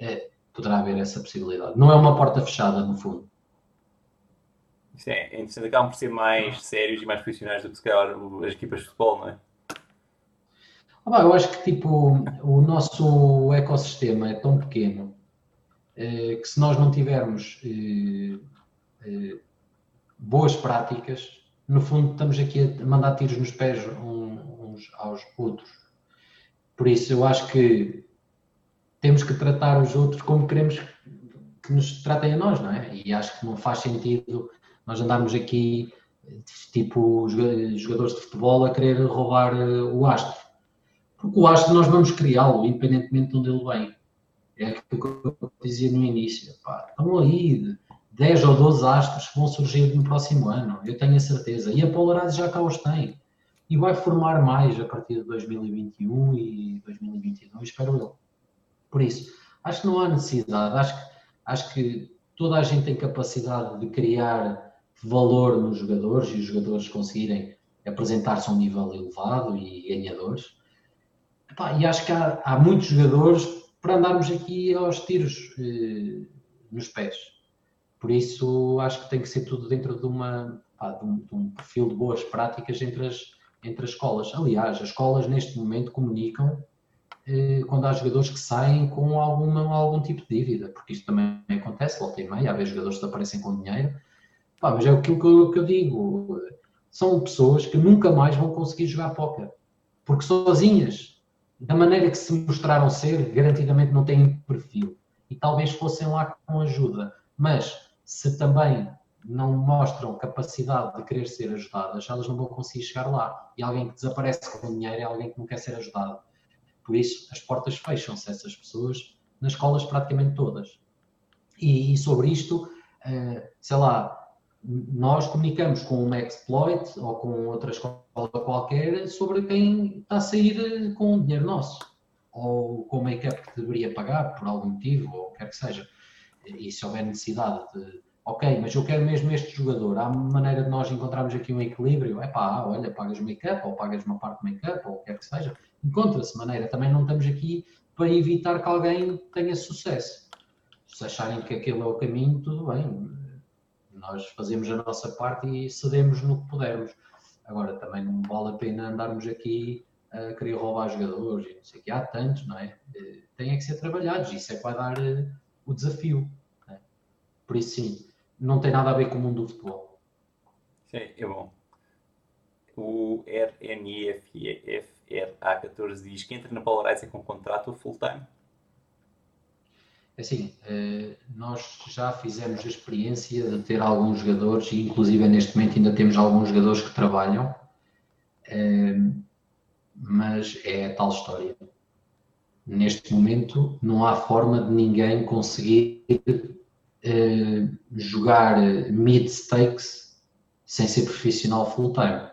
Speaker 2: é, poderá haver essa possibilidade. Não é uma porta fechada, no fundo.
Speaker 1: Isso é, interessante, acabam por ser mais sérios e mais profissionais do que se calhar as equipas de futebol, não é?
Speaker 2: Ah, eu acho que tipo, o nosso ecossistema é tão pequeno eh, que se nós não tivermos eh, eh, boas práticas, no fundo estamos aqui a mandar tiros nos pés uns aos outros. Por isso eu acho que temos que tratar os outros como queremos que nos tratem a nós, não é? E acho que não faz sentido nós andarmos aqui, tipo, jogadores de futebol a querer roubar eh, o astro. Porque o astro nós vamos criá-lo, independentemente de onde ele vem. É aquilo que eu dizia no início. Pá, estão aí 10 ou 12 astros que vão surgir no próximo ano, eu tenho a certeza. E a Polaris já cá os tem. E vai formar mais a partir de 2021 e 2022, espero eu. Por isso, acho que não há necessidade. Acho que, acho que toda a gente tem capacidade de criar valor nos jogadores e os jogadores conseguirem apresentar-se a um nível elevado e ganhadores. e acho que há, há, muitos jogadores para andarmos aqui aos tiros eh, nos pés. Por isso, acho que tem que ser tudo dentro de, uma, pá, de, um, de um perfil de boas práticas entre as, entre as escolas. Aliás, as escolas neste momento comunicam eh, quando há jogadores que saem com alguma, algum tipo de dívida, porque isto também acontece, volta e meia, há vezes jogadores que aparecem com dinheiro Pá, mas é aquilo que eu, que eu digo. São pessoas que nunca mais vão conseguir jogar póquer. Porque sozinhas, da maneira que se mostraram ser, garantidamente não têm perfil. E talvez fossem lá com ajuda. Mas se também não mostram capacidade de querer ser ajudadas, elas não vão conseguir chegar lá. E alguém que desaparece com dinheiro é alguém que não quer ser ajudado. Por isso, as portas fecham-se a essas pessoas nas escolas praticamente todas. E, e sobre isto, uh, sei lá, nós comunicamos com uma exploit ou com outra escola qualquer sobre quem está a sair com o dinheiro nosso ou com o make-up que deveria pagar por algum motivo ou quer que seja. E se houver necessidade de, ok, mas eu quero mesmo este jogador, há maneira de nós encontrarmos aqui um equilíbrio, é pá, olha, pagas make-up ou pagas uma parte de make-up ou quer que seja. Encontra-se maneira, também não estamos aqui para evitar que alguém tenha sucesso. Se acharem que aquele é o caminho, tudo bem nós fazemos a nossa parte e cedemos no que pudermos. Agora, também não vale a pena andarmos aqui a querer roubar jogadores não sei o que. Há tantos, não é? Eh, têm é que ser trabalhados. Isso é que vai dar eh, o desafio. É? Por isso, sim, não tem nada a ver com o mundo do futebol.
Speaker 1: Sim, é bom. O RNIFRA14 diz que entra na Polarizer com contrato full-time.
Speaker 2: Assim, eh, nós já fizemos a experiência de ter alguns jogadores, e inclusive neste momento ainda temos alguns jogadores que trabalham, eh, mas é a tal história. Neste momento não há forma de ninguém conseguir eh, jogar mid-stakes sem ser profissional full-time.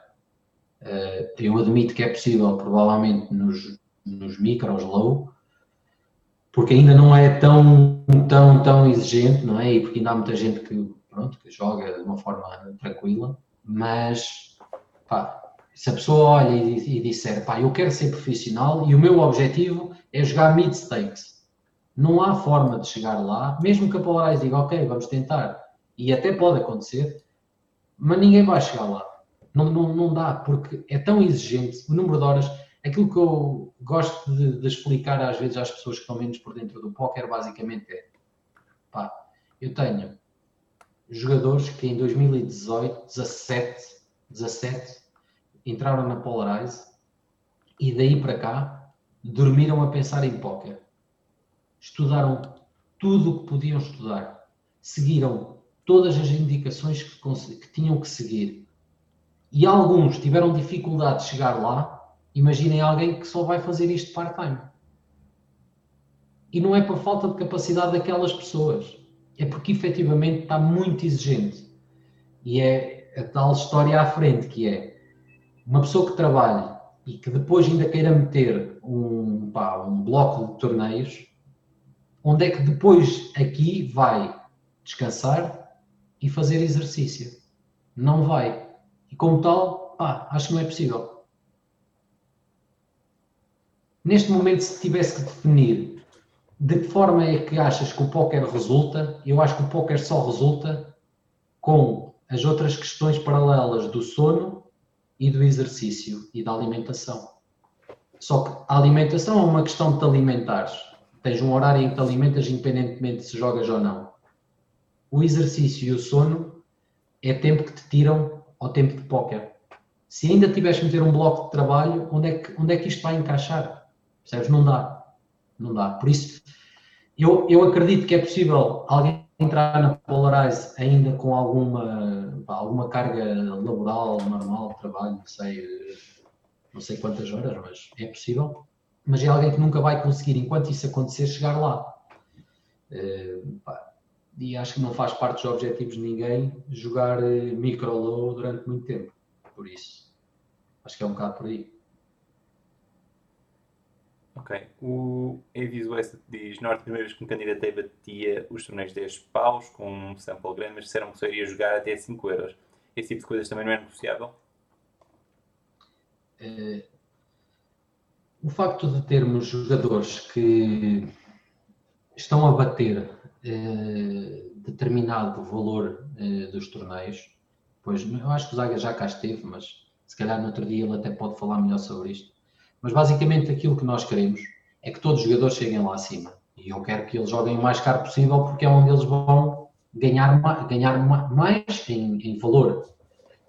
Speaker 2: Eu admito que é possível, provavelmente nos, nos micros low, porque ainda não é tão, tão, tão exigente, não é? E porque ainda há muita gente que, pronto, que joga de uma forma tranquila, mas pá, se a pessoa olha e, e disser, pá, eu quero ser profissional e o meu objetivo é jogar mid-stakes, não há forma de chegar lá, mesmo que a Polarize diga, ok, vamos tentar, e até pode acontecer, mas ninguém vai chegar lá. Não, não, não dá, porque é tão exigente, o número de horas. Aquilo que eu gosto de, de, explicar às vezes às pessoas que estão menos por dentro do póquer, basicamente é pá, eu tenho jogadores que em 2018, 17, 17 entraram na Polarize e daí para cá dormiram a pensar em póquer. Estudaram tudo o que podiam estudar. Seguiram todas as indicações que, que tinham que seguir. E alguns tiveram dificuldade de chegar lá. Imaginem alguém que só vai fazer isto part-time. E não é por falta de capacidade daquelas pessoas. É porque efetivamente está muito exigente. E é a tal história à frente que é uma pessoa que trabalhe e que depois ainda queira meter um, pá, um bloco de torneios, onde é que depois aqui vai descansar e fazer exercício? Não vai. E como tal, pá, acho que não é possível. Neste momento, se tivesse que definir de que forma é que achas que o póquer resulta, eu acho que o póquer só resulta com as outras questões paralelas do sono e do exercício e da alimentação. Só que a alimentação é uma questão de te alimentares. Tens um horário em que te alimentas independentemente se jogas ou não. O exercício e o sono é tempo que te tiram ao tempo de póquer. Se ainda tiveres que meter um bloco de trabalho, onde é que, onde é que isto vai encaixar? Percebes? Não dá. Não dá. Por isso, eu, eu acredito que é possível alguém entrar na Polarize ainda com alguma, alguma carga laboral normal trabalho, não sei, não sei quantas horas, mas é possível. Mas é alguém que nunca vai conseguir, enquanto isso acontecer, chegar lá. Uh, e acho que não faz parte dos objetivos de ninguém jogar eh, micro-low durante muito tempo. Por isso, acho que é um bocado por aí.
Speaker 1: Ok. O Avis West diz: Na primeira vez que me candidatei, batia os torneios 10 paus com um sample grande, mas disseram que só iria jogar até 5 euros. Esse tipo de coisas também não é negociável?
Speaker 2: É, o facto de termos jogadores que estão a bater é, determinado valor é, dos torneios, pois eu acho que o Zaga já cá esteve, mas se calhar no outro dia ele até pode falar melhor sobre isto mas basicamente aquilo que nós queremos é que todos os jogadores cheguem lá acima. E eu quero que eles joguem o mais caro possível porque é onde eles vão ganhar, ganhar mais em, em valor.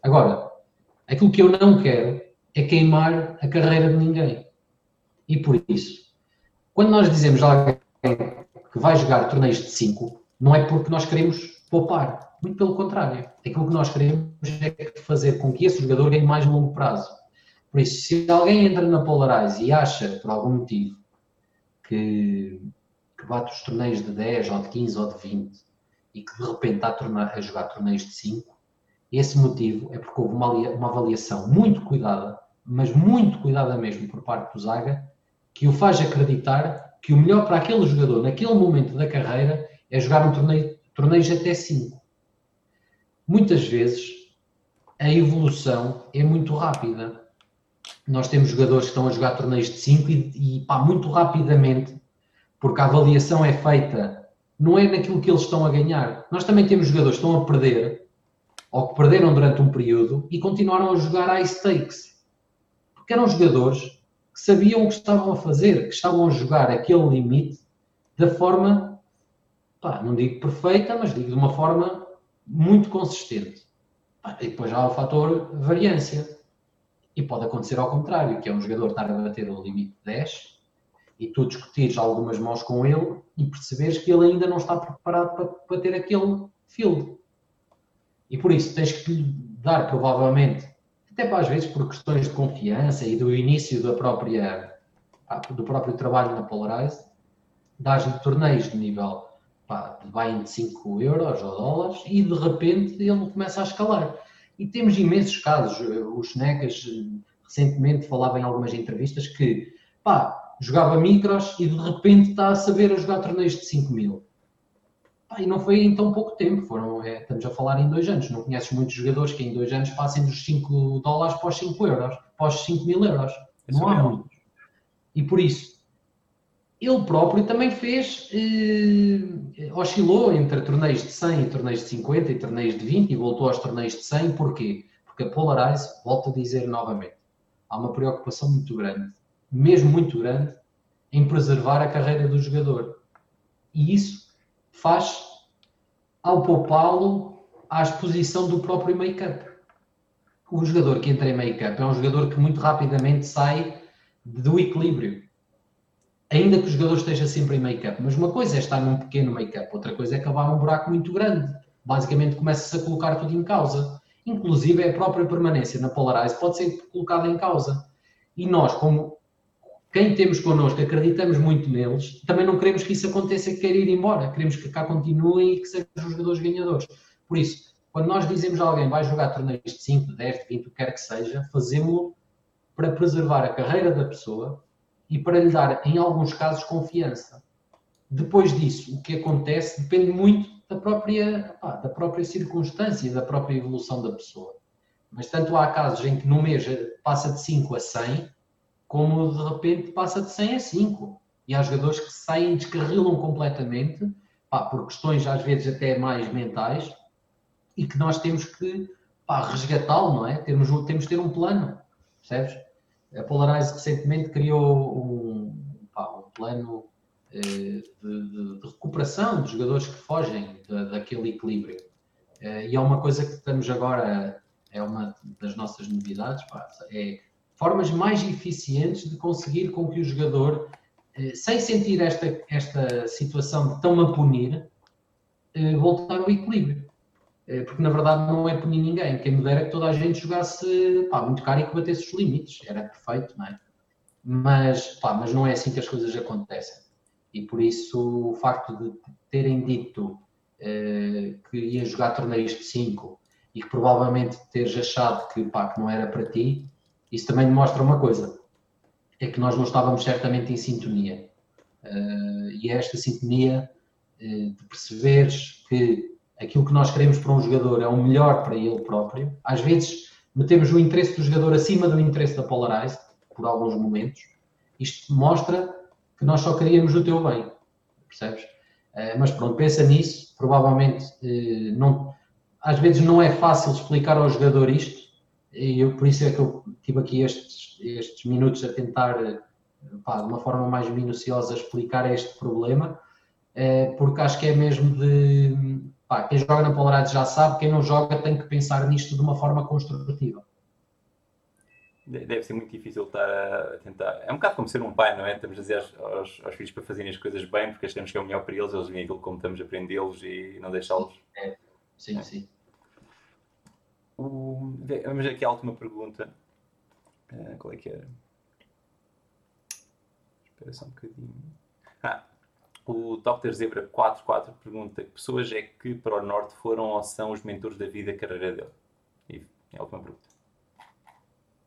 Speaker 2: Agora, aquilo que eu não quero é queimar a carreira de ninguém. E por isso, quando nós dizemos a alguém que vai jogar torneios de 5, não é porque nós queremos poupar. Muito pelo contrário. Aquilo que nós queremos é fazer com que esse jogador ganhe mais longo prazo. Por isso, se alguém entra na Polarize e acha, por algum motivo, que, que bate os torneios de 10 ou de 15 ou de 20 e que de repente está a, tornar, a jogar torneios de 5, esse motivo é porque houve uma, uma avaliação muito cuidada, mas muito cuidada mesmo por parte do Zaga, que o faz acreditar que o melhor para aquele jogador naquele momento da carreira é jogar um torneio, torneios até 5. Muitas vezes a evolução é muito rápida nós temos jogadores que estão a jogar torneios de 5 e, e pá, muito rapidamente, porque a avaliação é feita, não é naquilo que eles estão a ganhar. Nós também temos jogadores que estão a perder, ou que perderam durante um período e continuaram a jogar high stakes. Porque eram jogadores que sabiam o que estavam a fazer, que estavam a jogar aquele limite da forma, pá, não digo perfeita, mas digo de uma forma muito consistente. E depois há o fator variância. E pode acontecer ao contrário, que é um jogador estar a bater o limite de 10 e tu discutires algumas mãos com ele e perceberes que ele ainda não está preparado para, para ter aquele field. E por isso tens que lhe dar, provavelmente, até para às vezes por questões de confiança e do início da própria, do próprio trabalho na Polarize, dás-lhe torneios de nível pá, de bem de 5 euros ou dólares e de repente ele começa a escalar. E temos imensos casos. O Schneckas recentemente falava em algumas entrevistas que, pá, jogava micros e de repente está a saber a jogar torneios de 5 mil. Pá, e não foi em tão pouco tempo, foram, é, estamos a falar em dois anos. Não conheces muitos jogadores que em dois anos passem dos 5 dólares para os 5 euros, para os 5 mil euros. Não há muitos. E por isso, ele próprio também fez, eh, oscilou entre torneios de 100 e torneios de 50 e torneios de 20 e voltou aos torneios de 100. Porquê? Porque a Polarize, volto a dizer novamente, há uma preocupação muito grande, mesmo muito grande, em preservar a carreira do jogador. E isso faz ao poupá-lo à exposição do próprio make-up. O jogador que entra em make-up é um jogador que muito rapidamente sai do equilíbrio. Ainda que o jogador esteja sempre em make-up. Mas uma coisa é estar num pequeno make-up, outra coisa é acabar num buraco muito grande. Basicamente começa-se a colocar tudo em causa. Inclusive a própria permanência na Polarize pode ser colocada em causa. E nós, como quem temos connosco, acreditamos muito neles, também não queremos que isso aconteça e queira ir embora. Queremos que cá continuem e que sejam os jogadores ganhadores. Por isso, quando nós dizemos a alguém vai jogar torneios de 5, 10, 20, o que quer que seja, fazemos-lo para preservar a carreira da pessoa e para lhe dar, em alguns casos, confiança. Depois disso, o que acontece depende muito da própria, pá, da própria circunstância, da própria evolução da pessoa. Mas tanto há casos em que no mês passa de 5 a 100, como de repente passa de 100 a 5. E há jogadores que saem, descarrilam completamente, pá, por questões às vezes até mais mentais, e que nós temos que resgatá-lo, não é? Temos, temos ter um plano, percebes? A Polarize recentemente criou um, pá, um plano eh, de, de, de, recuperação dos jogadores que fogem da, daquele equilíbrio. Eh, e é uma coisa que estamos agora, é uma das nossas novidades, pá, é formas mais eficientes de conseguir com que o jogador, eh, sem sentir esta, esta situação de tão a punir, eh, voltar ao equilíbrio. Eh, porque na verdade não é punir ninguém. Quem me dera que toda a gente jogasse pá, muito caro e que batesse os limites. Era perfeito, não é? Mas, pá, mas não é assim que as coisas acontecem. E por isso o facto de terem dito que ia jogar torneios de 5 e que provavelmente teres achado que, pá, que não era para ti, isso também mostra uma coisa, é que nós não estávamos certamente em sintonia. Uh, e é esta sintonia uh, de perceberes que aquilo que nós queremos para um jogador é o melhor para ele próprio. Às vezes metemos o interesse do jogador acima do interesse da Polarize, por alguns momentos. Isto mostra que nós só queríamos o teu bem, percebes? Uh, mas pronto, pensa nisso. Provavelmente, não, às vezes não é fácil explicar ao jogador isto, e eu, por isso é que eu tive aqui estes, estes minutos a tentar, pá, de uma forma mais minuciosa, explicar este problema, porque acho que é mesmo de. Pá, quem joga na Polarized já sabe, quem não joga tem que pensar nisto de uma forma construtiva.
Speaker 1: Deve ser muito difícil estar a tentar. É um bocado como ser um pai, não é? Estamos a dizer aos, aos, aos filhos para fazerem as coisas bem, porque achamos que é o melhor para eles, eles veem aquilo como estamos a aprendê-los e não deixá-los.
Speaker 2: É. Sim, é. sim.
Speaker 1: O, vamos aqui à última pergunta. Uh, qual é que era? Espera só um bocadinho. O Dr. Zebra 44 pergunta que pessoas é que para o Norte foram ou são os mentores da vida e carreira dele? E é a última pergunta.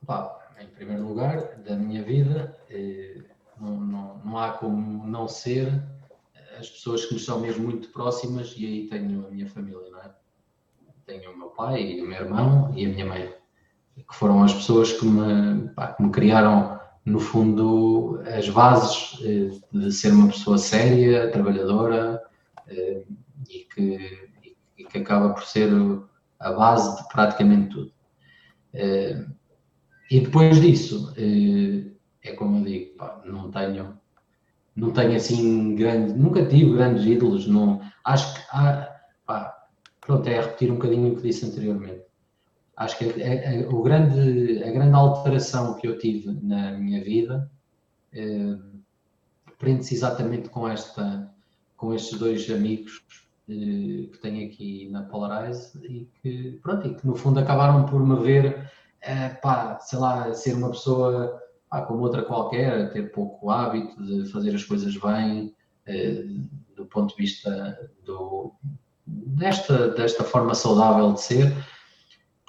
Speaker 2: Bah, em primeiro lugar, da minha vida, eh, não, não, não há como não ser as pessoas que nos são mesmo muito próximas e aí tenho a minha família, não é? tenho o meu pai o meu irmão e a minha mãe, que foram as pessoas que me, pá, que me criaram, no fundo, as bases eh, de ser uma pessoa séria, trabalhadora eh, e que, e que acaba por ser a base de praticamente tudo. Eh, e depois disso, é como eu digo, pá, não tenho, não tenho assim grande, nunca tive grandes ídolos, não, acho que há, pá, pronto, é repetir um bocadinho o que disse anteriormente. Acho que é, é, o grande, a grande alteração que eu tive na minha vida é, prende-se exatamente com, esta, com estes dois amigos eh, que tenho aqui na Polarize e que, pronto, e que no fundo acabaram por me ver, eh, pá, sei lá, ser uma pessoa pá, como outra qualquer, ter pouco hábito de fazer as coisas bem, eh, do ponto de vista do, desta, desta forma saudável de ser,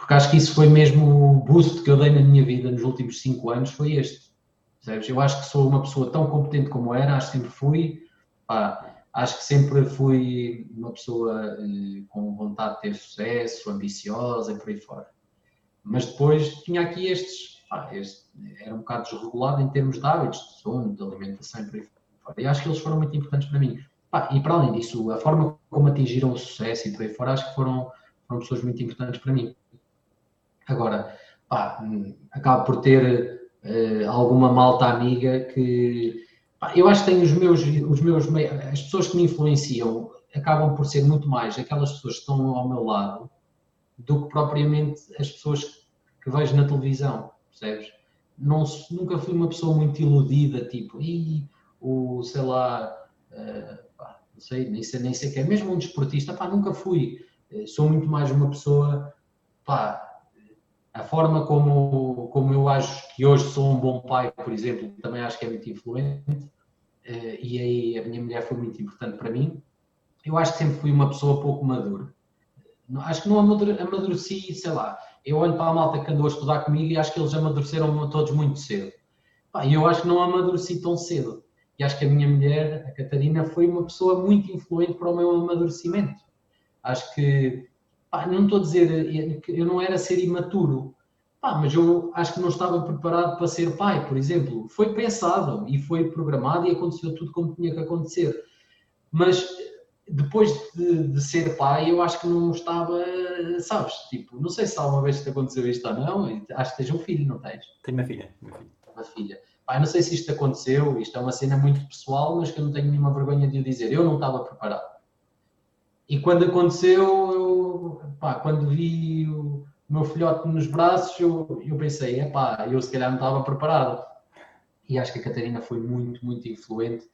Speaker 2: porque acho que isso foi mesmo o boost que eu dei na minha vida nos últimos cinco anos, foi este. Percebes? Eu acho que sou uma pessoa tão competente como era, acho que sempre fui, pá, acho que sempre fui uma pessoa eh, com vontade de ter sucesso, ambiciosa e por aí fora. Mas depois tinha aqui estes, pá, este, era um bocado desregulado em termos de hábitos, de sono, de alimentação e por aí fora. E acho que eles foram muito importantes para mim. Ah, e para além disso, a forma como atingiram o sucesso e por aí fora, acho que foram, foram pessoas muito importantes para mim. Agora, pá, acabo por ter uh, alguma malta amiga que. Pá, eu acho que tenho os meus, os meus. As pessoas que me influenciam acabam por ser muito mais aquelas pessoas que estão ao meu lado do que propriamente as pessoas que vejo na televisão, percebes? Não, nunca fui uma pessoa muito iludida, tipo, e o, sei lá, uh, pá, não sei, nem sei, nem sei que é, mesmo um desportista, pá, nunca fui. Eh, sou muito mais uma pessoa, pá, a forma como, como eu acho que hoje sou um bom pai, por exemplo, também acho que é muito influente, uh, e aí a minha mulher foi muito importante para mim. Eu acho que sempre fui uma pessoa pouco madura. Acho que não amadureci, sei lá. Eu olho para a malta que andou a estudar comigo e acho que eles amadureceram todos muito cedo. E eu acho que não amadureci tão cedo. E acho que a minha mulher, a Catarina, foi uma pessoa muito influente para o meu amadurecimento. Acho que, pá, não estou a dizer que eu não era ser imaturo, pá, mas eu acho que não estava preparado para ser pai, por exemplo. Foi pensado e foi programado e aconteceu tudo como tinha que acontecer. Mas depois de, de, ser pai, eu acho que não estava, sabes? Tipo, não sei se alguma vez te aconteceu isto ou não. Acho que tens um filho, não tens?
Speaker 1: Tenho uma filha. Uma filha.
Speaker 2: Uma filha. Pai, não sei se isto aconteceu, isto é uma cena muito pessoal, mas que eu não tenho nenhuma vergonha de o dizer. Eu não estava preparado. E quando aconteceu, pá, quando vi o meu filhote nos braços, eu, eu pensei, é pá, eu se calhar não estava preparado. E acho que a Catarina foi muito, muito influente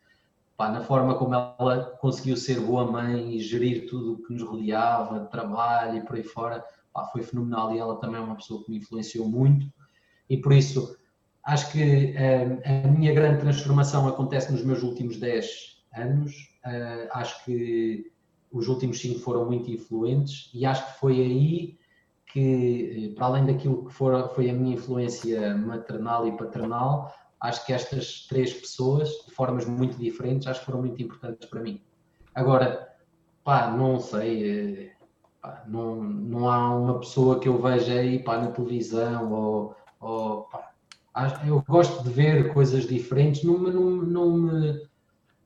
Speaker 2: pá, na forma como ela conseguiu ser boa mãe e gerir tudo o que nos rodeava, de trabalho e por aí fora, pá, foi fenomenal. E ela também é uma pessoa que me influenciou muito. E por isso, acho que uh, a minha grande transformação acontece nos meus últimos 10 anos. Uh, acho que os últimos 5 foram muito influentes e acho que foi aí que, eh, para além daquilo que for, foi a minha influência maternal e paternal, acho que estas três pessoas, de formas muito diferentes, acho que foram muito importantes para mim. Agora, pá, não sei, pá, não, não há uma pessoa que eu veja aí pá, na televisão ou, ou pá, eu gosto de ver coisas diferentes, não, não, não me.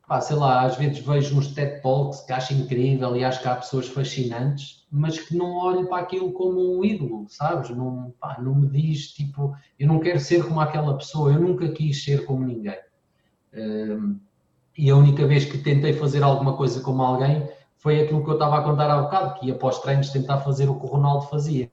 Speaker 2: Pá, sei lá, às vezes vejo uns TED Talks que acho incrível e acho que há pessoas fascinantes, mas que não olho para aquilo como um ídolo, sabes? Não, pá, não me diz, tipo, eu não quero ser como aquela pessoa, eu nunca quis ser como ninguém. Um, e a única vez que tentei fazer alguma coisa como alguém foi aquilo que eu estava a contar há bocado, que ia após treinos tentar fazer o que o Ronaldo fazia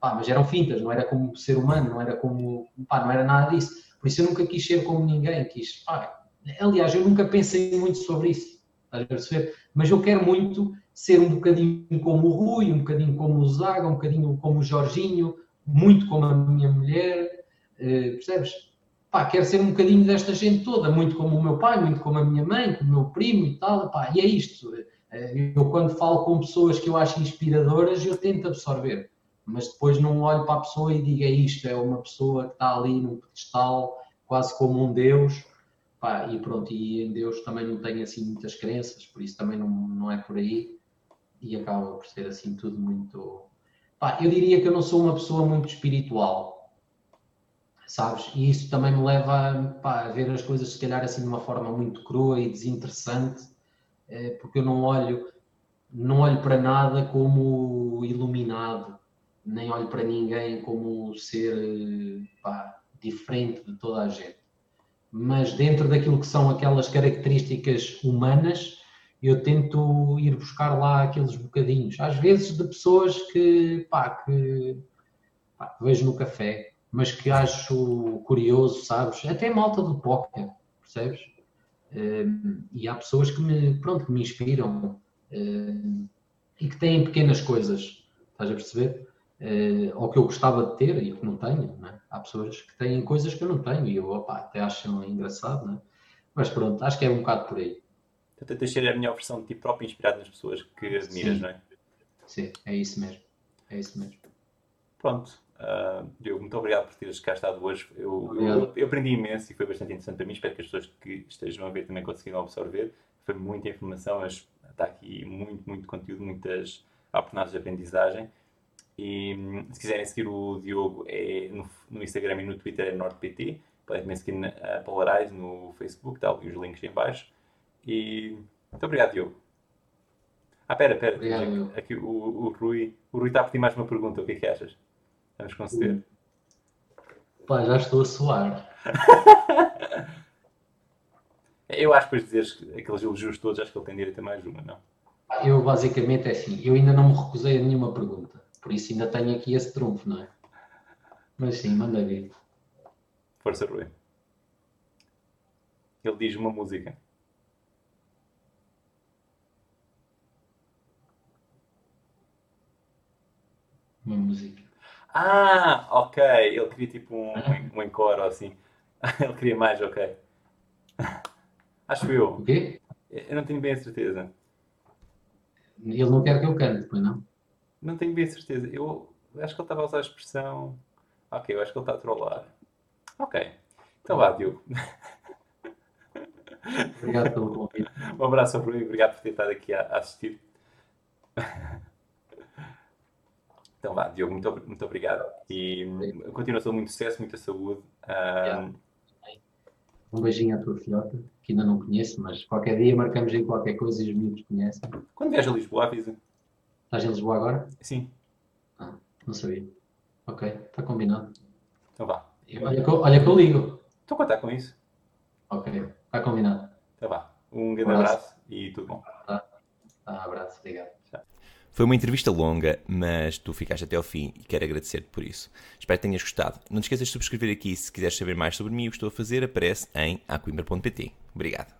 Speaker 2: pá, mas eram fintas, não era como ser humano, não era como, pá, não era nada disso. Por isso eu nunca quis ser como ninguém, quis, pá, aliás, eu nunca pensei muito sobre isso, estás a perceber? Mas eu quero muito ser um bocadinho como o Rui, um bocadinho como o Zaga, um bocadinho como o Jorginho, muito como a minha mulher, eh, percebes? Pá, quero ser um bocadinho desta gente toda, muito como o meu pai, muito como a minha mãe, como o meu primo e tal, pá, e é isto. Eh, eu quando falo com pessoas que eu acho inspiradoras, eu tento absorver mas depois não olho para a pessoa e digo é isto, é uma pessoa que está ali num pedestal, quase como um Deus, pá, e pronto, e em Deus também não tenho assim muitas crenças, por isso também não, não é por aí, e acaba por ser assim tudo muito... Pá, eu diria que eu não sou uma pessoa muito espiritual, sabes? E isso também me leva pá, a ver as coisas se calhar assim de uma forma muito crua e desinteressante, é, porque eu não olho, não olho para nada como iluminado, nem olho para ninguém como ser pá, diferente de toda a gente. Mas dentro daquilo que são aquelas características humanas, eu tento ir buscar lá aqueles bocadinhos. Às vezes de pessoas que, pá, que pá, vejo no café, mas que acho curioso, sabes? Até malta do póquer, percebes? Um, e há pessoas que me, pronto, que me inspiram um, e que têm pequenas coisas, estás a perceber? Uh, ou que eu gostava de ter e que não tenho. Não é? Há pessoas que têm coisas que eu não tenho e eu opa, até acho engraçado, não é? mas pronto, acho que é um bocado por aí.
Speaker 1: Então tentas ser a melhor versão de ti próprio, inspirado nas pessoas que admiras,
Speaker 2: Sim.
Speaker 1: não é?
Speaker 2: Sim, é isso mesmo. É isso mesmo.
Speaker 1: Pronto. Uh, Diogo, muito obrigado por teres cá estado hoje. Eu, eu, eu, aprendi imenso e foi bastante interessante para mim. Espero que as pessoas que estejam a ver também conseguiram absorver. Foi muita informação, mas está aqui muito, muito conteúdo, muitas oportunidades de aprendizagem. E hum, se quiserem seguir o Diogo é no, no Instagram e no Twitter é NordPT. Podem também seguir na Polarize no Facebook, tá, e os links em baixo. E muito obrigado, Diogo. Ah, pera, pera.
Speaker 2: Obrigado,
Speaker 1: aqui o, o, Rui, o Rui está a pedir mais uma pergunta. O que é que achas? Vamos conceder.
Speaker 2: Pá, já estou a suar.
Speaker 1: Eu acho que depois de dizeres aqueles elogios todos, acho que ele tem direito a mais uma, não?
Speaker 2: Eu basicamente é assim, eu ainda não me recusei a nenhuma pergunta, por isso ainda tenho aqui esse trunfo, não é? Mas sim, manda ver.
Speaker 1: Força, Rui. Ele diz uma música.
Speaker 2: Uma música.
Speaker 1: Ah, ok. Ele queria tipo um, um encore ou assim. Ele queria mais, ok. Acho eu.
Speaker 2: O quê?
Speaker 1: Eu não tenho bem a certeza.
Speaker 2: Ele não quer que eu cante, pois não?
Speaker 1: Não tenho bem certeza. Eu acho que ele estava a usar a expressão. Ok, eu acho que ele está a trollar. Ok. Então vá, Diogo.
Speaker 2: Obrigado pelo convite.
Speaker 1: Um abraço ao Rui, obrigado por ter estado aqui a, a assistir. Então vá, Diogo, muito, muito obrigado. E continuação muito sucesso, muita saúde. Ah,
Speaker 2: Um beijinho à tua filhota, que ainda não conheço, mas qualquer dia marcamos aí qualquer coisa e os miúdos conhecem.
Speaker 1: Quando viajas a Lisboa, avisa.
Speaker 2: Estás em Lisboa agora?
Speaker 1: Sim,
Speaker 2: Não sabia. Ok, está combinado.
Speaker 1: então vá.
Speaker 2: Olha que, eu- olha que eu ligo.
Speaker 1: Estou a contar com isso.
Speaker 2: Ok, está combinado.
Speaker 1: Então vá. Um grande
Speaker 2: Abraço.
Speaker 1: abraço e tudo bom.
Speaker 2: Tá, abraço, obrigado.
Speaker 3: Foi uma entrevista longa, mas tu ficaste até ao fim e quero agradecer-te por isso. Espero que tenhas gostado. Não te esqueças de subscrever aqui se quiseres saber mais sobre mim e o que estou a fazer, aparece em aquimber.pt. Obrigado.